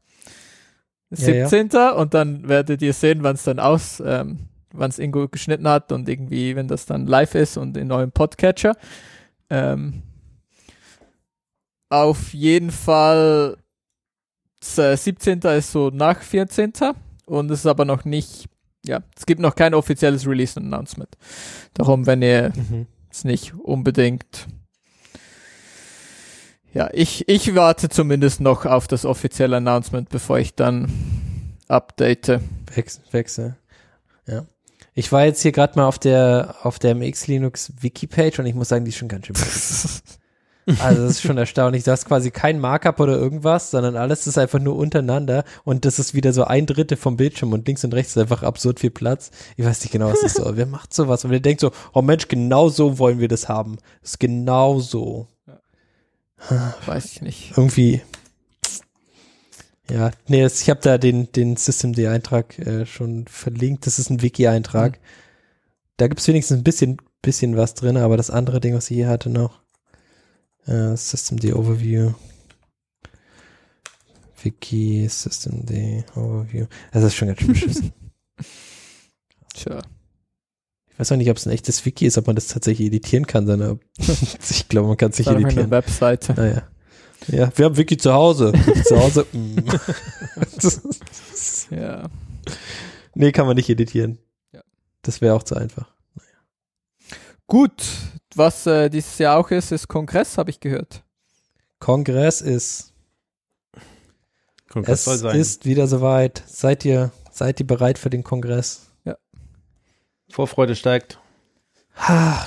S4: Ja, ja.
S3: 17. und dann werdet ihr sehen, wann es dann aus, ähm, wann es Ingo geschnitten hat und irgendwie, wenn das dann live ist und in eurem Podcatcher. Ähm, auf jeden Fall das, äh, 17. ist so nach 14. und es ist aber noch nicht, ja, es gibt noch kein offizielles Release-Announcement. Darum, wenn ihr
S4: Mhm.
S3: ist nicht unbedingt. Ja, ich, ich warte zumindest noch auf das offizielle Announcement, bevor ich dann update.
S4: Wechsel, Wechsel. Ja. Ich war jetzt hier gerade mal auf der auf der MX Linux Wiki Page und ich muss sagen, die ist schon ganz schön. <laughs> Also das ist schon erstaunlich. Du hast quasi kein Markup oder irgendwas, sondern alles ist einfach nur untereinander und das ist wieder so ein Drittel vom Bildschirm und links und rechts ist einfach absurd viel Platz. Ich weiß nicht genau, was das <laughs> soll. Wer macht sowas? Und wer denkt so, oh Mensch, genau so wollen wir das haben. Das ist genau so. <laughs>
S3: Weiß ich nicht.
S4: Irgendwie. Ja, nee, das, ich habe da den, den Systemd-Eintrag äh, schon verlinkt. Das ist ein Wiki-Eintrag. Da gibt's wenigstens ein bisschen, bisschen was drin, aber das andere Ding, was ich hier hatte noch, äh, Systemd Overview. Wiki, Systemd Overview. Das ist schon ganz schön beschissen. <laughs>
S3: Tja.
S4: Ich weiß auch nicht, ob es ein echtes Wiki ist, ob man das tatsächlich editieren kann, sondern ob, <laughs> ich glaube, man kann es nicht
S3: Dann eine
S4: editieren.
S3: Webseite.
S4: Naja. Ja, wir haben Wiki zu Hause. Wiki zu Hause. mm. <laughs>
S3: Ja.
S4: nee, kann man nicht editieren.
S3: Ja.
S4: Das wäre auch zu einfach.
S3: Gut. Was äh, dieses Jahr auch ist, ist Kongress, habe ich gehört.
S4: Kongress ist,
S2: Kongress
S4: es
S2: soll sein.
S4: ist wieder soweit. Seid ihr, seid ihr bereit für den Kongress?
S2: Vorfreude steigt.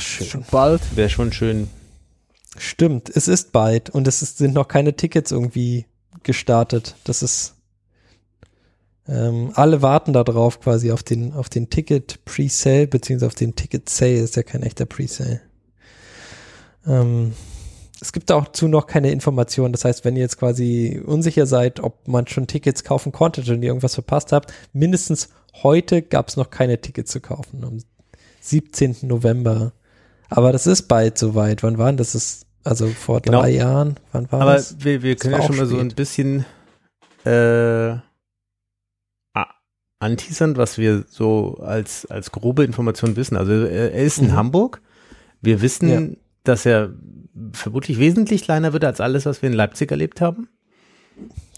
S3: Schon
S4: schön.
S3: bald.
S2: Wäre schon schön.
S4: Stimmt, es ist bald und es ist, sind noch keine Tickets irgendwie gestartet. Das ist, ähm, alle warten da drauf quasi auf den, auf den Ticket Pre-Sale, beziehungsweise auf den Ticket Sale, ist ja kein echter Pre-Sale. Ähm, es gibt auch zu noch keine Informationen. Das heißt, wenn ihr jetzt quasi unsicher seid, ob man schon Tickets kaufen konnte und ihr irgendwas verpasst habt, mindestens heute gab es noch keine Tickets zu kaufen. Am 17. November. Aber das ist bald soweit. Wann waren das? Ist also vor
S2: Genau.
S4: drei Jahren. Wann war
S2: Aber
S4: das?
S2: wir, wir können ja schon mal so ein
S4: spät.
S2: bisschen äh, anteasern, was wir so als, als grobe Information wissen. Also er, er ist in
S4: Mhm.
S2: Hamburg, Wir wissen,
S4: Ja.
S2: dass er vermutlich wesentlich kleiner wird als alles, was wir in Leipzig erlebt haben.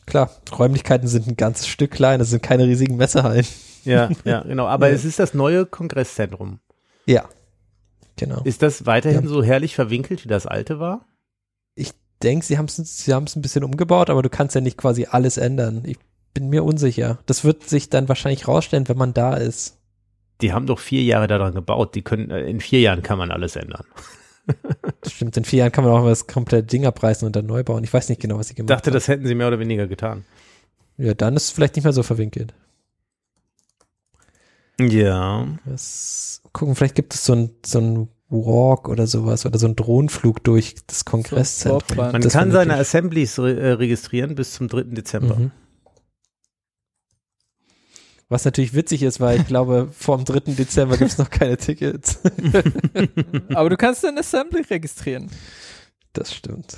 S4: Klar, Räumlichkeiten sind ein ganzes Stück klein, das sind keine riesigen Messehallen.
S2: Ja, ja, <laughs> genau. Aber
S4: Ja.
S2: es ist das neue Kongresszentrum.
S4: Ja. Genau.
S2: Ist das weiterhin
S4: Ja.
S2: so herrlich verwinkelt, wie das alte war?
S4: Ich denke, sie haben es sie haben's ein bisschen umgebaut, aber du kannst ja nicht quasi alles ändern. Ich bin mir unsicher. Das wird sich dann wahrscheinlich rausstellen, wenn man da ist.
S2: Die haben doch vier Jahre daran gebaut. Die können, äh, in vier Jahren kann man alles ändern. <laughs>
S4: Das stimmt, in vier Jahren kann man auch das komplette Ding abreißen und dann neu bauen. Ich weiß nicht genau, was sie
S2: Ich
S4: gemacht
S2: dachte,
S4: haben.
S2: das hätten sie mehr oder weniger getan.
S4: Ja, dann ist es vielleicht nicht mehr so verwinkelt.
S2: Ja.
S4: Das, gucken, vielleicht gibt es so ein, so ein Walk oder sowas oder so ein Drohnenflug durch das Kongresszentrum.
S3: Florplan.
S2: Man
S4: Das
S2: kann seine
S4: natürlich-
S2: Assemblies re äh, registrieren bis zum 3. Dezember.
S4: Mhm. Was natürlich witzig ist, weil ich <laughs> glaube, vor dem 3. Dezember gibt es noch keine Tickets. <laughs>
S3: Aber du kannst dein Assembly registrieren.
S4: Das stimmt.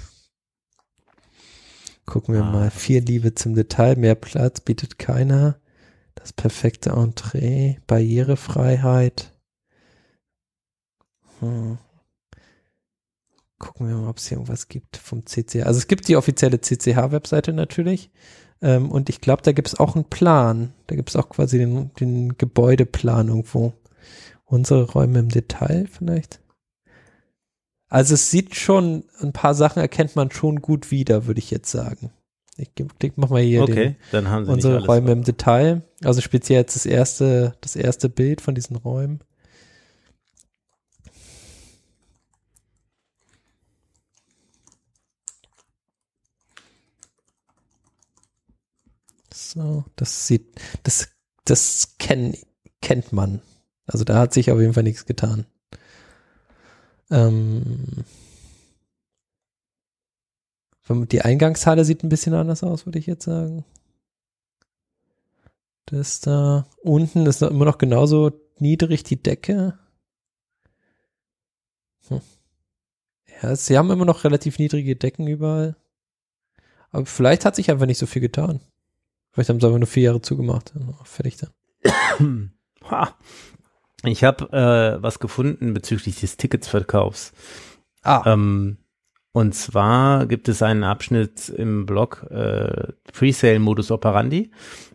S4: Gucken wir
S2: Ah.
S4: mal. Viel Liebe zum Detail, mehr Platz bietet keiner. Das perfekte Entree, Barrierefreiheit. Hm. Gucken wir mal, ob es hier irgendwas gibt vom CCH. Also es gibt die offizielle CCH-Webseite natürlich. Ähm, und ich glaube, da gibt es auch einen Plan. Da gibt es auch quasi den, den Gebäudeplan irgendwo. Unsere Räume im Detail vielleicht. Also es sieht schon, ein paar Sachen erkennt man schon gut wieder, würde ich jetzt sagen. Ich geb- klick, mach mal hier
S2: Okay, dann haben
S4: den,
S2: sie
S4: unsere. Räume im Detail. Also speziell jetzt das erste, das erste Bild von diesen Räumen. So, das sieht, das, das kenn, kennt man. Also da hat sich auf jeden Fall nichts getan. Ähm, die Eingangshalle sieht ein bisschen anders aus, würde ich jetzt sagen. Das da unten ist noch immer noch genauso niedrig die Decke. Hm. Ja, sie haben immer noch relativ niedrige Decken überall. Aber vielleicht hat sich einfach nicht so viel getan. Vielleicht haben sie aber nur vier Jahre zugemacht. Fertig dann. <coughs>
S2: Ich habe äh, was gefunden bezüglich des Ticketsverkaufs.
S4: Ah,
S2: Ähm, und zwar gibt es einen Abschnitt im Blog äh, Presale Modus Operandi.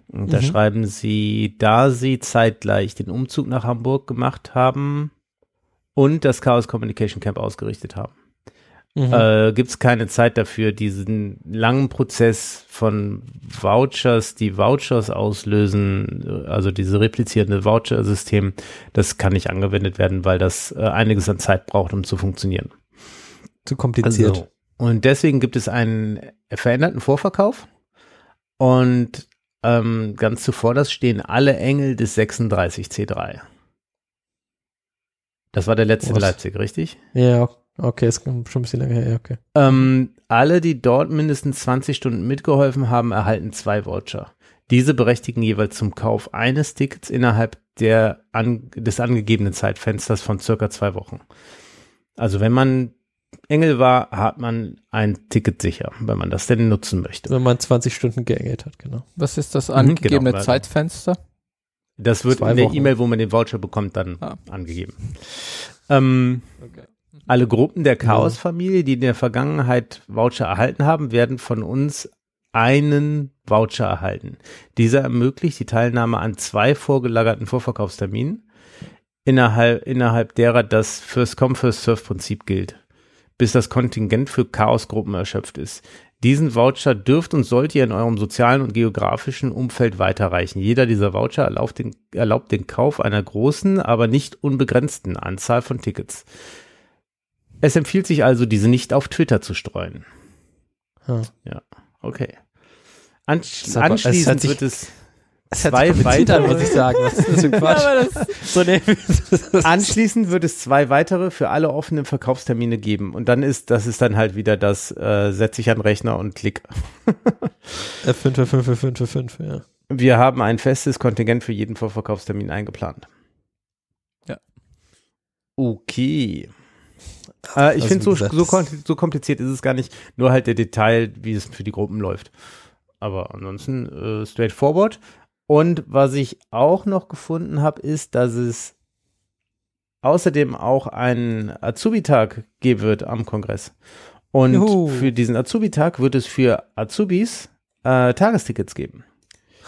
S2: Und da
S4: Mhm.
S2: schreiben sie, da sie zeitgleich den Umzug nach Hamburg gemacht haben und das Chaos Communication Camp ausgerichtet haben,
S4: mhm.
S2: äh, gibt es keine Zeit dafür, diesen langen Prozess von Vouchers, die Vouchers auslösen, also diese replizierende Voucher-System, das kann nicht angewendet werden, weil das äh, einiges an Zeit braucht, um zu funktionieren.
S4: Zu kompliziert.
S2: Also, und deswegen gibt es einen veränderten Vorverkauf und ähm, ganz zuvor das stehen alle Engel des 36C3. Das war der letzte in
S4: Was?
S2: Leipzig, richtig?
S4: Ja, okay, ist schon ein bisschen lange her, ja, okay.
S2: Ähm, alle, die dort mindestens 20 Stunden mitgeholfen haben, erhalten zwei Voucher. Diese berechtigen jeweils zum Kauf eines Tickets innerhalb der an, des angegebenen Zeitfensters von circa zwei Wochen. Also wenn man Engel war, hat man ein Ticket sicher, wenn man das denn nutzen möchte.
S4: Wenn man 20 Stunden geengelt hat, genau.
S3: Was ist das
S2: Mhm,
S3: angegebene
S2: genau,
S3: Zeitfenster?
S2: Das wird
S4: Zwei
S2: in der. E-Mail, wo man den Voucher bekommt, dann
S3: Ah.
S2: angegeben. Ähm,
S3: Okay.
S2: Alle Gruppen der Chaos-Familie, die in der Vergangenheit Voucher erhalten haben, werden von uns einen Voucher erhalten. Dieser ermöglicht die Teilnahme an zwei vorgelagerten Vorverkaufsterminen, innerhalb, innerhalb derer das First-Come, First-Serve-Prinzip gilt, bis das Kontingent für Chaosgruppen erschöpft ist. Diesen Voucher dürft und sollt ihr in eurem sozialen und geografischen Umfeld weiterreichen. Jeder dieser Voucher erlaubt den, erlaubt den Kauf einer großen, aber nicht unbegrenzten Anzahl von Tickets. Es empfiehlt sich also, diese nicht auf Twitter zu streuen.
S4: Hm.
S2: Okay. Ansch
S4: aber- es
S2: anschließend
S4: sich-
S2: wird es
S4: Es
S2: Zwei weitere-
S4: muss ich sagen. Was ist das für <laughs> Quatsch?
S3: Ja, das,
S4: so, nee, <laughs>
S2: Anschließend wird es zwei weitere für alle offenen Verkaufstermine geben. Und dann ist, das ist dann halt wieder das, äh, setze ich an den Rechner und klick.
S4: F5, F5, F5, F5, ja.
S2: Wir haben ein festes Kontingent für jeden Vorverkaufstermin eingeplant.
S3: Ja.
S2: Okay. Äh, ich
S4: Also,
S2: finde, so, so, so kompliziert ist es gar nicht. Nur halt der Detail, wie es für die Gruppen läuft. Aber ansonsten äh, straightforward. Und was ich auch noch gefunden habe, ist, dass es außerdem auch einen Azubi-Tag geben wird am Kongress. Und
S4: Juhu.
S2: für diesen Azubi-Tag wird es für Azubis äh, Tagestickets geben.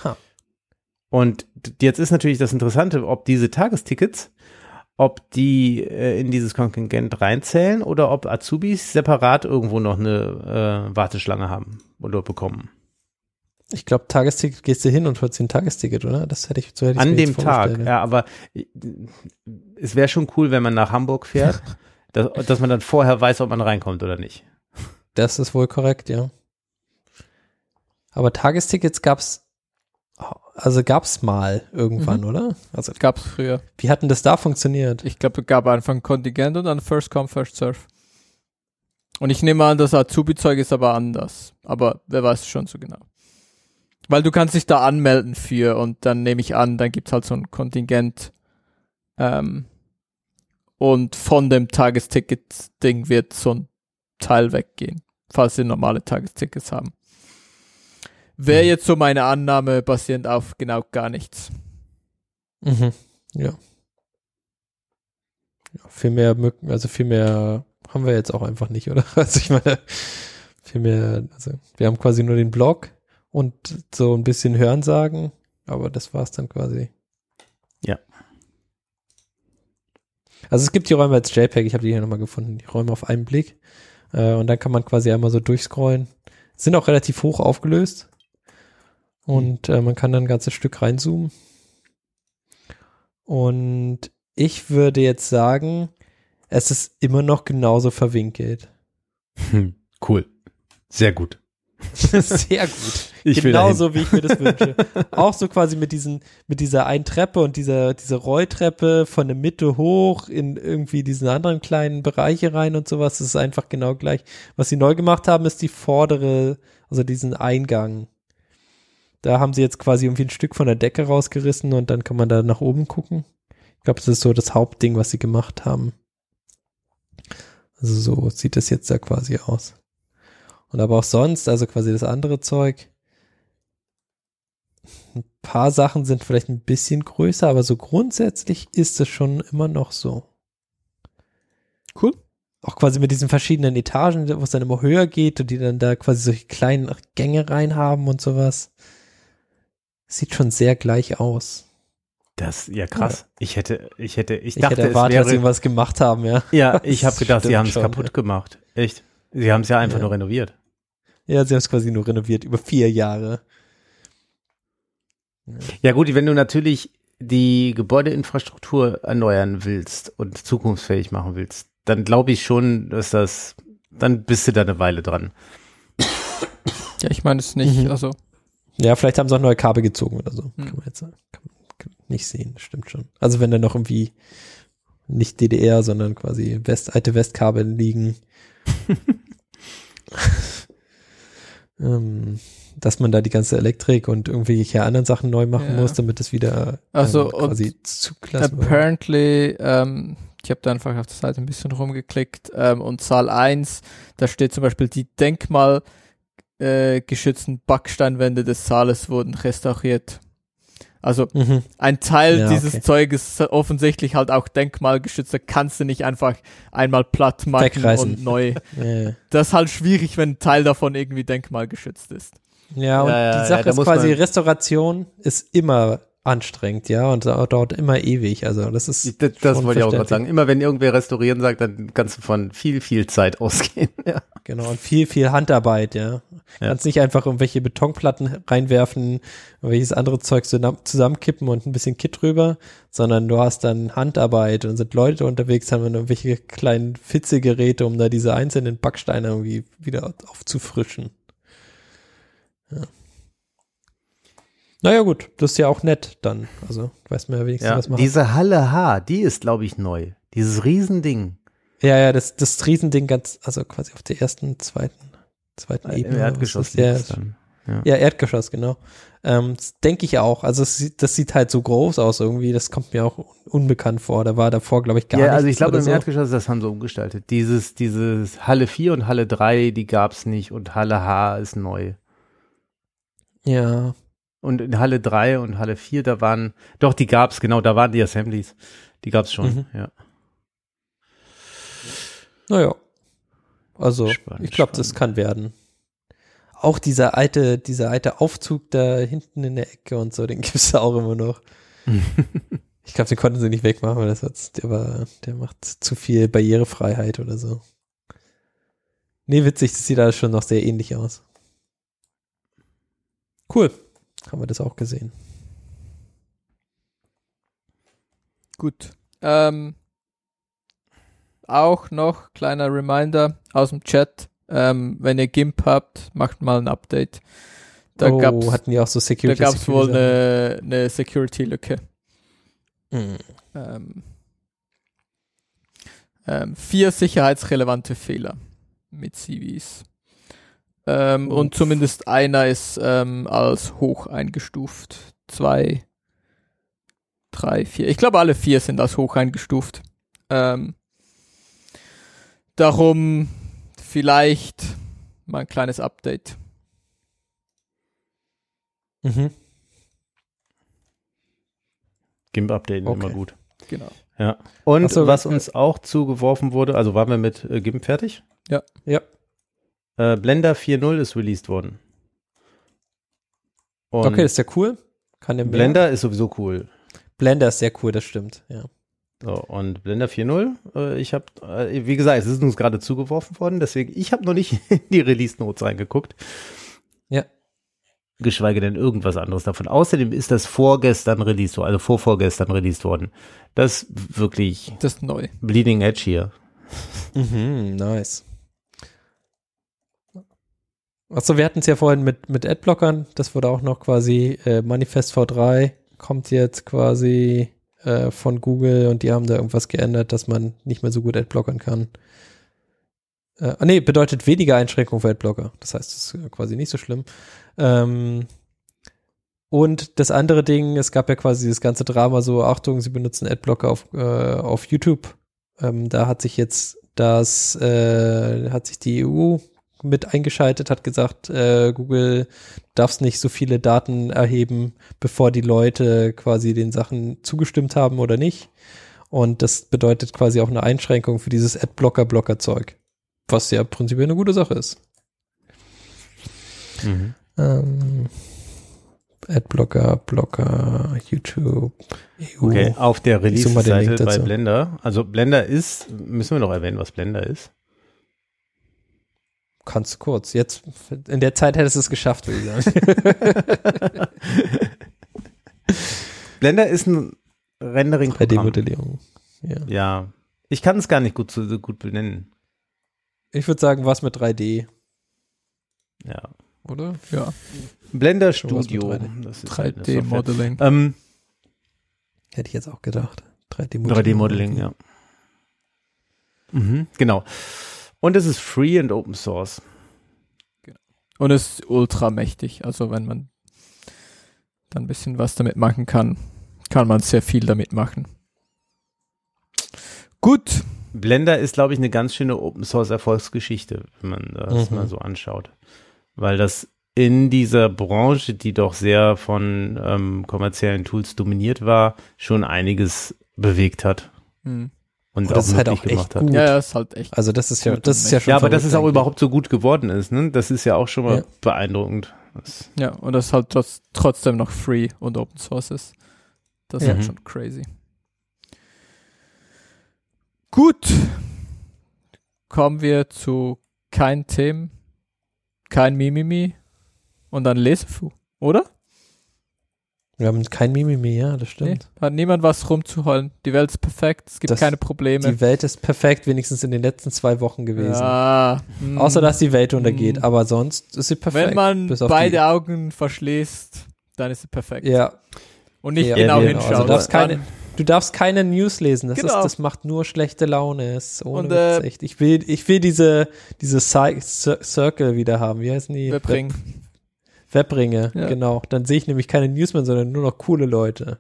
S4: Ha.
S2: Und jetzt ist natürlich das Interessante, ob diese Tagestickets, ob die äh, in dieses Kontingent reinzählen oder ob Azubis separat irgendwo noch eine äh, Warteschlange haben oder bekommen.
S4: Ich glaube, Tagesticket gehst du hin und holst dir ein Tagesticket, oder? Das hätte ich, so hätte ich's
S2: An
S4: mir
S2: dem
S4: jetzt
S2: Tag, ja, aber es wäre schon cool, wenn man nach Hamburg fährt, <laughs> dass, dass man dann vorher weiß, ob man reinkommt oder nicht.
S4: Das ist wohl korrekt, ja. Aber Tagestickets gab's, also gab's mal irgendwann, oder? Also,
S3: Gab's früher.
S4: wie hat denn das da funktioniert?
S3: Ich glaube, es gab einfach ein Kontingent und dann First Come, First Serve. Und ich nehme an, das Azubi-Zeug ist aber anders. Aber wer weiß schon so genau. Weil du kannst dich da anmelden für und dann nehme ich an, dann gibt's halt so ein Kontingent. Ähm, und von dem Tagesticket-Ding wird so ein Teil weggehen, falls sie normale Tagestickets haben. Wäre
S4: Mhm.
S3: jetzt so meine Annahme basierend auf genau gar nichts.
S4: Mhm. Ja. ja. Viel mehr Mücken, also viel mehr haben wir jetzt auch einfach nicht, oder? <laughs> Also ich meine, viel mehr, also wir haben quasi nur den Blog und so ein bisschen Hörensagen, aber das war's dann quasi.
S2: Ja.
S4: Also es gibt die Räume als JPEG, ich habe die hier nochmal gefunden, die Räume auf einen Blick. Äh, und dann kann man quasi einmal so durchscrollen. Sind auch relativ hoch aufgelöst. Und äh, man kann dann ein ganzes Stück reinzoomen. Und ich würde jetzt sagen, es ist immer noch genauso verwinkelt.
S2: Hm, cool. Sehr gut. <laughs>
S4: Sehr gut.
S2: Ich
S4: Genauso wie ich mir das wünsche. <laughs> Auch so quasi mit diesen, mit dieser einen Treppe und dieser, dieser Rolltreppe von der Mitte hoch in irgendwie diesen anderen kleinen Bereiche rein und sowas. Das ist einfach genau gleich. Was sie neu gemacht haben, ist die vordere, also diesen Eingang. Da haben sie jetzt quasi irgendwie ein Stück von der Decke rausgerissen und dann kann man da nach oben gucken. Ich glaube, das ist so das Hauptding, was sie gemacht haben. Also so sieht das jetzt da quasi aus. Und aber auch sonst, also quasi das andere Zeug. Ein paar Sachen sind vielleicht ein bisschen größer, aber so grundsätzlich ist es schon immer noch so.
S3: Cool.
S4: Auch quasi mit diesen verschiedenen Etagen, wo es dann immer höher geht und die dann da quasi solche kleinen Gänge rein haben und sowas. Sieht schon sehr gleich aus.
S2: Das, ja krass. Ich hätte, ich hätte, ich,
S4: Ich
S2: dachte,
S4: hätte erwartet,
S2: es
S4: dass sie
S2: wäre,
S4: was gemacht haben, ja.
S2: ja, ich habe gedacht, <laughs> sie haben es kaputt
S4: ja.
S2: gemacht. Echt? Sie haben es ja einfach
S4: Ja.
S2: nur renoviert.
S4: Ja, sie haben es quasi nur renoviert über vier Jahre.
S2: Ja gut, wenn du natürlich die Gebäudeinfrastruktur erneuern willst und zukunftsfähig machen willst, dann glaube ich schon, dass das, dann bist du da eine Weile dran.
S3: Ja, ich meine es nicht,
S4: Mhm.
S3: also
S4: Ja, vielleicht haben sie auch neue Kabel gezogen oder so.
S3: Hm.
S4: Kann man jetzt sagen. Kann man kann man nicht sehen, stimmt schon. Also wenn da noch irgendwie nicht DDR, sondern quasi West, alte Westkabel liegen. <laughs> ähm, dass man da die ganze Elektrik und irgendwelche anderen Sachen neu machen
S3: Ja.
S4: muss, damit es wieder
S3: Also,
S4: ähm, quasi zugelassen
S3: apparently, ähm, ich habe da einfach auf der Seite ein bisschen rumgeklickt ähm, und Zahl 1, da steht zum Beispiel, die denkmalgeschützten äh, geschützten Backsteinwände des Saales wurden restauriert. Also
S4: Mhm.
S3: ein Teil
S4: Ja,
S3: dieses
S4: okay.
S3: Zeuges ist offensichtlich halt auch denkmalgeschützt, da kannst du nicht einfach einmal platt machen
S4: Wegreißen.
S3: und neu. <laughs>
S4: Ja,
S3: Das ist halt schwierig, wenn ein Teil davon irgendwie denkmalgeschützt ist.
S4: ja, und
S2: Ja, ja,
S4: die Sache ist quasi, Restauration ist immer anstrengend, ja, und da- dauert immer ewig. Also das ist
S2: Das, das wollte ich auch gerade sagen. Immer wenn irgendwer restaurieren sagt, dann kannst du von viel, viel Zeit ausgehen. <laughs> Ja.
S4: Genau, und viel, viel Handarbeit, ja.
S2: Ja.
S4: Kannst nicht einfach irgendwelche Betonplatten reinwerfen, irgendwelches andere Zeug zusammen- zusammenkippen und ein bisschen Kit drüber, sondern du hast dann Handarbeit und sind Leute unterwegs, haben dann irgendwelche kleinen Fitzegeräte, um da diese einzelnen Backsteine irgendwie wieder aufzufrischen. Ja. Naja, gut, das ist ja auch nett dann. Also, weiß man ja wenigstens,
S2: Ja,
S4: was man
S2: diese Halle H, die ist, glaube ich, neu. Dieses Riesending.
S4: Ja, ja, das, das Riesending ganz, also quasi auf der ersten, zweiten, zweiten Ebene.
S2: Im Erdgeschoss.
S4: ist das? Ja,
S2: dann.
S4: Ja, Erdgeschoss, genau. Ähm, das denke ich auch. Also es sieht, das sieht halt so groß aus irgendwie. Das kommt mir auch un- unbekannt vor. Da war davor, glaube ich, gar
S2: ja,
S4: nichts.
S2: also ich glaube, im
S4: so.
S2: Erdgeschoss, das haben sie umgestaltet. Dieses, dieses Halle 4 und Halle 3, die gab's nicht und Halle H ist neu.
S4: Ja,
S2: Und in Halle 3 und Halle 4, da waren, doch, die gab's, genau, da waren die Assemblies. Die gab's schon,
S4: Mhm.
S2: ja.
S4: Naja. Also,
S2: Spannend,
S4: ich glaube, das kann werden. Auch dieser alte, dieser alte Aufzug da hinten in der Ecke und so, den gibt's da <laughs> auch immer noch. <laughs> ich glaube, den konnten sie nicht wegmachen, weil das hat, der war, der macht zu viel Barrierefreiheit oder so. Nee, witzig, das sieht alles schon noch sehr ähnlich aus. Cool. Haben wir das auch gesehen.
S3: Gut. Ähm, auch noch kleiner Reminder aus dem Chat. Ähm, wenn ihr GIMP habt, macht mal ein Update. Da
S4: oh,
S3: gab's,
S4: hatten die auch so
S3: da
S4: Security.
S3: gab's wohl
S4: Security
S3: eine, eine Security-Lücke.
S4: Hm.
S3: Ähm, ähm, vier sicherheitsrelevante Fehler mit CVs. Ähm, und zumindest einer ist ähm, als hoch eingestuft. Zwei, drei, vier. Ich glaube, alle vier sind als hoch eingestuft. Ähm, darum vielleicht mal ein kleines Update.
S4: Mhm.
S2: GIMP updaten
S4: Okay.
S2: immer gut.
S3: Genau.
S2: Ja. Und
S4: Ach so,
S2: was uns auch zugeworfen wurde, also waren wir mit äh, GIMP fertig?
S3: Ja.
S4: Ja.
S2: Äh, Blender 4.0 ist released worden. Und
S4: Okay, das ist ja cool. Kann mehr?
S2: Blender ist sowieso cool.
S4: Blender ist sehr cool, das stimmt. Ja.
S2: So, und Blender 4.0, äh, ich habe, äh, wie gesagt, es ist uns gerade zugeworfen worden, deswegen, ich habe noch nicht <laughs> in die Release-Notes reingeguckt.
S4: Ja.
S2: Geschweige denn irgendwas anderes davon. Außerdem ist das vorgestern released worden, also vorvorgestern released worden. Das ist wirklich
S3: Das neu.
S2: Bleeding Edge hier.
S4: Mhm, nice. Achso, wir hatten es ja vorhin mit, mit Adblockern. Das wurde auch noch quasi äh, Manifest V3 kommt jetzt quasi äh, von Google und die haben da irgendwas geändert, dass man nicht mehr so gut Adblockern kann. Äh, ah, nee, bedeutet weniger Einschränkungen für Adblocker. Das heißt, es ist quasi nicht so schlimm. Ähm, und das andere Ding, es gab ja quasi dieses ganze Drama so, Achtung, sie benutzen Adblocker auf, äh, auf YouTube. Ähm, da hat sich jetzt das, äh, hat sich die EU mit eingeschaltet, hat gesagt, äh, Google darfst nicht so viele Daten erheben, bevor die Leute quasi den Sachen zugestimmt haben oder nicht. Und das bedeutet quasi auch eine Einschränkung für dieses Adblocker-Blocker-Zeug. Was ja prinzipiell eine gute Sache ist.
S2: Mhm.
S4: Ähm, Adblocker, Blocker, YouTube, EU.
S2: Okay, auf der Release-Seite bei. Blender, also Blender ist, müssen wir noch erwähnen, was Blender ist.
S4: Kannst kurz. Jetzt, in der Zeit hättest du es geschafft, würde ich sagen. <laughs>
S2: Blender ist ein Rendering-Programm.
S4: 3D-Modellierung. Ja.
S2: Ja, ich kann es gar nicht gut, so gut benennen.
S4: Ich würde sagen, was mit 3D,
S2: Ja.
S4: oder?
S3: Ja,
S2: Blender Studio.
S4: 3D.
S2: Das ist halt eine Software.
S3: 3D-Modeling.
S2: Ähm,
S4: Hätte ich jetzt auch gedacht. 3D-Modelling.
S2: 3D-Modeling, ja. Mhm, genau. Und es ist free and open source.
S3: Und es ist ultra mächtig. Also wenn man dann ein bisschen was damit machen kann, kann man sehr viel damit machen. Gut.
S2: Blender ist, glaube ich, eine ganz schöne Open Source Erfolgsgeschichte, wenn man das
S4: Mhm.
S2: mal so anschaut. Weil das in dieser Branche, die doch sehr von ähm, kommerziellen Tools dominiert war, schon einiges bewegt hat
S3: Hm.
S2: Und
S4: Und
S2: auch
S4: das ist halt auch echt gut.
S3: Ja, ja, ist halt echt.
S4: Also das ist ja, das ist ja schon
S2: Ja, aber dass es auch
S4: eigentlich.
S2: überhaupt so gut geworden ist, ne? Das ist ja auch schon mal
S4: Ja.
S2: beeindruckend. Das,
S3: Ja, und das halt trotz, trotzdem noch free und open source ist. Das ist
S2: Ja.
S3: halt schon crazy. Gut. Kommen wir zu kein Themen, kein Mimimi und dann Lesefu, oder?
S4: Wir haben kein Mimimi, ja, das stimmt.
S3: Nee, hat niemand was rumzuholen. Die Welt ist perfekt, es gibt
S4: Das-
S3: keine Probleme.
S4: Die Welt ist perfekt, wenigstens in den letzten zwei Wochen gewesen.
S3: Ja, hm.
S4: Außer, dass die Welt untergeht,
S3: Hm.
S4: aber sonst ist sie perfekt.
S3: Wenn man
S4: bis auf
S3: beide
S4: die-
S3: Augen verschließt, dann ist sie perfekt.
S4: Ja,
S3: Und nicht
S4: Ja,
S3: genau
S2: genau.
S3: hinschauen.
S2: Also
S4: du darfst keine- du darfst keine News lesen, das,
S3: Genau.
S4: ist, das macht nur schlechte Laune. Ist ohne
S3: Und,
S4: Witz,
S3: äh,
S4: echt. Ich will, ich will diese, diese Cy- Circle wieder haben. Wie heißen die?
S3: Webring.
S4: Web Webringe,
S3: Ja.
S4: genau. Dann sehe ich nämlich keine News mehr, sondern nur noch coole Leute.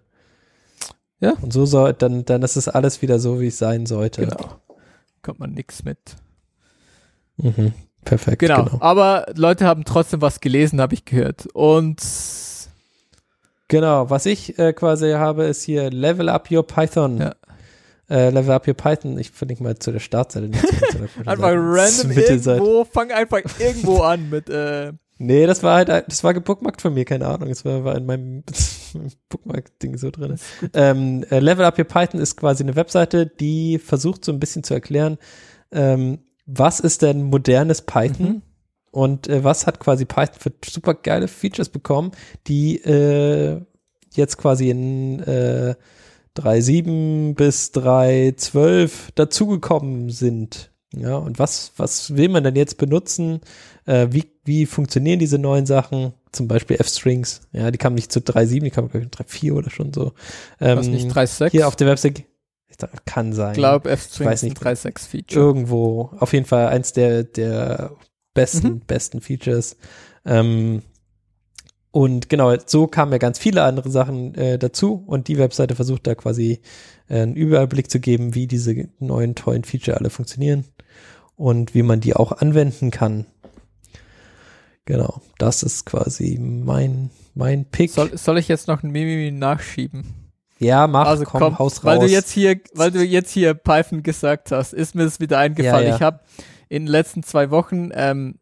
S3: Ja.
S4: Und so soll, dann, dann ist es alles wieder so, wie es sein sollte.
S3: Genau. Kommt man nix mit.
S4: Mhm. Perfekt.
S3: Genau.
S4: genau.
S3: Aber Leute haben trotzdem was gelesen, habe ich gehört. Und
S4: Genau, was ich äh, quasi habe, ist hier Level Up Your Python.
S3: Ja.
S4: Äh, Level Up Your Python, ich verlinke mal zu der Startseite. Nicht zu <laughs> der
S3: Einfach random irgendwo, fang einfach irgendwo an mit, äh,
S4: Nee, das war halt, das war gebookmarkt von mir, keine Ahnung. Das war, war in meinem <laughs> Bookmark-Ding so drin. Ähm, äh, Level Up Your Python ist quasi eine Webseite, die versucht so ein bisschen zu erklären, ähm, was ist denn modernes Python mhm. und äh, was hat quasi Python für super geile Features bekommen, die äh, jetzt quasi in äh, 3.7 bis 3.12 dazugekommen sind. Ja, und was, was will man denn jetzt benutzen? Äh, wie, wie funktionieren diese neuen Sachen? Zum Beispiel F-Strings. Ja, die kamen nicht zu 3.7, die kamen, glaube ich, 3.4 oder schon so.
S3: Ähm, was nicht 3.6?
S4: Hier auf der Website. Kann sein. Ich
S3: glaube, F-Strings ist ein 3.6 Feature.
S4: Irgendwo. Auf jeden Fall eins der, der besten, mhm. besten Features. Ähm, und genau, so kamen ja ganz viele andere Sachen äh, dazu und die Webseite versucht da quasi äh, einen Überblick zu geben, wie diese neuen tollen Feature alle funktionieren und wie man die auch anwenden kann. Genau, das ist quasi mein, mein Pick.
S3: Soll, soll ich jetzt noch ein Mimimi nachschieben?
S4: Ja, mach, also komm, komm Haus raus.
S3: Weil du jetzt hier, weil du jetzt hier Python gesagt hast, ist mir das wieder eingefallen. Ja, ja. Ich habe in den letzten zwei Wochen, ähm,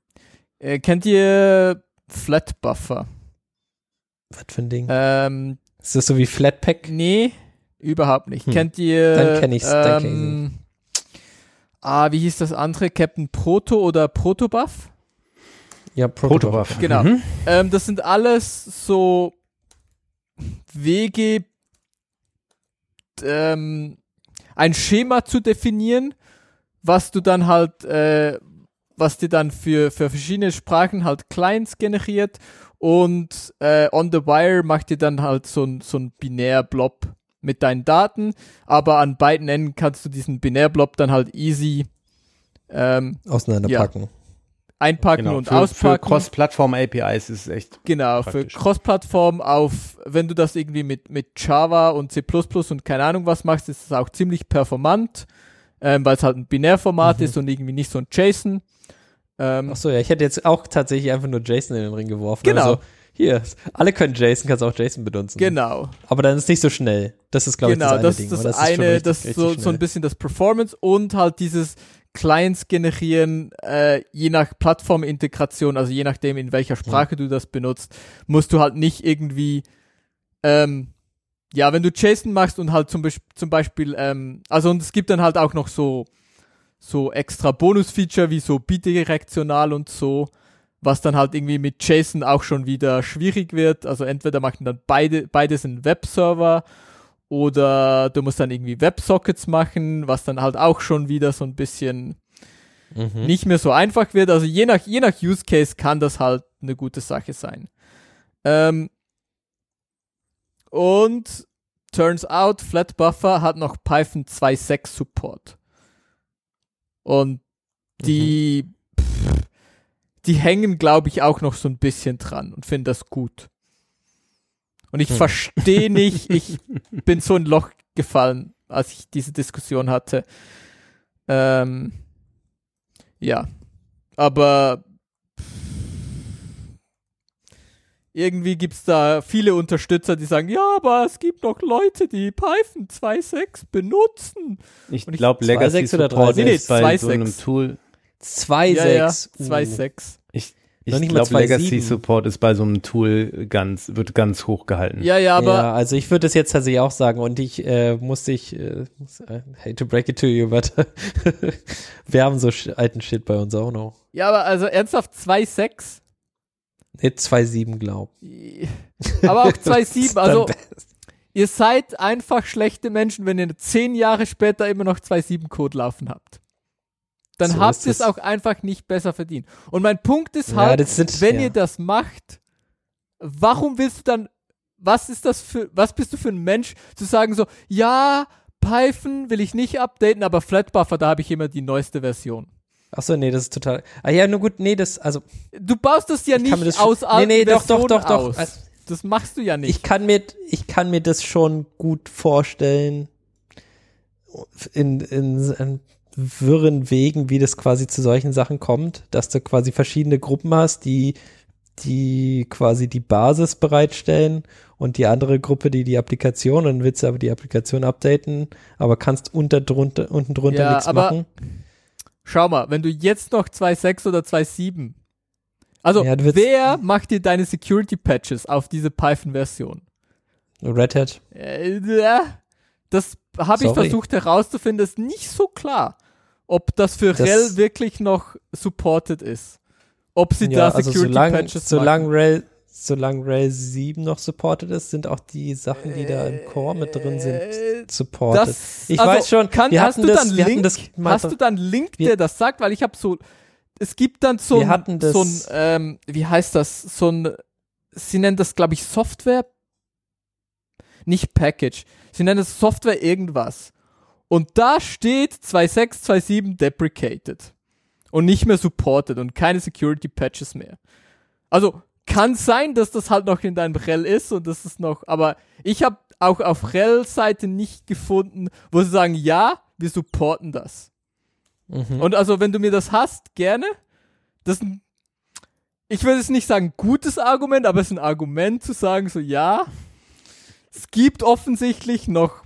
S3: äh, kennt ihr Flatbuffer?
S4: Was für ein Ding?
S3: Ähm,
S4: ist das so wie Flatpak?
S3: Nee, überhaupt nicht. Hm. Kennt ihr?
S4: Dann kenne ich's. Ähm, dann kenn ich's.
S3: Ah, wie hieß das andere? Captain Proto oder Protobuff?
S4: Ja, Protobuff. Proto
S3: genau. Mhm. Ähm, das sind alles so Wege, ähm, ein Schema zu definieren, was du dann halt, äh, was dir dann für, für verschiedene Sprachen halt Clients generiert und äh, on the wire macht dir dann halt so ein, so ein Binär-Blob mit deinen Daten, aber an beiden Enden kannst du diesen Binär-Blob dann halt easy ähm,
S4: auseinanderpacken. Ja,
S3: einpacken genau, und für, auspacken.
S2: Für Cross-Plattform-APIs ist es echt.
S3: Genau, praktisch. für Cross-Plattform auf, wenn du das irgendwie mit, mit Java und C und keine Ahnung was machst, ist es auch ziemlich performant, ähm, weil es halt ein Binärformat mhm. ist und irgendwie nicht so ein JSON.
S4: Ähm, Ach so, ja, ich hätte jetzt auch tatsächlich einfach nur JSON in den Ring geworfen.
S3: Genau. Also,
S4: hier, alle können JSON, kannst auch JSON benutzen.
S3: Genau.
S4: Aber dann ist es nicht so schnell. Das ist, glaube
S3: genau,
S4: ich,
S3: das, eine das Ding. Das, das eine, das ist so, so ein bisschen das Performance und halt dieses Clients generieren, äh, je nach Plattformintegration, also je nachdem, in welcher Sprache ja. du das benutzt, musst du halt nicht irgendwie, ähm, ja, wenn du JSON machst und halt zum, Be zum Beispiel, ähm, also und es gibt dann halt auch noch so, so extra Bonus-Feature wie so bidirektional und so, was dann halt irgendwie mit JSON auch schon wieder schwierig wird. Also entweder machen dann beide, beides einen Webserver oder du musst dann irgendwie Websockets machen, was dann halt auch schon wieder so ein bisschen mhm. nicht mehr so einfach wird. Also je nach, je nach Use Case kann das halt eine gute Sache sein. Ähm, und turns out, Flatbuffer hat noch Python 2.6 Support. Und die, mhm. pff, die hängen, glaube ich, auch noch so ein bisschen dran und finden das gut. Und ich hm. verstehe <laughs> nicht, ich bin so ein Loch gefallen, als ich diese Diskussion hatte. Ähm, ja, aber irgendwie gibt es da viele Unterstützer, die sagen, ja, aber es gibt noch Leute, die Python 2.6 benutzen.
S2: Ich glaube, Legacy Support nee, nee, ist bei so einem Tool
S3: 2.6. Ja, ja, 2.6.
S2: Ich, glaube, Legacy Support ist bei so einem Tool ganz, wird ganz hoch gehalten.
S3: Ja, ja, aber. Ja,
S4: also ich würde das jetzt tatsächlich auch sagen und ich äh, musste ich, äh, äh hate to break it to you, but <laughs> wir haben so alten Shit bei uns auch noch.
S3: Ja, aber also ernsthaft 2.6?
S4: Nee, 2.7 glaub.
S3: Aber auch 2.7, <laughs> also ihr seid einfach schlechte Menschen, wenn ihr zehn Jahre später immer noch 2.7 Code laufen habt dann so habt ihr es auch einfach nicht besser verdient. Und mein Punkt ist halt, ja, sind, wenn ja. ihr das macht, warum willst du dann, was ist das für, was bist du für ein Mensch, zu sagen so, ja, Python will ich nicht updaten, aber Flatbuffer, da habe ich immer die neueste Version.
S4: Achso, nee, das ist total. Ah ja, nur gut, nee, das, also.
S3: Du baust das ja nicht das aus
S4: Nee, nee, doch, doch, doch, doch.
S3: Also, das machst du ja nicht.
S4: Ich kann mir, ich kann mir das schon gut vorstellen. In, in, in wirren Wegen, wie das quasi zu solchen Sachen kommt, dass du quasi verschiedene Gruppen hast, die die quasi die Basis bereitstellen und die andere Gruppe, die die Applikation, dann willst du aber die Applikation updaten, aber kannst unter drunter, unten drunter
S3: Ja,
S4: nichts machen.
S3: Schau mal, wenn du jetzt noch 2.6 oder 2.7. Also,
S4: Ja,
S3: wer macht dir deine Security Patches auf diese Python-Version?
S4: Red Hat.
S3: Äh, ja, das habe ich versucht herauszufinden, ist nicht so klar, ob das für
S4: Das-
S3: RHEL wirklich noch supported ist. Ob sie
S4: Ja,
S3: da
S4: also
S3: Security
S4: solange
S3: Patches
S4: solang
S3: machen.
S4: Rail, solange Rail 7 noch supported ist, sind auch die Sachen, die da im Core mit drin sind,
S3: Äh,
S4: supported.
S3: Das,
S4: Ich
S3: also,
S4: weiß schon,
S3: kann,
S4: wir
S3: hast du
S4: das-
S3: dann Link,
S4: das
S3: hast du dann Link, der das sagt? Weil ich habe so, es gibt dann so, ein, so ein, ähm, wie heißt das, so ein, sie nennen das, glaube ich, Software, nicht Package, sie nennen es Software irgendwas. Und da steht 2.6, 2.7 deprecated. Und nicht mehr supported und keine Security Patches mehr. Also, kann sein, dass das halt noch in deinem RHEL ist und das ist noch, aber ich habe auch auf RHEL-Seite nicht gefunden, wo sie sagen, ja, wir supporten das.
S4: Mhm.
S3: Und also, wenn du mir das hast, gerne. Das ist ein, ich würde es nicht sagen gutes Argument, aber es ist ein Argument zu sagen, so ja, es gibt offensichtlich noch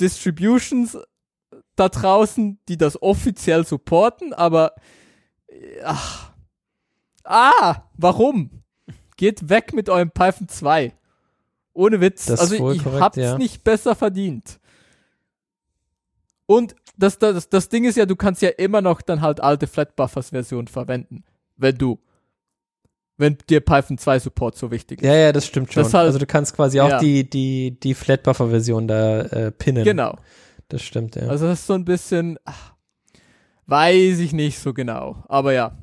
S3: Distributions da draußen, die das offiziell supporten, aber äh, ach, ah, warum? Geht weg mit eurem Python 2. Ohne Witz.
S4: Das
S3: also ich
S4: korrekt,
S3: hab's
S4: ja.
S3: nicht besser verdient. Und das, das, das Ding ist ja, du kannst ja immer noch dann halt alte Flatbuffers-Version verwenden, wenn du, wenn dir Python 2 Support so wichtig ist.
S4: ja, ja, das stimmt schon.
S3: Das halt-
S4: also du kannst quasi auch
S3: Ja.
S4: die, die, die Flatbuffer-Version da äh, pinnen.
S3: Genau.
S4: Das stimmt, ja.
S3: Also das ist so ein bisschen, ach, weiß ich nicht so genau. Aber ja,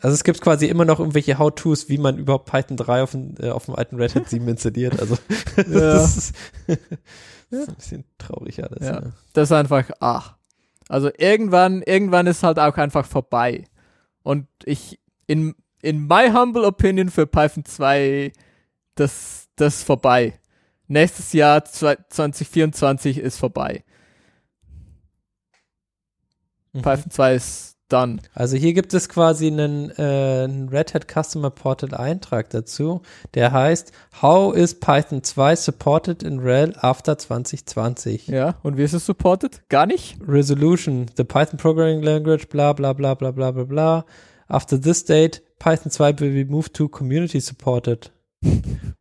S4: Also es gibt quasi immer noch irgendwelche How-Tos, wie man überhaupt Python 3 auf dem, äh, auf dem alten Red Hat 7 installiert. Also <laughs> das, ist, <laughs> das ist ein bisschen traurig alles.
S3: Ja.
S4: Ja.
S3: das ist einfach, ach. Also irgendwann, irgendwann ist halt auch einfach vorbei. Und ich, in, in my humble opinion für Python 2, das, das ist vorbei. Nächstes Jahr, zwei- 2024, ist vorbei.
S4: Mhm.
S3: Python 2 ist done.
S4: Also hier gibt es quasi einen, äh, einen Red Hat Customer Portal Eintrag dazu, der heißt How is Python 2 supported in RHEL after 2020?
S3: Ja, und wie ist es supported? Gar nicht?
S4: Resolution, the Python programming language, bla bla bla bla bla bla bla. After this date, Python 2 will be moved to community supported.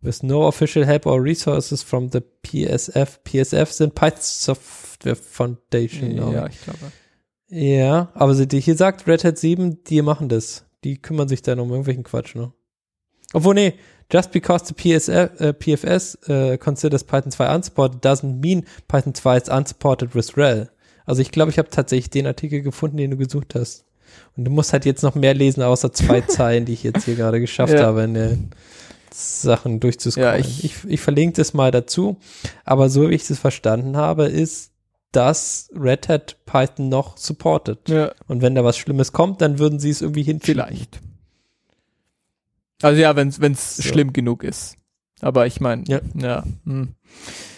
S4: With no official help or resources from the PSF. PSF sind Python Software Foundation.
S3: Ja, ich glaube.
S4: Ja, aber hier sagt Red Hat 7, die machen das. Die kümmern sich dann um irgendwelchen Quatsch, ne? Obwohl, nee, just because the PSF, äh, PFS äh, considers Python 2 unsupported doesn't mean Python 2 is unsupported with RHEL. Also ich glaube, ich habe tatsächlich den Artikel gefunden, den du gesucht hast. Und du musst halt jetzt noch mehr lesen, außer zwei <laughs> Zeilen, die ich jetzt hier gerade geschafft
S3: Ja.
S4: habe, in den Sachen durchzuscrollen.
S3: Ja,
S4: ich,
S3: ich-
S4: ich, verlinke das mal dazu. Aber so wie ich das verstanden habe, ist, dass Red Hat Python noch supportet.
S3: Ja,
S4: Und wenn da was Schlimmes kommt, dann würden sie es irgendwie hinschieben.
S3: vielleicht. Also ja, wenn es
S4: So.
S3: schlimm genug ist. Aber ich meine,
S4: Ja.
S3: ja. Hm.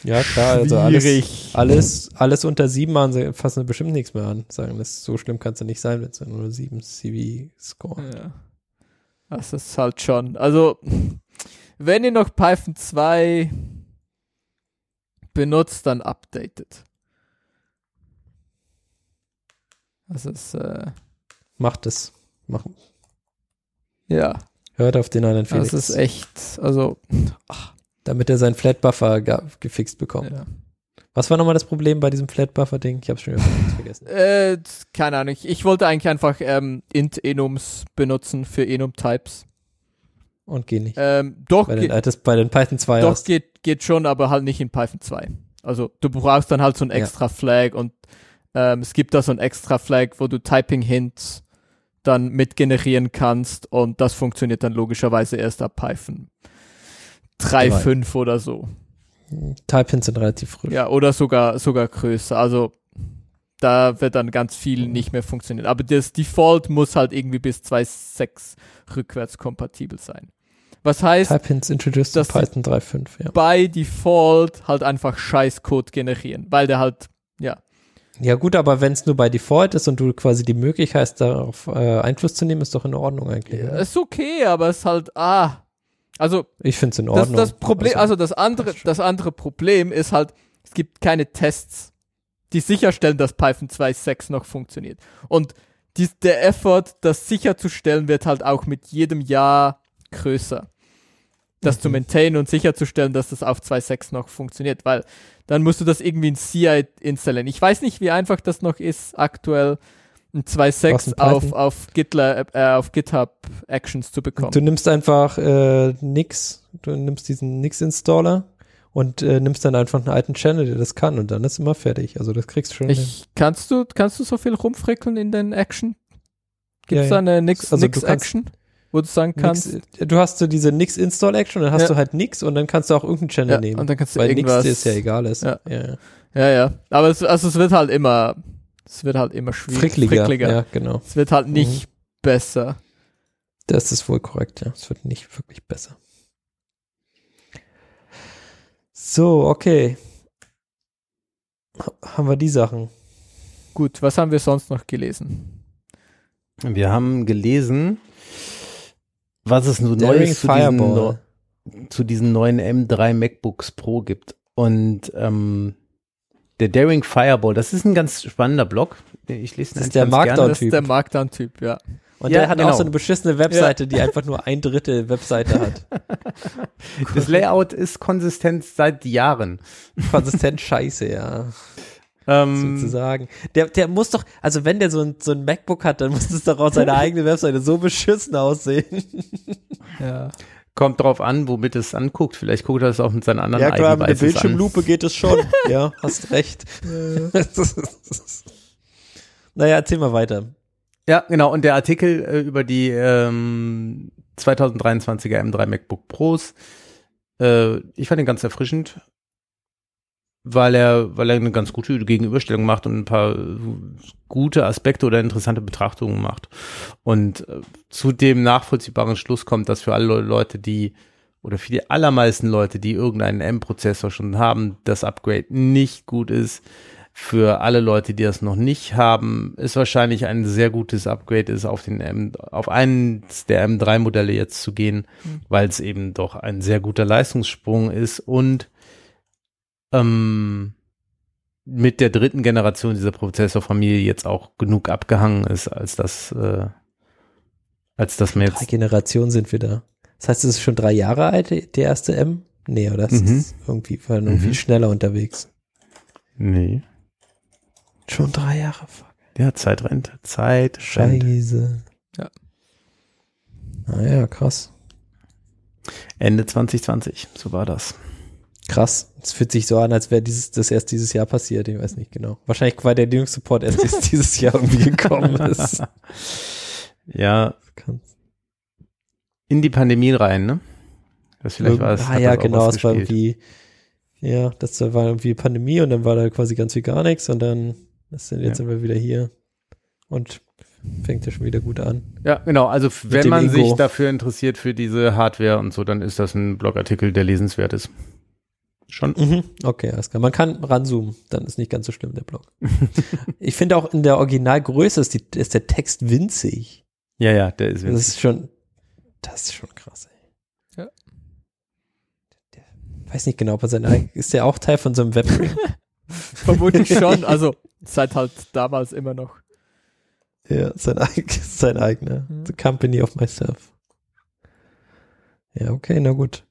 S4: Ja, klar, also alles, alles, alles unter sieben machen sie, fassen sie bestimmt nichts mehr an. Sagen, das so schlimm kann es ja nicht sein, wenn es nur sieben CV-Score.
S3: Ja. Das ist halt schon. Also, wenn ihr noch Python 2 benutzt, dann updatet. Das ist, äh,
S4: Macht es. Macht,
S3: ja,
S4: hört auf den anderen Felix.
S3: das ist echt, also,
S4: damit er seinen Flatbuffer gefixt bekommt.
S3: ja.
S4: Was war nochmal das Problem bei diesem Flatbuffer-Ding? Ich habe schon wieder vergessen.
S3: Äh, keine Ahnung. Ich, wollte eigentlich einfach ähm, int-enums benutzen für enum-Types.
S4: Und geh nicht.
S3: Ähm, doch,
S4: bei, den, äh, das, bei den Python 2
S3: Doch,
S4: hast.
S3: geht, geht schon, aber halt nicht in Python 2. Also du brauchst dann halt so ein
S4: Ja.
S3: extra Flag und ähm, es gibt da so ein extra Flag, wo du Typing Hints dann mit generieren kannst und das funktioniert dann logischerweise erst ab Python. 3.5 oder so.
S4: Type-Hints sind relativ frisch.
S3: Ja, oder sogar, sogar größer. Also da wird dann ganz viel nicht mehr funktionieren. Aber das Default muss halt irgendwie bis 2.6 rückwärts kompatibel sein. Was heißt,
S4: Type-Hints introduced in
S3: dass die-
S4: Python 3.5, ja.
S3: by Default halt einfach Scheißcode generieren, weil der halt, ja.
S4: Ja gut, aber wenn es nur bei Default ist und du quasi die Möglichkeit hast, darauf äh, Einfluss zu nehmen, ist doch in Ordnung eigentlich.
S3: Ja, ist okay, aber es ist halt, ah. Also,
S4: Ich finde es in
S3: das,
S4: Ordnung.
S3: das Problem, also das andere, das andere Problem ist halt, es gibt keine Tests, die sicherstellen, dass Python 2.6 noch funktioniert. Und dies, der Effort, das sicherzustellen, wird halt auch mit jedem Jahr größer. Das zu
S4: Mhm.
S3: maintainen und sicherzustellen, dass das auf 2.6 noch funktioniert, weil dann musst du das irgendwie in CI installieren. Ich weiß nicht, wie einfach das noch ist, aktuell ein
S4: Was
S3: 2.6
S4: in
S3: auf, auf, GitLab, äh, auf GitHub Actions zu bekommen.
S4: Du nimmst einfach äh, Nix, du nimmst diesen Nix-Installer und äh, nimmst dann einfach einen alten Channel, der das kann und dann ist immer fertig. Also das kriegst du schon hin.
S3: Ich, kannst du, kannst du so viel rumfrickeln in den Action? Gibt es
S4: Ja,
S3: da eine Nix,
S4: Also
S3: Nix
S4: kannst-
S3: Action, wo du sagen kannst?
S4: Nix, du hast so diese Nix-Install-Action, dann hast
S3: Ja.
S4: du halt Nix und dann kannst du auch irgendeinen Channel
S3: ja,
S4: nehmen.
S3: und dann kannst du
S4: weil Nix
S3: irgendwas.
S4: dir ist ja egal ist.
S3: Ja.
S4: Ja, ja.
S3: ja, ja. Aber es, also es wird halt immer, es wird halt immer schwierig.
S4: Frickliger. Ja, genau.
S3: Es wird halt nicht besser.
S4: Das ist wohl korrekt, ja. Es wird nicht wirklich besser. So, okay. Ha- Haben wir die Sachen?
S3: Gut, was haben wir sonst noch gelesen?
S2: Wir haben gelesen, was es nun
S4: Daring
S2: Neues zu diesen, zu diesen neuen M3 MacBooks Pro gibt. Und ähm, der Daring Fireball, das ist ein ganz spannender Blog. Ich lese ihn
S4: Das ist der
S2: ganz
S4: Markdown-
S2: gerne.
S3: Das ist der Markdown-Typ, ja.
S4: Und
S2: Ja,
S4: der hat
S2: genau.
S4: auch so eine beschissene Webseite, die einfach nur ein Drittel Webseite hat. <laughs>
S2: Das Layout ist konsistent seit Jahren.
S4: Konsistent scheiße, ja.
S2: Ähm,
S4: Sozusagen. Der, der muss doch, also wenn der so ein, so ein MacBook hat, dann muss es doch auf seiner eigenen Webseite so beschissen aussehen.
S3: ja.
S2: Kommt drauf an, womit es anguckt. Vielleicht guckt er es auch mit seinen anderen
S4: Ja klar, mit der
S2: iDevices an.
S4: Bildschirmlupe geht es schon. <laughs> ja, hast recht. <laughs> naja, erzähl mal weiter.
S2: Ja, genau. Und der Artikel äh, über die ähm, 2023er M3 MacBook Pros, äh, ich fand ihn ganz erfrischend, weil er, weil er eine ganz gute Gegenüberstellung macht und ein paar äh, gute Aspekte oder interessante Betrachtungen macht. Und äh, zu dem nachvollziehbaren Schluss kommt, dass für alle Leute, die oder für die allermeisten Leute, die irgendeinen M-Prozessor schon haben, das Upgrade nicht gut ist. Für alle Leute, die das noch nicht haben, ist wahrscheinlich ein sehr gutes Upgrade ist, auf den M, auf eines der M3-Modelle jetzt zu gehen,
S3: Mhm.
S2: weil es eben doch ein sehr guter Leistungssprung ist und ähm, mit der dritten Generation dieser Prozessorfamilie jetzt auch genug abgehangen ist, als das, äh, als dass man
S4: Drei
S2: jetzt
S4: Generationen sind wir da. Das heißt, es ist schon drei Jahre alt, der erste M? Nee, oder? Das
S2: Mhm.
S4: ist irgendwie, war irgendwie
S2: Mhm.
S4: schneller unterwegs.
S2: nee,
S4: Schon drei Jahre, fuck.
S2: ja Zeit rennt, Zeit rennt.
S4: Scheiße.
S3: Ja.
S4: Naja, krass.
S2: Ende 2020, so war das.
S4: Krass. Es fühlt sich so an, als wäre dieses, das erst dieses Jahr passiert. Ich weiß nicht genau. Wahrscheinlich, weil der Linux Support erst dieses- <laughs> dieses Jahr irgendwie gekommen ist. <laughs>
S2: Ja, in die Pandemie rein, ne? Das vielleicht war es.
S4: ah ja, genau, es war irgendwie, ja, das war irgendwie Pandemie und dann war da quasi ganz wie gar nichts und dann ist, jetzt
S2: Ja.
S4: sind wir wieder hier und fängt ja schon wieder gut an.
S2: Ja, genau. Also wenn man
S4: Ego.
S2: sich dafür interessiert für diese Hardware und so, dann ist das ein Blogartikel, der lesenswert ist. Schon.
S4: Mhm. Okay, alles klar. Man kann ranzoomen, dann ist nicht ganz so schlimm der Blog. <laughs> ich finde auch in der Originalgröße ist, die, ist der Text winzig.
S2: Ja, ja, der ist
S4: Das
S2: winzig.
S4: ist schon, das ist schon krass, ey.
S3: Ja.
S4: Der, weiß nicht genau, ob er sein ist der auch Teil von so einem Webring? <laughs>
S3: Vermutlich schon, also seit halt damals immer noch.
S4: ja, sein, sein eigener.
S3: Mhm.
S4: The Company of Myself. Ja, okay, na gut.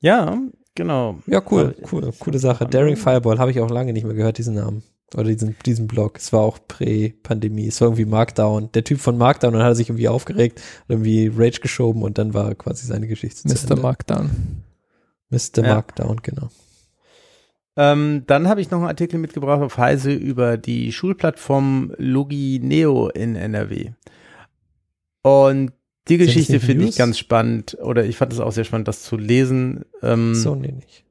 S2: Ja, genau.
S4: Ja, cool, cool, coole Sache. Daring Fireball habe ich auch lange nicht mehr gehört, diesen Namen. Oder diesen, diesen Blog. Es war auch Prä-Pandemie. Es war irgendwie Markdown. Der Typ von Markdown, dann hat er sich irgendwie aufgeregt, hat irgendwie Rage geschoben und dann war quasi seine Geschichte zu
S3: Mr.
S4: Ende.
S3: Markdown.
S4: Mr.
S2: Ja.
S4: Markdown, genau.
S2: Ähm, dann habe ich noch einen Artikel mitgebracht auf Heise über die Schulplattform Logineo in NRW. Und die Geschichte finde ich ganz spannend, oder ich fand es auch sehr spannend, das zu lesen. Ähm,
S4: So, nee, nicht.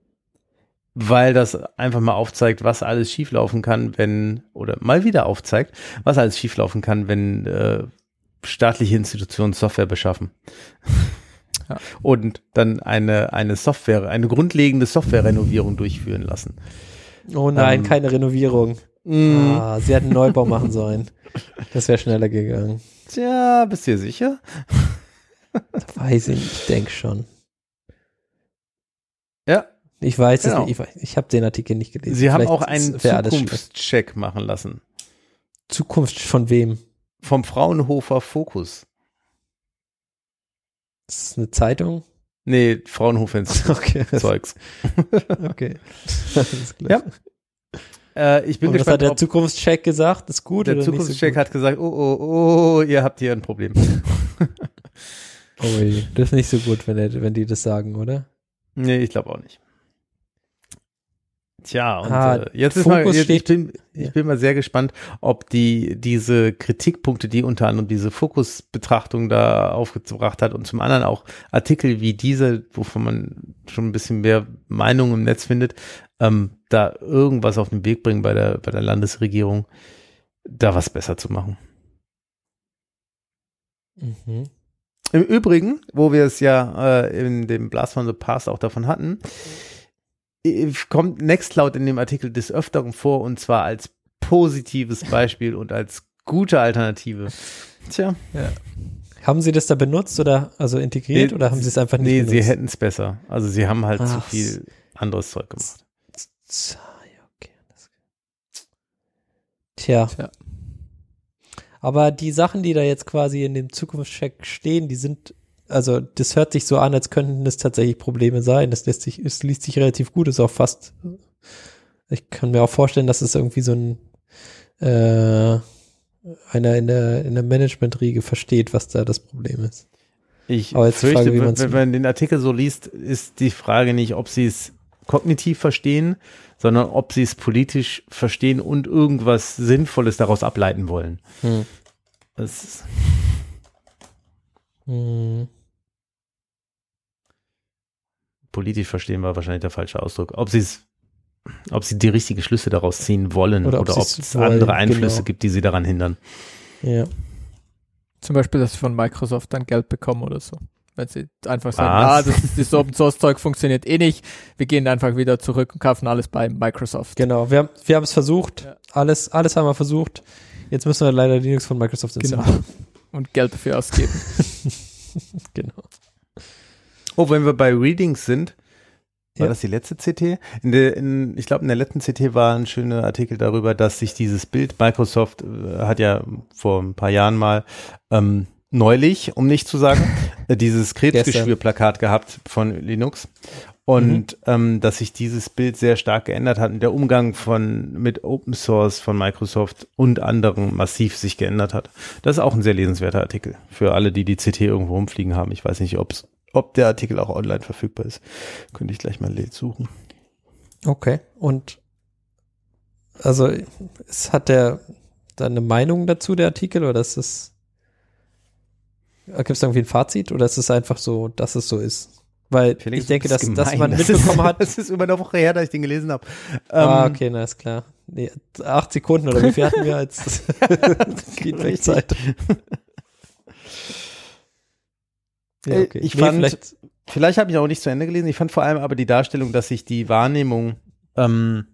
S2: weil das einfach mal aufzeigt, was alles schieflaufen kann, wenn, oder mal wieder aufzeigt, was alles schieflaufen kann, wenn äh, staatliche Institutionen Software beschaffen.
S3: Ja. <laughs>
S2: Und dann eine, eine Software, eine grundlegende Softwarerenovierung durchführen lassen.
S4: Oh nein,
S2: Ähm,
S4: keine Renovierung.
S2: Mm,
S4: Ah, sie hätten einen Neubau machen <laughs> sollen. Das wäre schneller gegangen.
S2: Tja, bist du dir sicher?
S4: Weiß ich ich denke schon.
S2: Ja.
S4: Ich weiß
S2: Genau.
S4: es nicht, ich, ich habe den Artikel nicht gelesen.
S2: Sie haben
S4: Vielleicht
S2: auch einen. Zukunftscheck machen lassen.
S4: Zukunft von wem?
S2: Vom Fraunhofer Fokus.
S4: Das ist eine Zeitung?
S2: Nee, Fraunhofer <laughs>
S4: Okay,
S2: Zeugs. <laughs>
S4: okay. <laughs> Alles klar.
S2: Ja. Äh, ich bin
S4: Und was
S2: gespannt,
S4: hat der Zukunftscheck gesagt? Ist gut
S2: der Zukunftscheck
S4: so
S2: hat gesagt, oh, oh, oh, ihr habt hier ein Problem. <laughs>
S4: Oh, das ist nicht so gut, wenn, er, wenn die das sagen, oder?
S2: nee, ich glaube auch nicht. Tja, und
S4: Ah,
S2: äh, jetzt ist mal, jetzt, ich, bin, ich bin mal sehr gespannt, ob die diese Kritikpunkte, die unter anderem diese Fokusbetrachtung da aufgebracht hat und zum anderen auch Artikel wie diese, wovon man schon ein bisschen mehr Meinung im Netz findet, ähm, da irgendwas auf den Weg bringen bei der bei der Landesregierung, da was besser zu machen.
S4: Mhm.
S2: Im Übrigen, wo wir es ja äh, in dem Blast from the Past auch davon hatten, äh, kommt Nextcloud in dem Artikel des Öfteren vor und zwar als positives <laughs> Beispiel und als gute Alternative. Tja,
S4: Haben sie das da benutzt oder also integriert
S2: Nee,
S4: oder haben sie es einfach nicht
S2: nee,
S4: benutzt?
S2: sie hätten es besser. Also sie haben halt zu
S4: Ach,
S2: viel anderes Zeug gemacht.
S4: Ja, okay. Tja.
S3: Tja.
S4: Aber die Sachen, die da jetzt quasi in dem Zukunftscheck stehen, die sind, also das hört sich so an, als könnten das tatsächlich Probleme sein. Das lässt sich, es liest sich relativ gut, ist auch fast, ich kann mir auch vorstellen, dass es irgendwie so ein, äh, einer in der, in der Management-Riege versteht, was da das Problem ist.
S2: Ich
S4: Aber jetzt
S2: fürchte,
S4: Frage, wie
S2: wenn, wenn man den Artikel so liest, ist die Frage nicht, ob sie es kognitiv verstehen, sondern ob sie es politisch verstehen und irgendwas Sinnvolles daraus ableiten wollen.
S4: Hm.
S2: Das ist,
S4: Hm.
S2: Politisch verstehen war wahrscheinlich der falsche Ausdruck. Ob sie es, ob sie die richtigen Schlüsse daraus ziehen wollen
S4: Oder
S2: oder
S4: ob
S2: es
S4: wollen,
S2: andere Einflüsse
S4: genau.
S2: gibt, die sie daran hindern.
S4: Ja.
S3: Zum Beispiel, dass sie von Microsoft dann Geld bekommen oder so. Wenn sie einfach sagen,
S2: Was?
S3: ah, das, ist- das Open Source Zeug funktioniert eh nicht, wir gehen einfach wieder zurück und kaufen alles bei Microsoft.
S4: Genau, wir haben wir haben es versucht,
S3: Ja.
S4: alles alles haben wir versucht. Jetzt müssen wir leider Linux von Microsoft
S3: Genau.
S4: installieren.
S3: Und Geld dafür ausgeben. <laughs>
S4: Genau.
S2: Oh, wenn wir bei Readings sind, war
S4: Ja.
S2: das die letzte CT? In der, in, ich glaube, in der letzten CT war ein schöner Artikel darüber, dass sich dieses Bild, Microsoft äh, hat ja vor ein paar Jahren mal ähm, neulich, um nicht zu sagen, <laughs> äh, dieses Krebsgeschwürplakat gehabt von Linux. Und ähm, dass sich dieses Bild sehr stark geändert hat und der Umgang von mit Open Source von Microsoft und anderen massiv sich geändert hat. Das ist auch ein sehr lesenswerter Artikel für alle, die die CT irgendwo rumfliegen haben. Ich weiß nicht, ob's, ob der Artikel auch online verfügbar ist. Könnte ich gleich mal suchen.
S4: Okay. Und also es hat der da eine Meinung dazu, der Artikel, oder ist es gibt es irgendwie ein Fazit oder ist es einfach so, dass es so ist? Weil
S2: Felix,
S4: ich denke, dass, dass man
S2: Das
S4: mitbekommen
S2: ist,
S4: hat. <laughs>
S2: Das ist über eine Woche her, dass ich den gelesen habe.
S4: ah,
S2: Ähm,
S4: okay, na ist klar. Nee, acht Sekunden oder wie viel hatten wir als <laughs> <laughs> Feedback-Zeit? Ja,
S2: Äh,
S4: okay.
S2: ich
S4: Nee,
S2: fand-
S4: vielleicht,
S2: Vielleicht habe ich auch nicht zu Ende gelesen. Ich fand vor allem aber die Darstellung, dass sich die Wahrnehmung, ähm,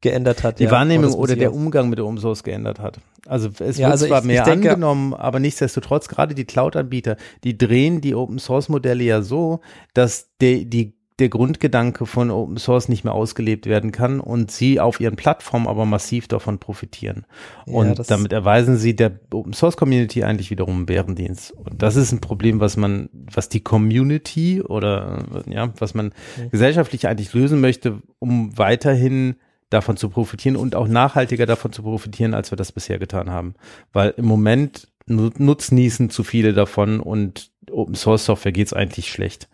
S4: geändert hat.
S2: die
S4: ja.
S2: Wahrnehmung oder der Umgang mit Open Source geändert hat. Also es
S4: Ja,
S2: wird
S4: also
S2: zwar
S4: ich-
S2: mehr
S4: ich denke-
S2: angenommen, aber nichtsdestotrotz gerade die Cloud-Anbieter, die drehen die Open Source Modelle ja so, dass der die der Grundgedanke von Open Source nicht mehr ausgelebt werden kann und sie auf ihren Plattformen aber massiv davon profitieren.
S4: Ja,
S2: Und damit erweisen sie der Open Source Community eigentlich wiederum einen Bärendienst. Und das ist ein Problem, was man, was die Community oder ja, was man
S4: Mhm.
S2: gesellschaftlich eigentlich lösen möchte, um weiterhin davon zu profitieren und auch nachhaltiger davon zu profitieren, als wir das bisher getan haben. Weil im Moment nu- nutznießen zu viele davon und Open Source Software geht's eigentlich schlecht.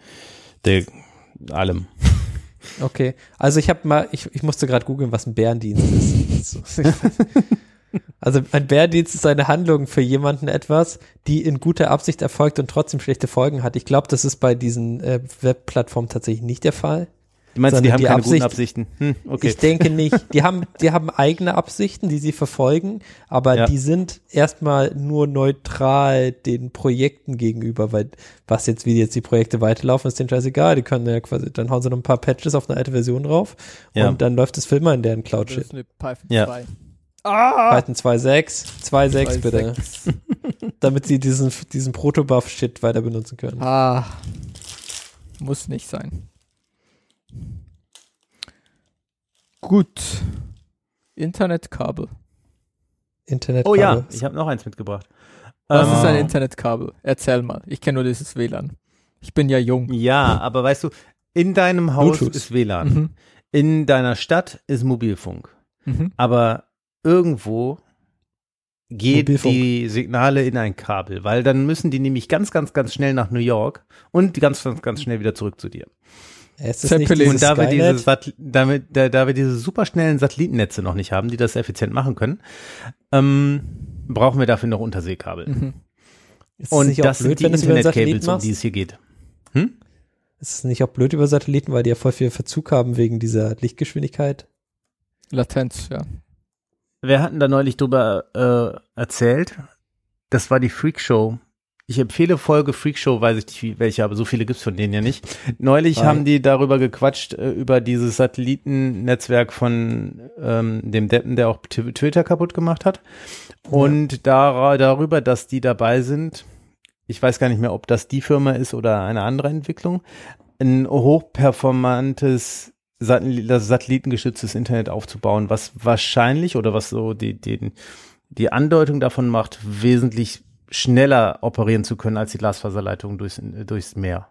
S2: Der allem.
S4: Okay, also ich habe mal, ich, ich musste gerade googeln, was ein Bärendienst ist. So. <laughs> Also ein Bärendienst ist eine Handlung für jemanden etwas, die in guter Absicht erfolgt und trotzdem schlechte Folgen hat. Ich glaube, das ist bei diesen äh, Webplattformen tatsächlich nicht der Fall.
S2: Du meinst, die haben
S4: die
S2: keine
S4: Absicht-
S2: guten Absichten? Hm, okay.
S4: Ich denke nicht. Die haben, die haben eigene Absichten, die sie verfolgen, aber
S2: Ja.
S4: die sind erstmal nur neutral den Projekten gegenüber, weil was jetzt, wie jetzt die Projekte weiterlaufen, ist denen scheißegal. Die können ja quasi, dann hauen sie noch ein paar Patches auf eine alte Version drauf
S2: Ja.
S4: und dann läuft das Film mal in deren
S3: Das
S4: Cloud-Shit.
S3: ist eine Python
S2: Ja.
S3: 2. Ah!
S4: Python 2.6, 2.6 bitte,
S3: 2.6. <laughs>
S4: damit sie diesen, diesen Protobuff-Shit weiter benutzen können.
S3: Ah. Muss nicht sein. Gut. Internetkabel.
S4: Internet.
S2: oh ja, ich habe noch eins mitgebracht.
S3: Was ist ein
S2: Ähm,
S3: Internetkabel? Erzähl mal. Ich kenne nur dieses WLAN. Ich bin ja jung.
S2: Ja, aber weißt du, in deinem Haus
S4: Bluetooth.
S2: ist WLAN.
S3: Mhm.
S2: In deiner Stadt ist Mobilfunk.
S3: Mhm.
S2: Aber irgendwo geht
S4: Mobilfunk.
S2: die Signale in ein Kabel, weil dann müssen die nämlich ganz, ganz, ganz schnell nach New York und ganz, ganz, ganz schnell wieder zurück zu dir.
S4: Es ist nicht.
S2: Und da wir, diese damit, da, da wir diese superschnellen Satellitennetze noch nicht haben, die das effizient machen können, ähm, brauchen wir dafür noch Unterseekabel.
S3: Mhm.
S4: Ist
S2: Und
S4: nicht auch
S2: das
S4: blöd,
S2: sind die Internetcables,
S4: Satelliten
S2: um die es hier geht. Hm?
S4: Ist es nicht auch blöd über Satelliten, weil die ja voll viel Verzug haben wegen dieser Lichtgeschwindigkeit?
S3: Latenz, ja.
S2: Wir hatten da neulich drüber äh, erzählt. Das war die Freak Show. Ich empfehle Folge Freak Show, weiß ich nicht wie- welche, aber so viele gibt's von denen ja nicht. Neulich
S4: Drei.
S2: haben die darüber gequatscht, äh, über dieses Satellitennetzwerk von ähm, dem Deppen, der auch Twitter kaputt gemacht hat. Und da, darüber, dass die dabei sind, ich weiß gar nicht mehr, ob das die Firma ist oder eine andere Entwicklung, ein hochperformantes Satelli- das satellitengestütztes Internet aufzubauen, was wahrscheinlich oder was so die, die, die Andeutung davon macht, wesentlich schneller operieren zu können als die Glasfaserleitung durchs, durchs Meer.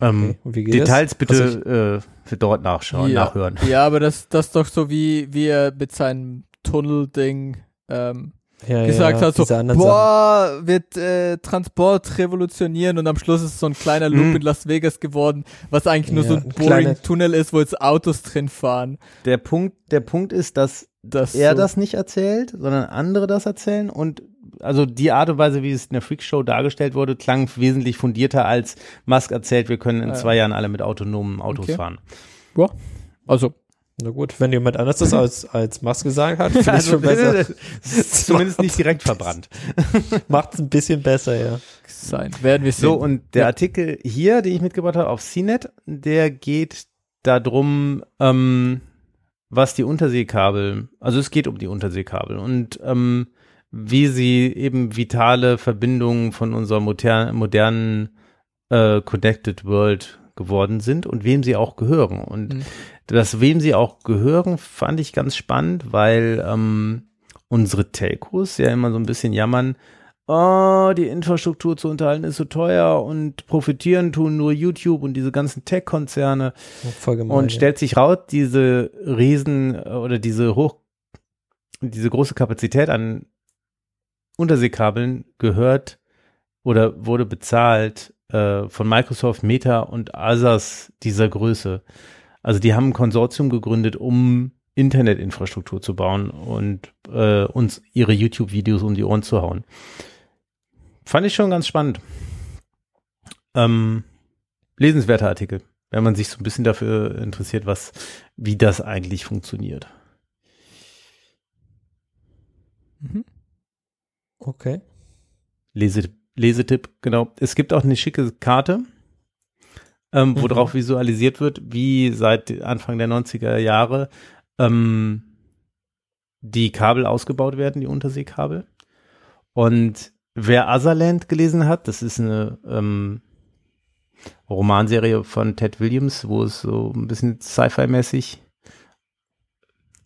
S2: Ähm,
S4: Okay, und wie geht
S2: Details
S4: das? Also ich-
S2: bitte äh, für dort nachschauen,
S3: ja.
S2: nachhören. <laughs>
S3: Ja, aber das, das ist doch so wie, wie er mit seinem Tunnelding ähm,
S4: ja,
S3: gesagt
S4: ja,
S3: hat, so,
S4: anderen Sachen.
S3: boah, wird äh, Transport revolutionieren und am Schluss ist es so ein kleiner Loop
S2: Mhm.
S3: in Las Vegas geworden, was eigentlich nur
S4: Ja,
S3: so ein boring Tunnel ist, wo jetzt Autos drin fahren.
S2: Der Punkt, der Punkt ist, dass
S3: Das
S2: er
S3: so,
S2: das nicht erzählt, sondern andere das erzählen und also die Art und Weise, wie es in der Freakshow dargestellt wurde, klang wesentlich fundierter als Musk erzählt, wir können in
S3: Ah, ja.
S2: zwei Jahren alle mit autonomen Autos
S3: Okay.
S2: fahren.
S3: Also,
S4: Na gut, wenn jemand anders das als, als Musk gesagt hat, finde ich schon besser.
S2: Also, es ist zumindest nicht direkt verbrannt. <laughs>
S4: Macht es ein bisschen besser, ja.
S3: sein. Werden wir sehen.
S2: So, und der
S3: Ja.
S2: Artikel hier, den ich mitgebracht habe auf CNET, der geht darum, ähm, was die Unterseekabel, also es geht um die Unterseekabel und ähm, wie sie eben vitale Verbindungen von unserer moder modernen äh, Connected World geworden sind und wem sie auch gehören. Und
S3: Mhm.
S2: das, wem sie auch gehören, fand ich ganz spannend, weil ähm, unsere Telcos ja immer so ein bisschen jammern, oh, die Infrastruktur zu unterhalten ist so teuer und profitieren tun nur YouTube und diese ganzen Tech-Konzerne. Und stellt sich raus, diese Riesen äh, oder diese hoch, diese große Kapazität an Unterseekabeln gehört oder wurde bezahlt äh, von Microsoft, Meta und Asas dieser Größe. Also die haben ein Konsortium gegründet, um Internetinfrastruktur zu bauen und äh, uns ihre YouTube-Videos um die Ohren zu hauen. Fand ich schon ganz spannend. Ähm, lesenswerter Artikel, wenn man sich so ein bisschen dafür interessiert, was, wie das eigentlich funktioniert.
S3: Mhm.
S4: Okay.
S2: Lese, Lesetipp, genau. Es gibt auch eine schicke Karte, ähm, wo
S4: Mhm.
S2: drauf visualisiert wird, wie seit Anfang der 90er Jahre ähm, die Kabel ausgebaut werden, die Unterseekabel. Und wer Otherland gelesen hat, das ist eine ähm, Romanserie von Ted Williams, wo es so ein bisschen Sci-Fi-mäßig,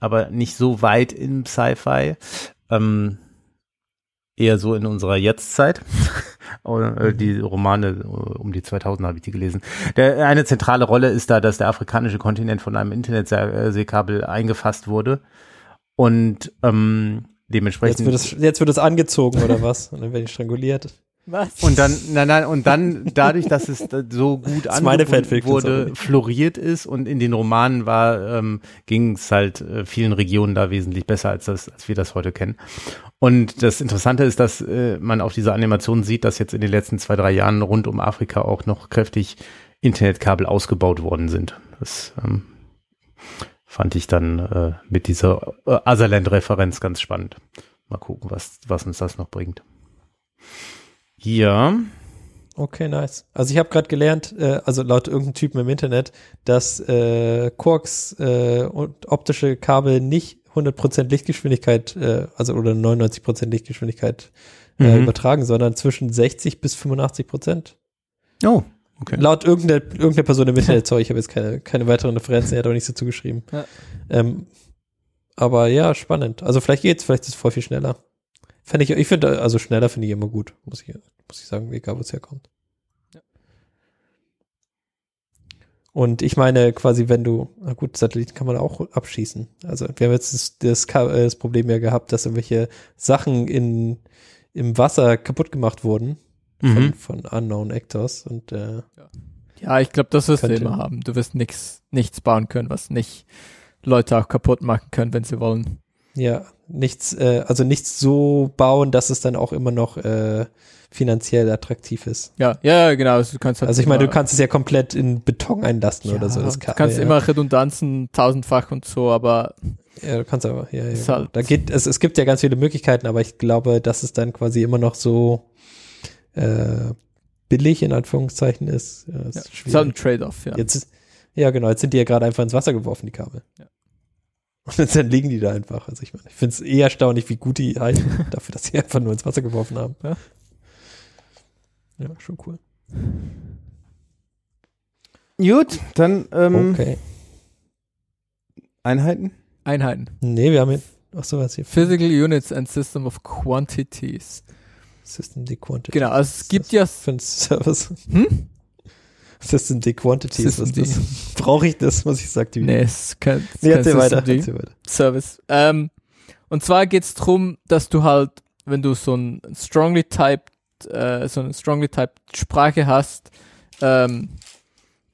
S2: aber nicht so weit im Sci-Fi, ähm, eher so in unserer Jetztzeit. <laughs> Oder, äh, die Romane äh, um die 2000 habe ich die gelesen. Der, eine zentrale Rolle ist da, dass der afrikanische Kontinent von einem Internetseekabel eingefasst wurde und ähm, dementsprechend
S4: Jetzt wird, es, jetzt wird es angezogen oder was? <laughs> Und dann werde ich stranguliert.
S3: Was?
S2: und dann, nein, nein, und dann dadurch, dass es so gut angebunden wurde, floriert ist und in den Romanen war, ähm, ging es halt äh, vielen Regionen da wesentlich besser, als das, als wir das heute kennen. Und das Interessante ist, dass äh, man auf dieser Animation sieht, dass jetzt in den letzten zwei, drei Jahren rund um Afrika auch noch kräftig Internetkabel ausgebaut worden sind. Das ähm, fand ich dann äh, mit dieser äh, Otherland-Referenz ganz spannend. Mal gucken, was, was uns das noch bringt. Ja.
S4: Okay, nice. Also ich habe gerade gelernt, äh, also laut irgendeinem Typen im Internet, dass äh, Quarks äh, und optische Kabel nicht 100% Lichtgeschwindigkeit, äh, also oder 99% Lichtgeschwindigkeit äh,
S2: Mhm.
S4: übertragen, sondern zwischen 60 bis 85%.
S2: Oh, okay.
S4: Laut irgendeiner, irgendeiner Person im Internet, sorry, ich habe jetzt keine, keine weiteren Referenzen, er hat auch nichts dazu geschrieben.
S3: Ja.
S4: Ähm, aber ja, spannend. Also vielleicht geht's, vielleicht ist es voll viel schneller. Fände ich, ich finde, also schneller finde ich immer gut, muss ich, muss ich sagen, egal wo es herkommt. Und ich meine, quasi, wenn du, na gut, Satelliten kann man auch abschießen. Also wir haben jetzt das, das, äh, das Problem ja gehabt, dass irgendwelche Sachen in, im Wasser kaputt gemacht wurden von,
S2: Mhm.
S4: von Unknown Actors und äh,
S3: Ja, ich glaube, das wirst du immer haben. Du wirst nix, nichts bauen können, was nicht Leute auch kaputt machen können, wenn sie wollen.
S4: Ja, nichts, äh, also nichts so bauen, dass es dann auch immer noch äh, finanziell attraktiv ist.
S3: Ja, ja, genau. Also, du kannst halt
S4: Also ich meine, du kannst es ja komplett in Beton einlasten
S3: ja,
S4: oder so. Das
S3: du
S4: kann,
S3: kannst
S4: ja,
S3: immer Redundanzen tausendfach und so, aber
S4: Ja, du kannst aber, ja, ja.
S3: Ist halt-
S4: Da geht, es, es gibt ja ganz viele Möglichkeiten, aber ich glaube, dass es dann quasi immer noch so äh, billig in Anführungszeichen ist. Ja, ist
S3: ja, ist halt ein Trade-off, ja.
S4: Jetzt, ja, genau, jetzt sind die ja gerade einfach ins Wasser geworfen, die Kabel.
S3: Ja.
S4: Und jetzt dann liegen die da einfach. Also ich meine, ich finde es eher erstaunlich, wie gut die halten, <laughs> dafür, dass sie einfach nur ins Wasser geworfen haben.
S3: Ja.
S4: Ja, schon cool.
S5: Gut, dann ähm,
S4: Okay.
S5: Einheiten.
S3: Einheiten.
S4: Nee, wir haben hier, ach so, was hier?
S3: Physical Units and System of Quantities.
S4: System D Quantity.
S3: Genau, also es gibt ja,
S4: Für einen Service.
S3: hm?
S4: System D Quantity ist was
S3: System
S4: das. <laughs> Brauche ich das, muss ich sagen.
S3: Nee, es ist kein, es ist
S4: Nee, erzähl
S3: System
S4: weiter, weiter.
S3: Service. Ähm, und zwar geht's drum, dass du halt, wenn du so ein strongly typed, äh, so eine strongly typed Sprache hast, ähm,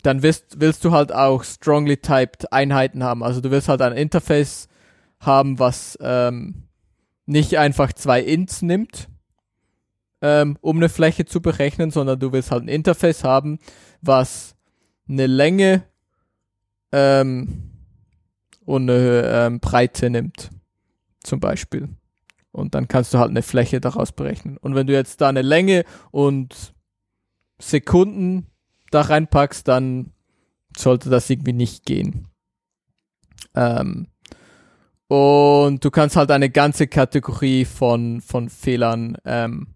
S3: dann willst, willst du halt auch strongly typed Einheiten haben. Also du willst halt ein Interface haben, was ähm, nicht einfach zwei Ints nimmt, ähm, um eine Fläche zu berechnen, sondern du willst halt ein Interface haben, was eine Länge ähm, und eine ähm, Breite nimmt, zum Beispiel. Und dann kannst du halt eine Fläche daraus berechnen. Und wenn du jetzt da eine Länge und Sekunden da reinpackst, dann sollte das irgendwie nicht gehen. Ähm, und du kannst halt eine ganze Kategorie von, von Fehlern ähm,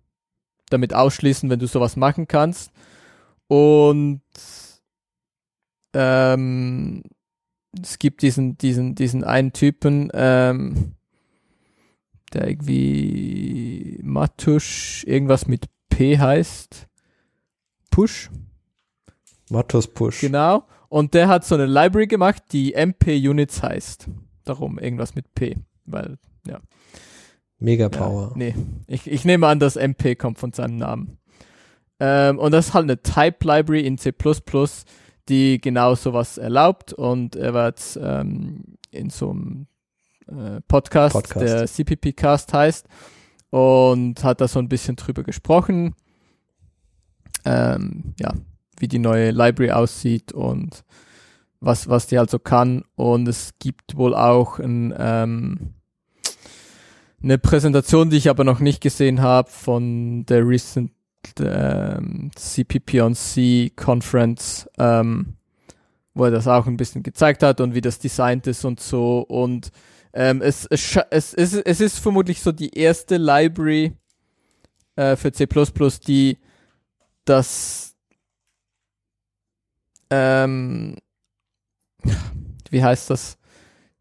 S3: damit ausschließen, wenn du sowas machen kannst. Und ähm, es gibt diesen, diesen, diesen einen Typen, ähm, der irgendwie Matusch irgendwas mit P heißt. Push,
S4: Matos Push.
S3: genau. Und der hat so eine Library gemacht, die MP Units heißt. Darum irgendwas mit P. Weil,
S4: Mega
S3: ja, nee, ich, ich nehme an, dass MP kommt von seinem Namen. Ähm, und das ist halt eine Type Library in C++, die genau sowas erlaubt. Und er war jetzt ähm, in so einem äh, Podcast,
S4: Podcast.
S3: der CPP Cast heißt, und hat da so ein bisschen drüber gesprochen. Ähm, ja, wie die neue Library aussieht und was, was die also kann. Und es gibt wohl auch ein, ähm, eine Präsentation, die ich aber noch nicht gesehen habe, von der recent ähm, CPP on C Conference, ähm, wo er das auch ein bisschen gezeigt hat und wie das designt ist und so. Und ähm, es, es, es, es, es ist vermutlich so die erste Library äh, für C++, die das ähm, wie heißt das?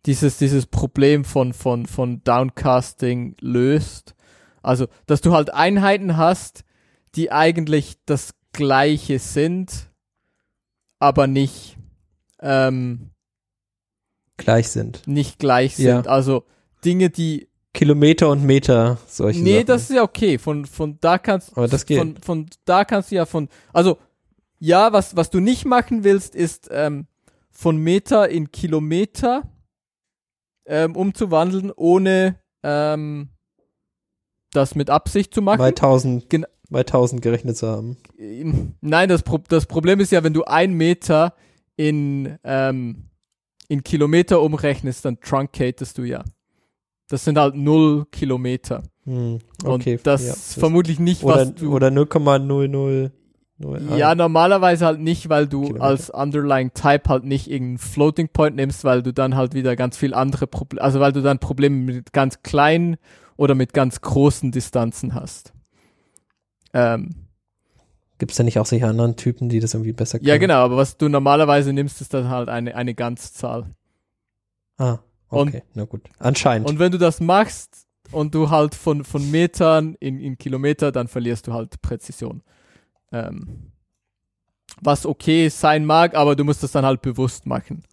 S3: Dieses, dieses Problem von, von, von Downcasting löst. Also, dass du halt Einheiten hast, die eigentlich das gleiche sind, aber nicht, ähm,
S4: Gleich sind.
S3: nicht gleich sind.
S4: Ja.
S3: Also Dinge, die.
S4: Kilometer und Meter, solche
S3: nee,
S4: Sachen.
S3: das ist ja okay. Von, von da kannst
S4: Aber das geht.
S3: von, von da kannst du ja von, also ja, was, was du nicht machen willst, ist ähm, von Meter in Kilometer ähm, umzuwandeln, ohne ähm, das mit Absicht zu machen.
S4: Bei 1000
S3: Gen-
S4: bei 1000 gerechnet zu haben.
S3: Nein, das, Pro das Problem ist ja, wenn du ein Meter in, ähm, in Kilometer umrechnest, dann truncatest du ja. Das sind halt null Kilometer.
S4: Hm, okay,
S3: Und das
S4: ja,
S3: ist vermutlich nicht,
S4: oder,
S3: was du.
S4: oder 0,00.
S3: Ja, normalerweise halt nicht, weil du
S4: Kilometer.
S3: als Underlying Type halt nicht irgendeinen Floating Point nimmst, weil du dann halt wieder ganz viel andere Probleme, also weil du dann Probleme mit ganz kleinen oder mit ganz großen Distanzen hast. Ähm,
S4: Gibt es da nicht auch solche anderen Typen, die das irgendwie besser können?
S3: ja, genau, aber was du normalerweise nimmst, ist dann halt eine, eine Ganzzahl.
S4: Ah,
S3: Und-
S4: okay, na gut. Anscheinend.
S3: Und wenn du das machst und du halt von, von Metern in, in Kilometer, dann verlierst du halt Präzision. Ähm, was okay sein mag, aber du musst das dann halt bewusst machen.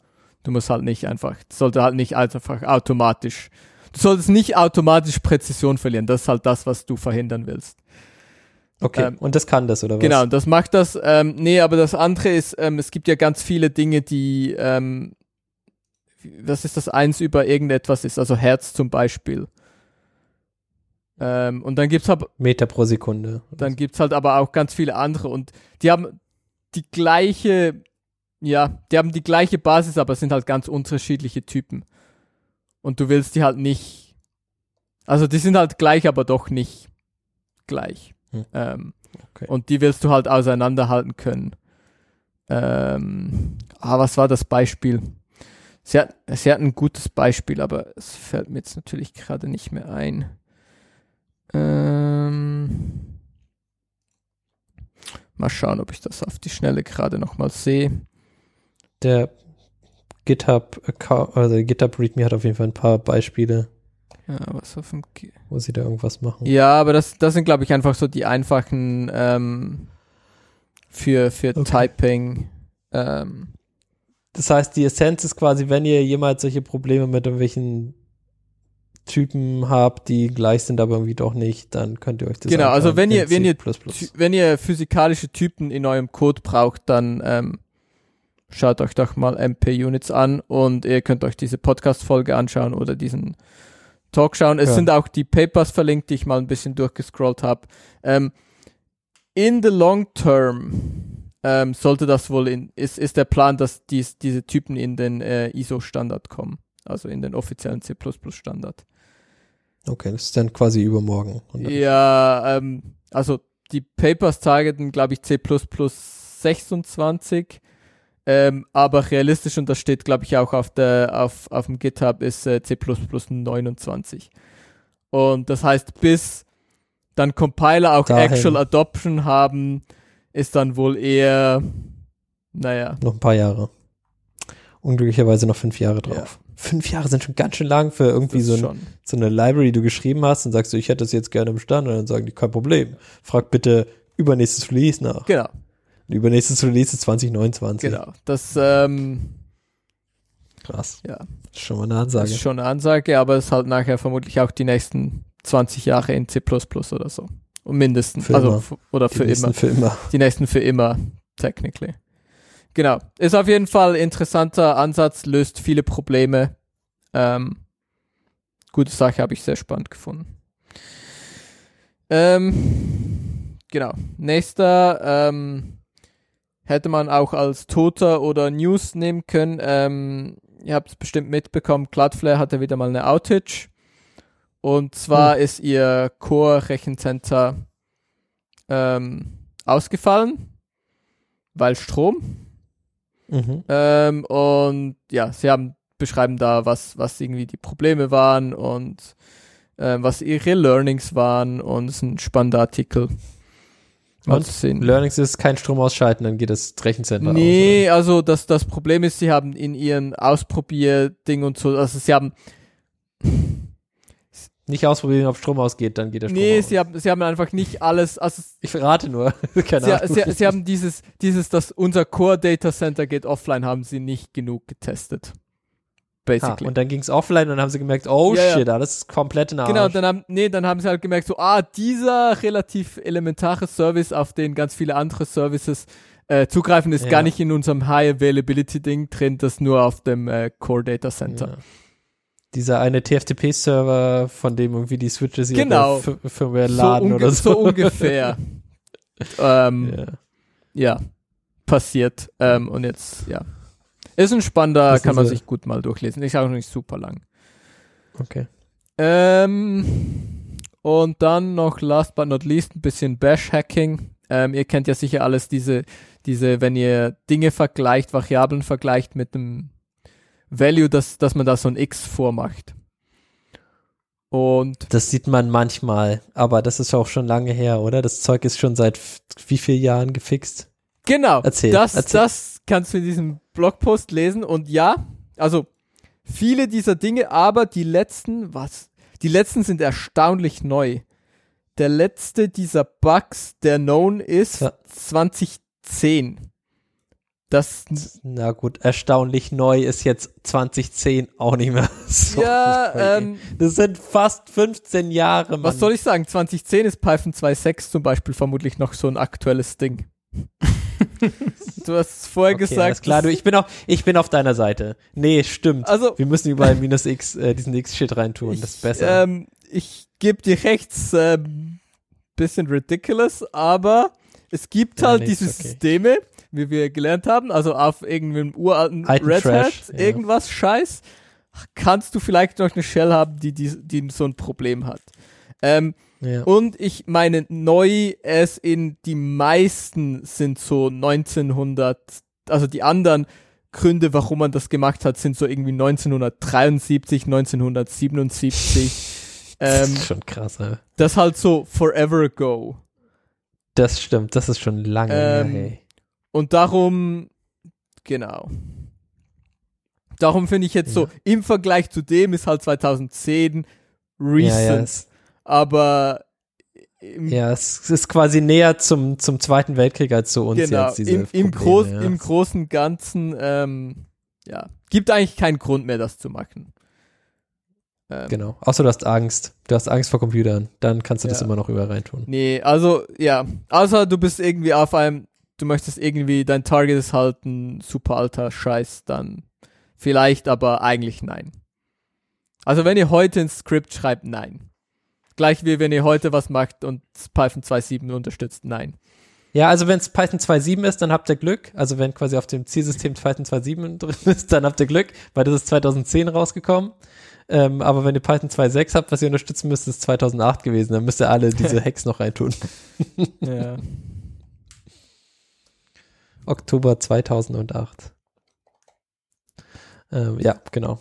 S3: Du musst halt nicht einfach, sollte halt nicht einfach automatisch, du solltest nicht automatisch Präzision verlieren. Das ist halt das, was du verhindern willst.
S4: okay,
S3: ähm,
S4: und das kann das, oder was?
S3: Genau, das macht das. Ähm, nee, aber das andere ist, ähm, es gibt ja ganz viele Dinge, die, ähm, was ist das eins über irgendetwas ist, also Herz zum Beispiel. Ähm, und dann gibt's halt,
S4: Meter pro Sekunde.
S3: dann gibt's halt aber auch ganz viele andere und die haben die gleiche, ja, die haben die gleiche Basis, aber sind halt ganz unterschiedliche Typen. Und du willst die halt nicht, also die sind halt gleich, aber doch nicht gleich.
S4: Hm.
S3: Ähm,
S4: Okay.
S3: Und die willst du halt auseinanderhalten können. Ähm, ah, was war das Beispiel? Sie hat, sie hat ein gutes Beispiel, aber es fällt mir jetzt natürlich gerade nicht mehr ein. Ähm, mal schauen, ob ich das auf die Schnelle gerade nochmal sehe.
S4: Der GitHub, Account, also GitHub README hat auf jeden Fall ein paar Beispiele,
S3: Ja, was auf dem G
S4: wo sie da irgendwas machen.
S3: ja, aber das, das sind, glaube ich, einfach so die einfachen ähm, für, für
S4: Okay.
S3: Typing. Ähm,
S4: Das heißt, die Essenz ist quasi, wenn ihr jemals solche Probleme mit irgendwelchen Typen habt, die gleich sind, aber irgendwie doch nicht, dann könnt ihr euch das
S3: Genau, also wenn ihr- wenn ihr wenn ihr physikalische Typen in eurem Code braucht, dann ähm, schaut euch doch mal MP-Units an und ihr könnt euch diese Podcast-Folge anschauen oder diesen Talk schauen. Es
S4: Ja.
S3: sind auch die Papers verlinkt, die ich mal ein bisschen durchgescrollt habe. Ähm, in the long term ähm, sollte das wohl in, ist, ist der Plan, dass dies, diese Typen in den äh, ISO-Standard kommen, also in den offiziellen C++-Standard.
S4: Okay, das ist dann quasi übermorgen.
S3: Ja, ähm, also die Papers targeten, glaube ich, C 26. Ähm, aber realistisch, und das steht, glaube ich, auch auf, der, auf, auf dem GitHub, ist äh, C 29. Und das heißt, bis dann Compiler auch
S4: Dahin.
S3: Actual Adoption haben, ist dann wohl eher, naja,
S4: Noch ein paar Jahre. Unglücklicherweise noch fünf Jahre drauf. Fünf Jahre sind schon ganz schön lang für irgendwie
S3: das
S4: so, ein, so eine Library, die du geschrieben hast und sagst du, ich hätte das jetzt gerne im Stand und dann sagen die, kein Problem. Frag bitte übernächstes Release nach.
S3: Genau,
S4: übernächstes Release ist 2029.
S3: genau. Das, ähm,
S4: Krass.
S3: ja.
S4: Das ist schon mal eine
S3: Das
S4: Ansage.
S3: ist schon eine Ansage, aber es ist halt nachher vermutlich auch die nächsten 20 Jahre in C++ oder so. Und mindestens.
S4: Für
S3: also,
S4: immer.
S3: oder
S4: Die
S3: für immer.
S4: Für immer.
S3: Die nächsten für immer, technically. Genau. Ist auf jeden Fall interessanter Ansatz, löst viele Probleme. Ähm, gute Sache, habe ich sehr spannend gefunden. Ähm, genau. Nächster, ähm, hätte man auch als Toter oder News nehmen können. Ähm, ihr habt es bestimmt mitbekommen, Cloudflare hatte wieder mal eine Outage. Und zwar ist ihr Core-Rechencenter ähm, ausgefallen, weil Strom.
S4: Mhm.
S3: Ähm, und ja, sie haben beschreiben da, was, was irgendwie die Probleme waren und ähm, was ihre Learnings waren und es ist ein spannender Artikel.
S4: Und? Learnings ist kein Strom ausschalten, dann geht das Rechencenter
S3: Nee, also das, das Problem ist, sie haben in ihren Ausprobierding und so, also sie haben,
S4: aus. Nicht ausprobieren, ob Strom ausgeht, dann geht der Strom
S3: nee,
S4: aus.
S3: sie haben, sie haben einfach nicht alles, also
S4: ich verrate nur. <laughs> Keine
S3: sie,
S4: Ahnung.
S3: sie, sie haben dieses, dieses, dass unser Core Data Center geht offline, haben sie nicht genug getestet.
S4: Ha,
S3: Basically.
S4: und dann ging es offline und dann haben sie gemerkt, oh
S3: Ja, ja.
S4: shit, alles ist komplett in
S3: Genau,
S4: Arsch.
S3: dann haben, nee, dann haben sie halt gemerkt, so, ah, dieser relativ elementare Service, auf den ganz viele andere Services äh, zugreifen, ist
S4: Ja.
S3: gar nicht in unserem High Availability Ding drin, das nur auf dem äh, Core Data Center.
S4: Dieser eine TFTP-Server, von dem irgendwie die Switches ihre
S3: Genau.
S4: F- Firmware
S3: So,
S4: laden
S3: unge
S4: oder so.
S3: so ungefähr. <laughs> ähm,
S4: Ja.
S3: ja, passiert. Ähm, und jetzt, ja. Ist ein spannender,
S4: Das
S3: kann man
S4: so-
S3: sich gut mal durchlesen. Ist auch nicht super lang.
S4: Okay.
S3: Ähm, und dann noch last but not least ein bisschen Bash-Hacking. Ähm, ihr kennt ja sicher alles diese, diese, wenn ihr Dinge vergleicht, Variablen vergleicht mit dem Value, dass, dass man da so ein X vormacht. Und
S4: Das sieht man manchmal, aber das ist auch schon lange her, oder? Das Zeug ist schon seit wie vielen Jahren gefixt?
S3: Genau,
S4: Erzähl,
S3: das,
S4: erzähl.
S3: das kannst du in diesem Blogpost lesen. Und ja, also viele dieser Dinge, aber die letzten, was? Die letzten sind erstaunlich neu. Der letzte dieser Bugs, der known ist,
S4: Ja.
S3: 2010. Das,
S4: Na gut, erstaunlich neu ist jetzt 2010 auch nicht mehr <laughs> so.
S3: ja, ähm,
S4: das sind fast 15 Jahre, Mann.
S3: was soll ich sagen? 2010 ist Python 2.6 zum Beispiel vermutlich noch so ein aktuelles Ding. <laughs> du hast vorher
S4: okay,
S3: gesagt,
S4: alles klar, du, ich bin auch, ich bin auf deiner Seite. Nee, stimmt.
S3: also
S4: Wir müssen überall minus X, äh, diesen X-Shit reintun, das ist besser.
S3: Ähm, ich gebe dir rechts, ähm, bisschen ridiculous, aber es gibt
S4: Ja,
S3: halt
S4: nee,
S3: diese
S4: okay.
S3: Systeme, wie wir gelernt haben, also auf irgendeinem uralten
S4: Alten
S3: Red
S4: Trash,
S3: Hat,
S4: ja.
S3: irgendwas Scheiß, kannst du vielleicht noch eine Shell haben, die, die, die so ein Problem hat. Ähm,
S4: ja.
S3: und ich meine, neu es in die meisten sind so 1900, also die anderen Gründe, warum man das gemacht hat, sind so irgendwie 1973, 1977. <laughs>
S4: das
S3: ähm,
S4: ist schon krass, ey.
S3: das halt so forever ago.
S4: Das stimmt, das ist schon lange
S3: Ähm,
S4: her, hey.
S3: Und darum, genau. Darum finde ich jetzt so,
S4: Ja.
S3: im Vergleich zu dem ist halt 2010
S4: Ja,
S3: recent,
S4: ja,
S3: aber im,
S4: ja, es ist quasi näher zum, zum Zweiten Weltkrieg als zu uns
S3: genau,
S4: jetzt, diese
S3: im, im,
S4: Probleme,
S3: Groß,
S4: ja.
S3: im großen Ganzen, ähm, ja, gibt eigentlich keinen Grund mehr, das zu machen. Ähm,
S4: Genau. Außer du hast Angst. Du hast Angst vor Computern. Dann kannst du das
S3: Ja.
S4: immer noch überall reintun.
S3: Nee, also, ja, außer du bist irgendwie auf einem, du möchtest irgendwie, dein Target ist halt ein super alter Scheiß, dann vielleicht, aber eigentlich nein. Also wenn ihr heute ein Skript schreibt, nein. Gleich wie wenn ihr heute was macht und Python 2.7 unterstützt, nein.
S4: Ja, also wenn es Python 2.7 ist, dann habt ihr Glück. Also wenn quasi auf dem Zielsystem Python 2.7 <laughs> drin ist, dann habt ihr Glück, weil das ist 2010 rausgekommen. Ähm, aber wenn ihr Python 2.6 habt, was ihr unterstützen müsst, ist 2008 gewesen. Dann müsst ihr alle diese <laughs> Hacks noch reintun.
S3: Ja.
S4: Oktober 2008. Ähm, ja, genau.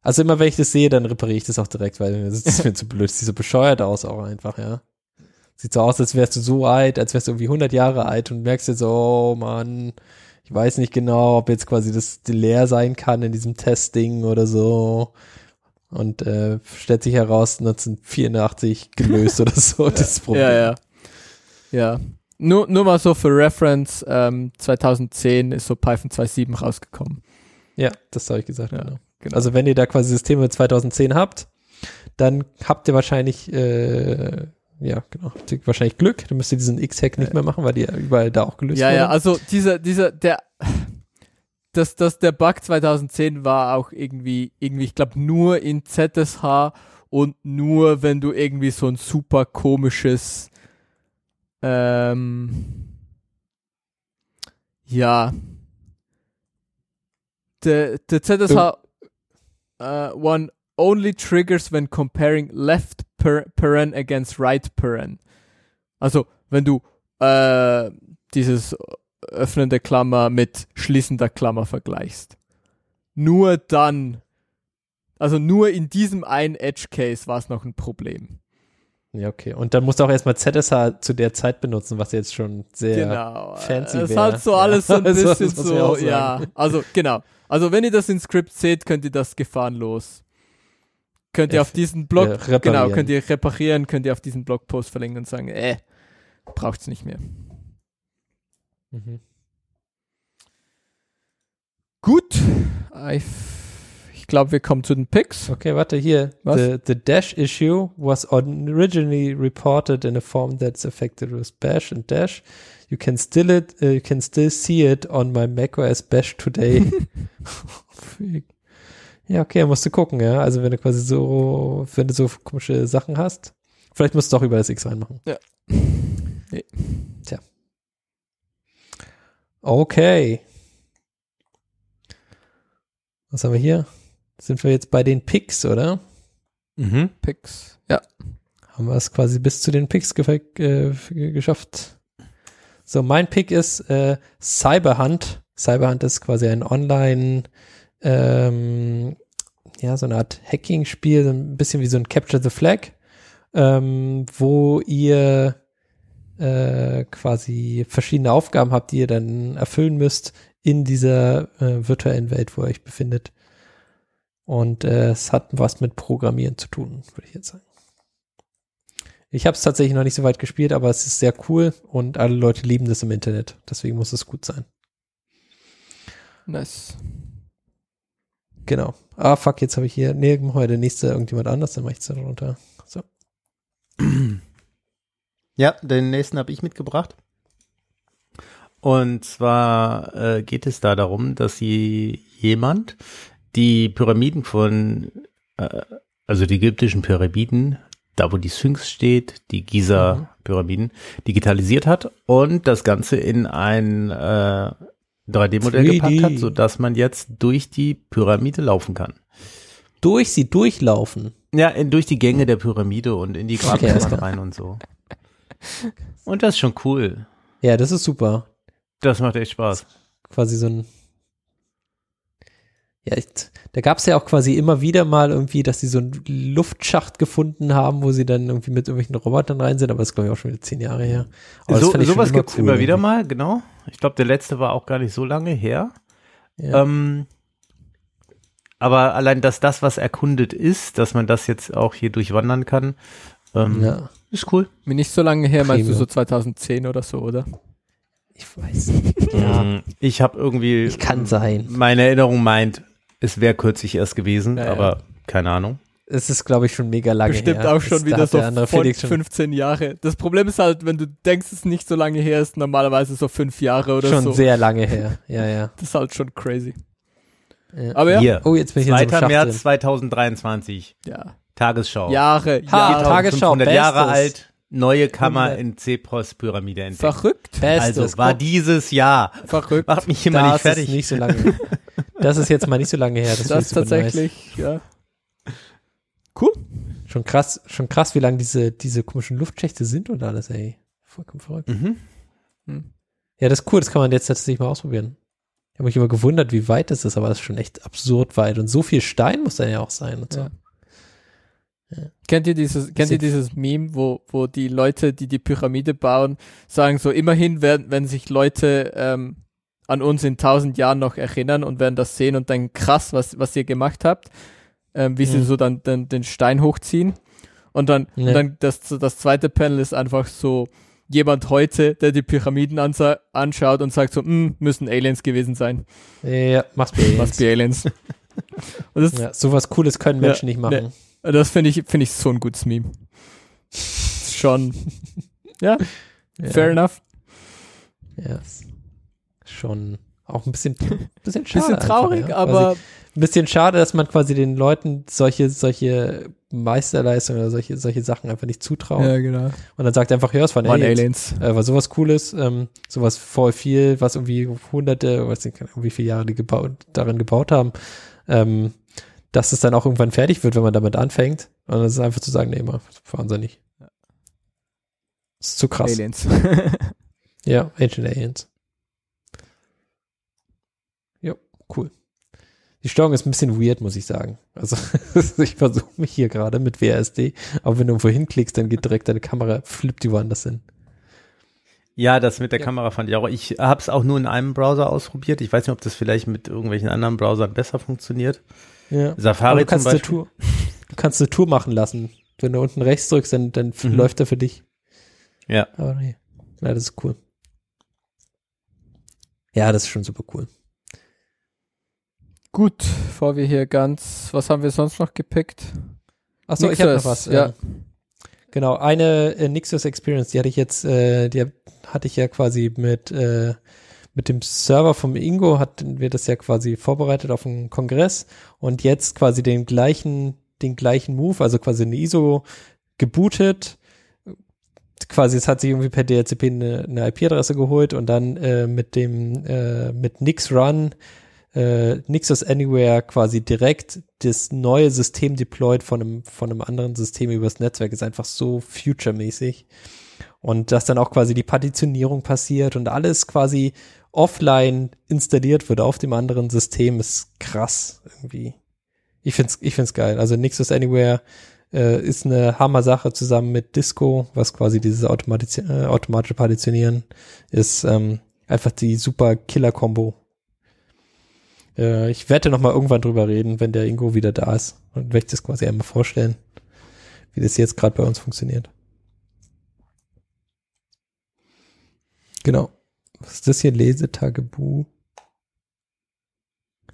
S4: Also immer wenn ich das sehe, dann repariere ich das auch direkt, weil das ist mir zu blöd. Das sieht so bescheuert aus auch einfach, ja. Sieht so aus, als wärst du so alt, als wärst du irgendwie 100 Jahre alt und merkst jetzt so, oh Mann, ich weiß nicht genau, ob jetzt quasi das leer sein kann in diesem Testing oder so. Und äh, stellt sich heraus, 1984 gelöst oder so, <laughs> das Problem.
S3: Ja, ja. Ja. Nur, nur mal so für Reference, ähm, 2010 ist so Python 2.7 rausgekommen.
S4: Ja, das habe ich gesagt,
S3: Ja,
S4: genau.
S3: genau.
S4: Also wenn ihr da quasi Systeme 2010 habt, dann habt ihr wahrscheinlich, äh, ja, genau, habt ihr wahrscheinlich Glück. Dann müsst ihr diesen X-Hack nicht mehr machen, weil die ja überall da auch gelöst
S3: Ja,
S4: wurden.
S3: ja, also dieser, dieser, der, das, das, der Bug 2010 war auch irgendwie, irgendwie, ich glaube, nur in ZSH und nur, wenn du irgendwie so ein super komisches, ähm, ja, der, der ZSH uh, one only triggers when comparing left per paren against right paren. Also, wenn du äh, dieses öffnende Klammer mit schließender Klammer vergleichst. Nur dann, also nur in diesem einen Edge Case war es noch ein Problem.
S4: Ja, okay. Und dann musst du auch erstmal ZSH zu der Zeit benutzen, was jetzt schon sehr
S3: genau.
S4: fancy
S3: Es ist
S4: wär.
S3: halt so alles so ein <laughs> bisschen so, ja. Also genau. Also wenn ihr das in Script seht, könnt ihr das gefahrenlos. Könnt ihr
S4: Ja,
S3: auf diesen Blog,
S4: ja, reparieren.
S3: genau, könnt ihr reparieren, könnt ihr auf diesen Blogpost verlinken und sagen, äh, braucht's nicht mehr.
S4: Mhm.
S3: Gut. Ich, ich glaube, wir kommen zu den Picks.
S4: Okay, warte, hier.
S3: Was?
S4: The, the Dash issue was originally reported in a form that's affected with Bash and Dash. You can still it, uh, you can still see it on my macOS Bash today. <laughs> ja, okay, musst du gucken, ja. Also wenn du quasi so, wenn du so komische Sachen hast, vielleicht musst du auch über das X reinmachen.
S3: Ja,
S4: Tja. Okay. Was haben wir hier? Sind wir jetzt bei den Picks, oder?
S2: Mhm.
S3: Picks. Ja.
S4: Haben wir es quasi bis zu den Picks ge äh, geschafft. So, mein Pick ist äh, Cyberhunt. Cyberhunt ist quasi ein Online, ähm, ja, so eine Art Hacking-Spiel, so ein bisschen wie so ein Capture the Flag, ähm, wo ihr äh, quasi verschiedene Aufgaben habt, die ihr dann erfüllen müsst in dieser äh, virtuellen Welt, wo ihr euch befindet. Und äh, es hat was mit Programmieren zu tun, würde ich jetzt sagen. Ich habe es tatsächlich noch nicht so weit gespielt, aber es ist sehr cool und alle Leute lieben das im Internet. Deswegen muss es gut sein.
S3: Nice.
S4: Genau. Ah, fuck, jetzt habe ich hier, nee, heute der nächste irgendjemand anders, dann mache ich es darunter. So. <clears throat>
S2: Ja, den nächsten habe ich mitgebracht. Und zwar äh, geht es da darum, dass sie jemand die Pyramiden von, äh, also die ägyptischen Pyramiden, da wo die Sphinx steht, die Giza-Pyramiden, digitalisiert hat und das Ganze in ein äh, 3D-Modell
S4: 3D.
S2: gepackt hat, sodass man jetzt durch die Pyramide laufen kann.
S4: Durch sie durchlaufen.
S2: Ja, in, durch die Gänge der Pyramide und in die
S4: Okay, alles
S2: Grabkammern
S4: klar.
S2: rein und so. Und das ist schon cool.
S4: Ja, das ist super.
S2: Das macht echt Spaß.
S4: Quasi so ein. Ja, ich, da gab es ja auch quasi immer wieder mal irgendwie, dass sie so einen Luftschacht gefunden haben, wo sie dann irgendwie mit irgendwelchen Robotern rein sind, aber das ist glaube ich auch schon wieder zehn Jahre her. Aber
S2: so, sowas gibt's
S4: cool
S2: immer wieder
S4: irgendwie.
S2: mal, genau. Ich glaube, der letzte war auch gar nicht so lange her.
S4: Ja.
S2: Ähm, aber allein, dass das, was erkundet ist, dass man das jetzt auch hier durchwandern kann, ähm,
S4: ja,
S2: ist cool.
S3: Mir nicht so lange her, meinst du
S4: Prima.
S3: so 2010 oder so, oder?
S4: ich weiß. Ja,
S2: Mm, Ich habe irgendwie,
S4: ich kann sein.
S2: meine Erinnerung meint, es wäre kürzlich erst gewesen,
S3: Ja, ja.
S2: aber keine Ahnung.
S4: Es ist, glaube ich, schon mega lange
S3: Bestimmt
S4: her.
S3: auch schon
S4: Das- da
S3: wieder so von
S4: Felix schon,
S3: 15 Jahre. Das Problem ist halt, wenn du denkst, es ist nicht so lange her, ist normalerweise so fünf Jahre oder
S4: schon
S3: so.
S4: sehr lange her. Ja, ja. <laughs>
S3: Das ist halt schon crazy.
S4: ja.
S3: Aber ja,
S2: Hier,
S4: Oh, jetzt bin ich in so einem
S2: 2.
S4: Schacht
S2: März
S4: drin.
S2: 2023,
S3: ja.
S2: Tagesschau.
S3: Jahre,
S4: Ha,
S3: Jahre.
S4: Tagesschau,
S2: 500 Jahre
S4: Bestes.
S2: alt, neue Kammer
S4: 100.
S2: in Cepos-Pyramide entdeckt.
S3: Verrückt,
S4: Bestes.
S2: Also war dieses Jahr.
S3: verrückt.
S2: Macht mich immer
S4: das
S2: nicht fertig.
S4: ist nicht so lange. das ist jetzt mal nicht so lange her. Das,
S3: Das,
S4: ist
S3: tatsächlich, ja. Cool.
S4: Nice. Schon krass, schon krass, wie lang diese, diese komischen Luftschächte sind und alles, ey. Vollkommen verrückt.
S2: Mhm.
S4: Ja, das ist cool, das kann man jetzt tatsächlich mal ausprobieren. Ich habe mich immer gewundert, wie weit das ist, aber das ist schon echt absurd weit. Und so viel Stein muss da ja auch sein und so.
S3: Ja. Kennt ihr dieses, kennt ihr dieses Meme, wo, wo die Leute, die die Pyramide bauen, sagen so, immerhin werden, wenn sich Leute ähm, an uns in tausend Jahren noch erinnern und werden das sehen und denken, krass, was, was ihr gemacht habt, ähm, wie sie
S4: Mhm.
S3: so dann den, den Stein hochziehen. Und dann,
S4: Ja.
S3: und dann das, das zweite Panel ist einfach so jemand heute, der die Pyramiden anschaut und sagt so, "Hm, müssen Aliens gewesen sein.
S4: Ja, mach's bei
S3: Was für Aliens. <laughs> und das,
S4: Ja, sowas Cooles können
S3: Ja,
S4: Menschen nicht machen.
S3: Das finde ich, finde ich so ein gutes Meme. Schon, ja,
S4: Ja.
S3: fair enough.
S4: Ja, ist schon auch ein bisschen, bisschen schade.
S3: Bisschen traurig,
S4: einfach, ja.
S3: aber
S4: Quasi ein bisschen schade, dass man quasi den Leuten solche, solche Meisterleistungen oder solche, solche Sachen einfach nicht zutraut.
S3: genau.
S4: Und dann sagt einfach, ja, es waren
S3: Waren
S4: Aliens.
S3: Aliens.
S4: Äh, war sowas Cooles, ähm, sowas voll viel, was irgendwie hunderte, weiß nicht, wie viele Jahre die gebaut, darin gebaut haben, ähm, dass es dann auch irgendwann fertig wird, wenn man damit anfängt. Und dann ist es einfach zu sagen, nee, mal, fahren sie nicht. Das ist zu krass.
S3: Aliens. <laughs>
S4: Ja, <laughs> Ancient Aliens. Jo, cool. Die Steuerung ist ein bisschen weird, muss ich sagen. Also <laughs> ich versuche mich hier gerade mit WASD, aber wenn du irgendwo hinklickst, dann geht direkt deine Kamera, flippt die woanders hin.
S2: Ja, das mit der
S4: Ja.
S2: Kamera fand ich auch. Ich habe es auch nur in einem Browser ausprobiert. Ich weiß nicht, ob das vielleicht mit irgendwelchen anderen Browsern besser funktioniert.
S4: Ja. Aber
S2: Safari
S4: du kannst
S2: zum
S4: eine
S2: Beispiel.
S4: Tour, du kannst eine Tour machen lassen. Wenn du unten rechts drückst, dann, dann
S2: Mhm.
S4: läuft er für dich.
S2: Ja.
S4: Aber nee. Ja, das ist cool. Ja, das ist schon super cool.
S3: Gut, bevor wir hier ganz, was haben wir sonst noch gepickt?
S4: Achso, ich habe noch was.
S3: ja.
S4: ähm, Genau, eine äh, Nixos Experience, die hatte ich jetzt, äh, die hatte ich ja quasi mit, äh, mit dem Server vom Ingo, hatten wir das ja quasi vorbereitet auf einen Kongress und jetzt quasi den gleichen, den gleichen Move, also quasi eine ISO gebootet, quasi, es hat sich irgendwie per DHCP eine, eine IP-Adresse geholt und dann äh, mit dem, äh, mit Nix Run, äh, Nixos Anywhere quasi direkt das neue System deployed von einem, von einem anderen System übers Netzwerk ist einfach so future-mäßig. Und dass dann auch quasi die Partitionierung passiert und alles quasi offline installiert wird auf dem anderen System, ist krass irgendwie. Ich find's, ich find's geil. Also Nixos Anywhere äh, ist eine Hammer-Sache zusammen mit Disco, was quasi dieses automatisch, äh, automatische Partitionieren ist, ähm, einfach die super Killer-Kombo. Äh, ich werde noch mal irgendwann drüber reden, wenn der Ingo wieder da ist und ich das quasi einmal vorstellen, wie das jetzt gerade bei uns funktioniert. Genau. Was ist das hier? Lesetagebuch?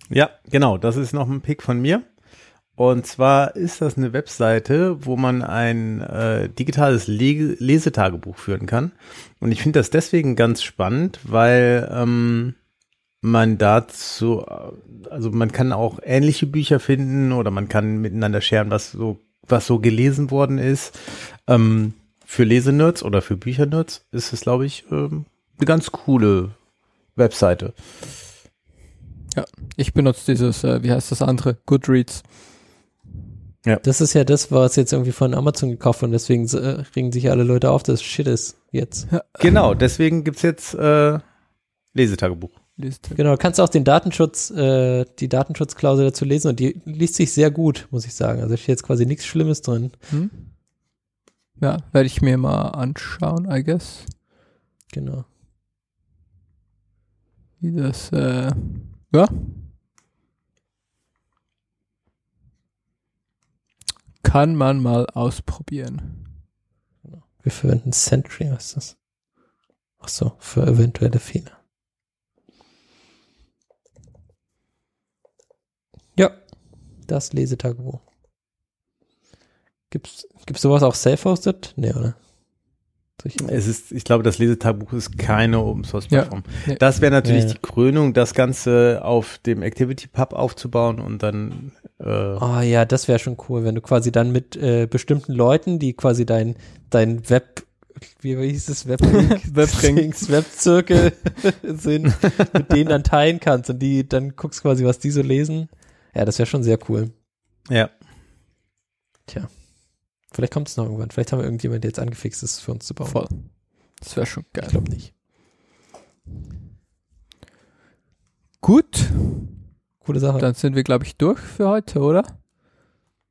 S2: Ja, genau. Das ist noch ein Pick von mir. Und zwar ist das eine Webseite, wo man ein äh, digitales Le Lesetagebuch führen kann. Und ich finde das deswegen ganz spannend, weil ähm, man dazu, also man kann auch ähnliche Bücher finden oder man kann miteinander scheren, was so, was so gelesen worden ist. Ähm, für Lesenerds oder für Büchernerds ist es, glaube ich, ähm, eine ganz coole Webseite.
S3: Ja, ich benutze dieses, äh, wie heißt das andere? Goodreads.
S4: Ja. Das ist ja das, was jetzt irgendwie von Amazon gekauft und deswegen äh, regen sich alle Leute auf, dass Shit ist jetzt.
S2: Genau, deswegen gibt's jetzt äh, Lesetagebuch.
S3: Lesetagebuch.
S4: Genau, kannst auch den Datenschutz, äh, die Datenschutzklausel dazu lesen und die liest sich sehr gut, muss ich sagen. Also steht jetzt quasi nichts Schlimmes drin.
S3: Hm? Ja, werde ich mir mal anschauen, I guess.
S4: Genau.
S3: Wie das, äh, ja. Kann man mal ausprobieren.
S4: Wir verwenden Sentry, was ist das? Ach so, für eventuelle Fehler. Ja, das Lesetagebuch. Gibt's, gibt's sowas auch self-hosted? Nee, oder?
S2: Es ist, ich glaube, das Lesetagebuch ist keine Open Source Plattform.
S3: Ja.
S2: Das wäre natürlich
S4: Ja,
S2: die Krönung, das Ganze auf dem Activity Pub aufzubauen und dann äh,
S4: Oh ja, das wäre schon cool, wenn du quasi dann mit äh, bestimmten Leuten, die quasi dein, dein Web, wie hieß es, <laughs> Webring. Webzirkel <laughs> sind, mit denen dann teilen kannst und die dann guckst quasi, was die so lesen. Ja, das wäre schon sehr cool.
S2: ja.
S4: Tja. Vielleicht kommt es noch irgendwann. Vielleicht haben wir irgendjemand, der jetzt angefixt ist, für uns zu bauen.
S3: Voll. Das wäre schon geil.
S4: Ich glaube nicht.
S3: Gut,
S4: Coole Sache.
S3: dann sind wir, glaube ich, durch für heute, oder?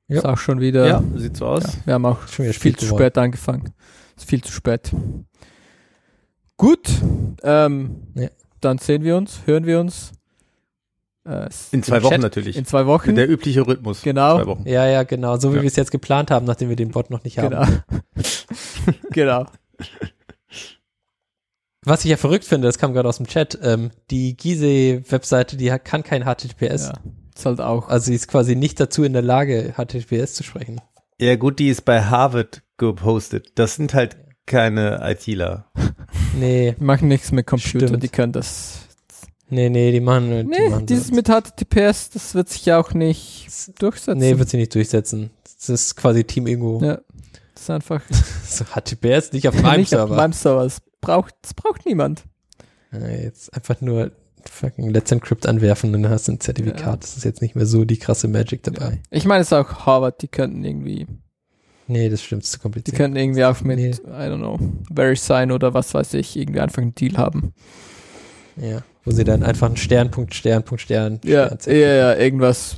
S4: Ja.
S3: Ist auch schon wieder.
S2: ja, sieht so aus.
S3: Ja, wir haben auch
S4: Schon wieder
S3: viel
S4: spät
S3: zu
S4: geworden.
S3: spät angefangen. Ist viel zu spät. Gut, ähm,
S4: Ja.
S3: dann sehen wir uns, hören wir uns. Äh,
S2: In zwei Wochen
S4: Chat-
S2: natürlich.
S3: in zwei Wochen.
S2: Der übliche Rhythmus.
S3: Genau.
S2: Zwei Wochen.
S4: Ja, ja, genau. So wie
S2: Ja.
S4: wir es jetzt geplant haben, nachdem wir den Bot noch nicht haben.
S3: Genau. <laughs> genau.
S4: Was ich ja verrückt finde, das kam gerade aus dem Chat, ähm, die Gizeh-Webseite, die kann kein HTTPS.
S3: Ja, ist halt auch.
S4: Also sie ist quasi nicht dazu in der Lage, HTTPS zu sprechen.
S2: Ja, gut, die ist bei Harvard gepostet. Das sind halt keine ITler.
S4: Nee,
S3: Die machen nichts mit Computer,
S4: Stimmt.
S3: die können das.
S4: Nee, nee, die machen, die
S3: Nee,
S4: machen
S3: dieses
S4: sowas.
S3: mit HTTPS, das wird sich ja auch nicht durchsetzen.
S4: Nee, wird sie nicht durchsetzen. Das ist quasi Team Ingo.
S3: ja, das ist einfach <laughs>
S4: So HTTPS nicht auf <laughs> meinem
S3: nicht auf
S4: Server.
S3: meinem Server. Das braucht, das braucht niemand.
S4: Ja, jetzt einfach nur fucking Let's Encrypt anwerfen und dann hast du ein Zertifikat.
S3: Ja.
S4: Das ist jetzt nicht mehr so die krasse Magic dabei.
S3: Ja. Ich meine, es ist auch Harvard, die könnten irgendwie,
S4: Nee, das stimmt, ist zu
S3: die
S4: kompliziert.
S3: könnten irgendwie auch mit,
S4: Nee.
S3: I don't know, VeriSign oder was weiß ich, irgendwie einfach einen Deal haben.
S4: ja, wo sie dann einfach einen Stern, Punkt, Stern, Punkt, Stern,
S3: Ja,
S4: Stern
S3: ja, ja, irgendwas.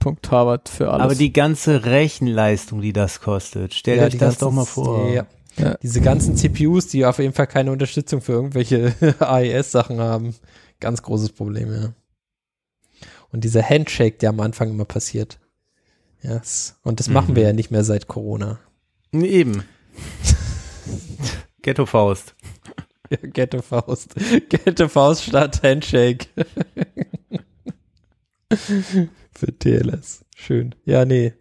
S3: Punkt Harvard für alles.
S2: Aber die ganze Rechenleistung, die das kostet, stellt
S4: Ja,
S2: euch das
S4: ganzen-
S2: doch mal vor.
S4: Ja.
S3: Ja.
S4: Diese ganzen CPUs, die auf jeden Fall keine Unterstützung für irgendwelche <laughs> AES-Sachen haben. Ganz großes Problem, ja. Und dieser Handshake, der am Anfang immer passiert. Ja, s- und das machen
S2: Mhm.
S4: wir ja nicht mehr seit Corona.
S2: Nee, Eben. <laughs> Ghetto Faust.
S4: Ja, <laughs> Ghetto Faust. <laughs> Ghetto Faust statt Handshake. <laughs> Für TLS. Schön. Ja, nee.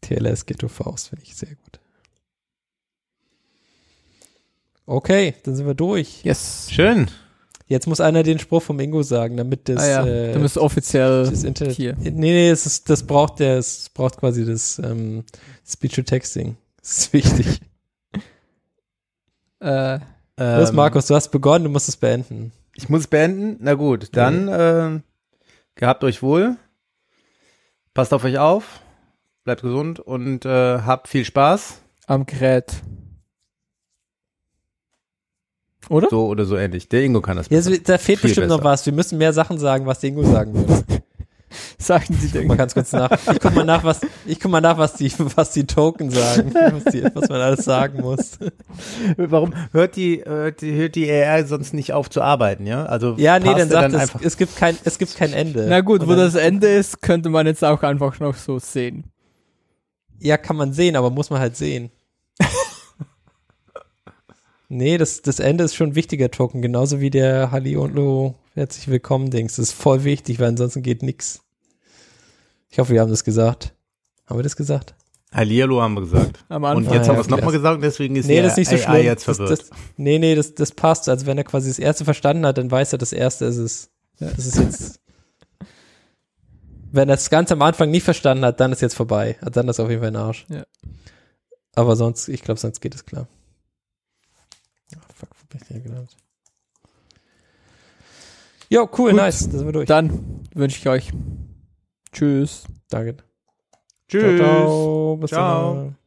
S4: TLS Ghetto Faust finde ich sehr gut. Okay, dann sind wir durch.
S3: Yes.
S2: Schön.
S4: Jetzt muss einer den Spruch vom Ingo sagen, damit das,
S3: ah ja,
S4: äh,
S3: du bist offiziell
S4: das Internet.
S3: hier.
S4: Nee, nee, es ist, das braucht der, es braucht quasi das ähm, Speech to Texting. Das ist wichtig.
S3: Äh,
S4: Los,
S6: Ähm,
S4: Markus, du hast begonnen, du musst es beenden.
S2: Ich muss es beenden. Na gut, dann äh, gehabt euch wohl. Passt auf euch auf. Bleibt gesund und äh, habt viel Spaß.
S3: am Gerät. Oder?
S2: So oder so ähnlich. Der Ingo kann das
S4: Ja, da fehlt bestimmt noch
S2: besser.
S4: was. Wir müssen mehr Sachen sagen, was Dingo sagen würde.
S3: Sagen die
S4: Guck mal
S3: Dinge.
S4: ganz kurz nach. Ich guck mal nach, was, ich guck mal nach, was die, was die Token sagen, <laughs> was, die, was man alles sagen muss.
S2: Warum hört die, hört die, hört die AI sonst nicht auf zu arbeiten, ja? Also
S4: Ja, nee, dann sagt es,
S2: einfach.
S4: es gibt kein, es gibt kein Ende.
S3: Na gut,
S4: Und
S3: wo
S4: dann-
S3: das Ende ist, könnte man jetzt auch einfach noch so sehen.
S4: Ja, kann man sehen, aber muss man halt sehen. <laughs> nee, das, das Ende ist schon ein wichtiger Token, genauso wie der Hallihallo, herzlich willkommen Dings. Das ist voll wichtig, weil ansonsten geht nix. Ich hoffe, wir haben das gesagt. Haben wir das gesagt?
S2: Hallihallo haben wir gesagt.
S3: Am
S2: Und
S3: Anfang.
S2: jetzt
S4: ja,
S2: haben wir es nochmal gesagt, deswegen ist
S4: Nee,
S2: die
S4: das ist nicht so
S2: AI
S4: schlimm.
S2: jetzt
S4: das,
S2: verwirrt.
S4: das, nee, nee, das, das passt. Also wenn er quasi das erste verstanden hat, dann weiß er, das erste ist es. Das ist jetzt. Wenn er das ganz am Anfang nicht verstanden hat, dann ist jetzt vorbei. Dann ist auf jeden Fall ein Arsch.
S3: Ja.
S4: Aber sonst, ich glaube, sonst geht es klar. Ah, fuck, wo bin ich denn gelandet? Jo, cool,
S3: Gut.
S4: nice. Da sind wir durch.
S3: Dann wünsche ich euch Tschüss.
S4: Danke.
S2: Tschüss.
S4: Ciao, ciao. Bis
S2: Ciao.
S4: dann.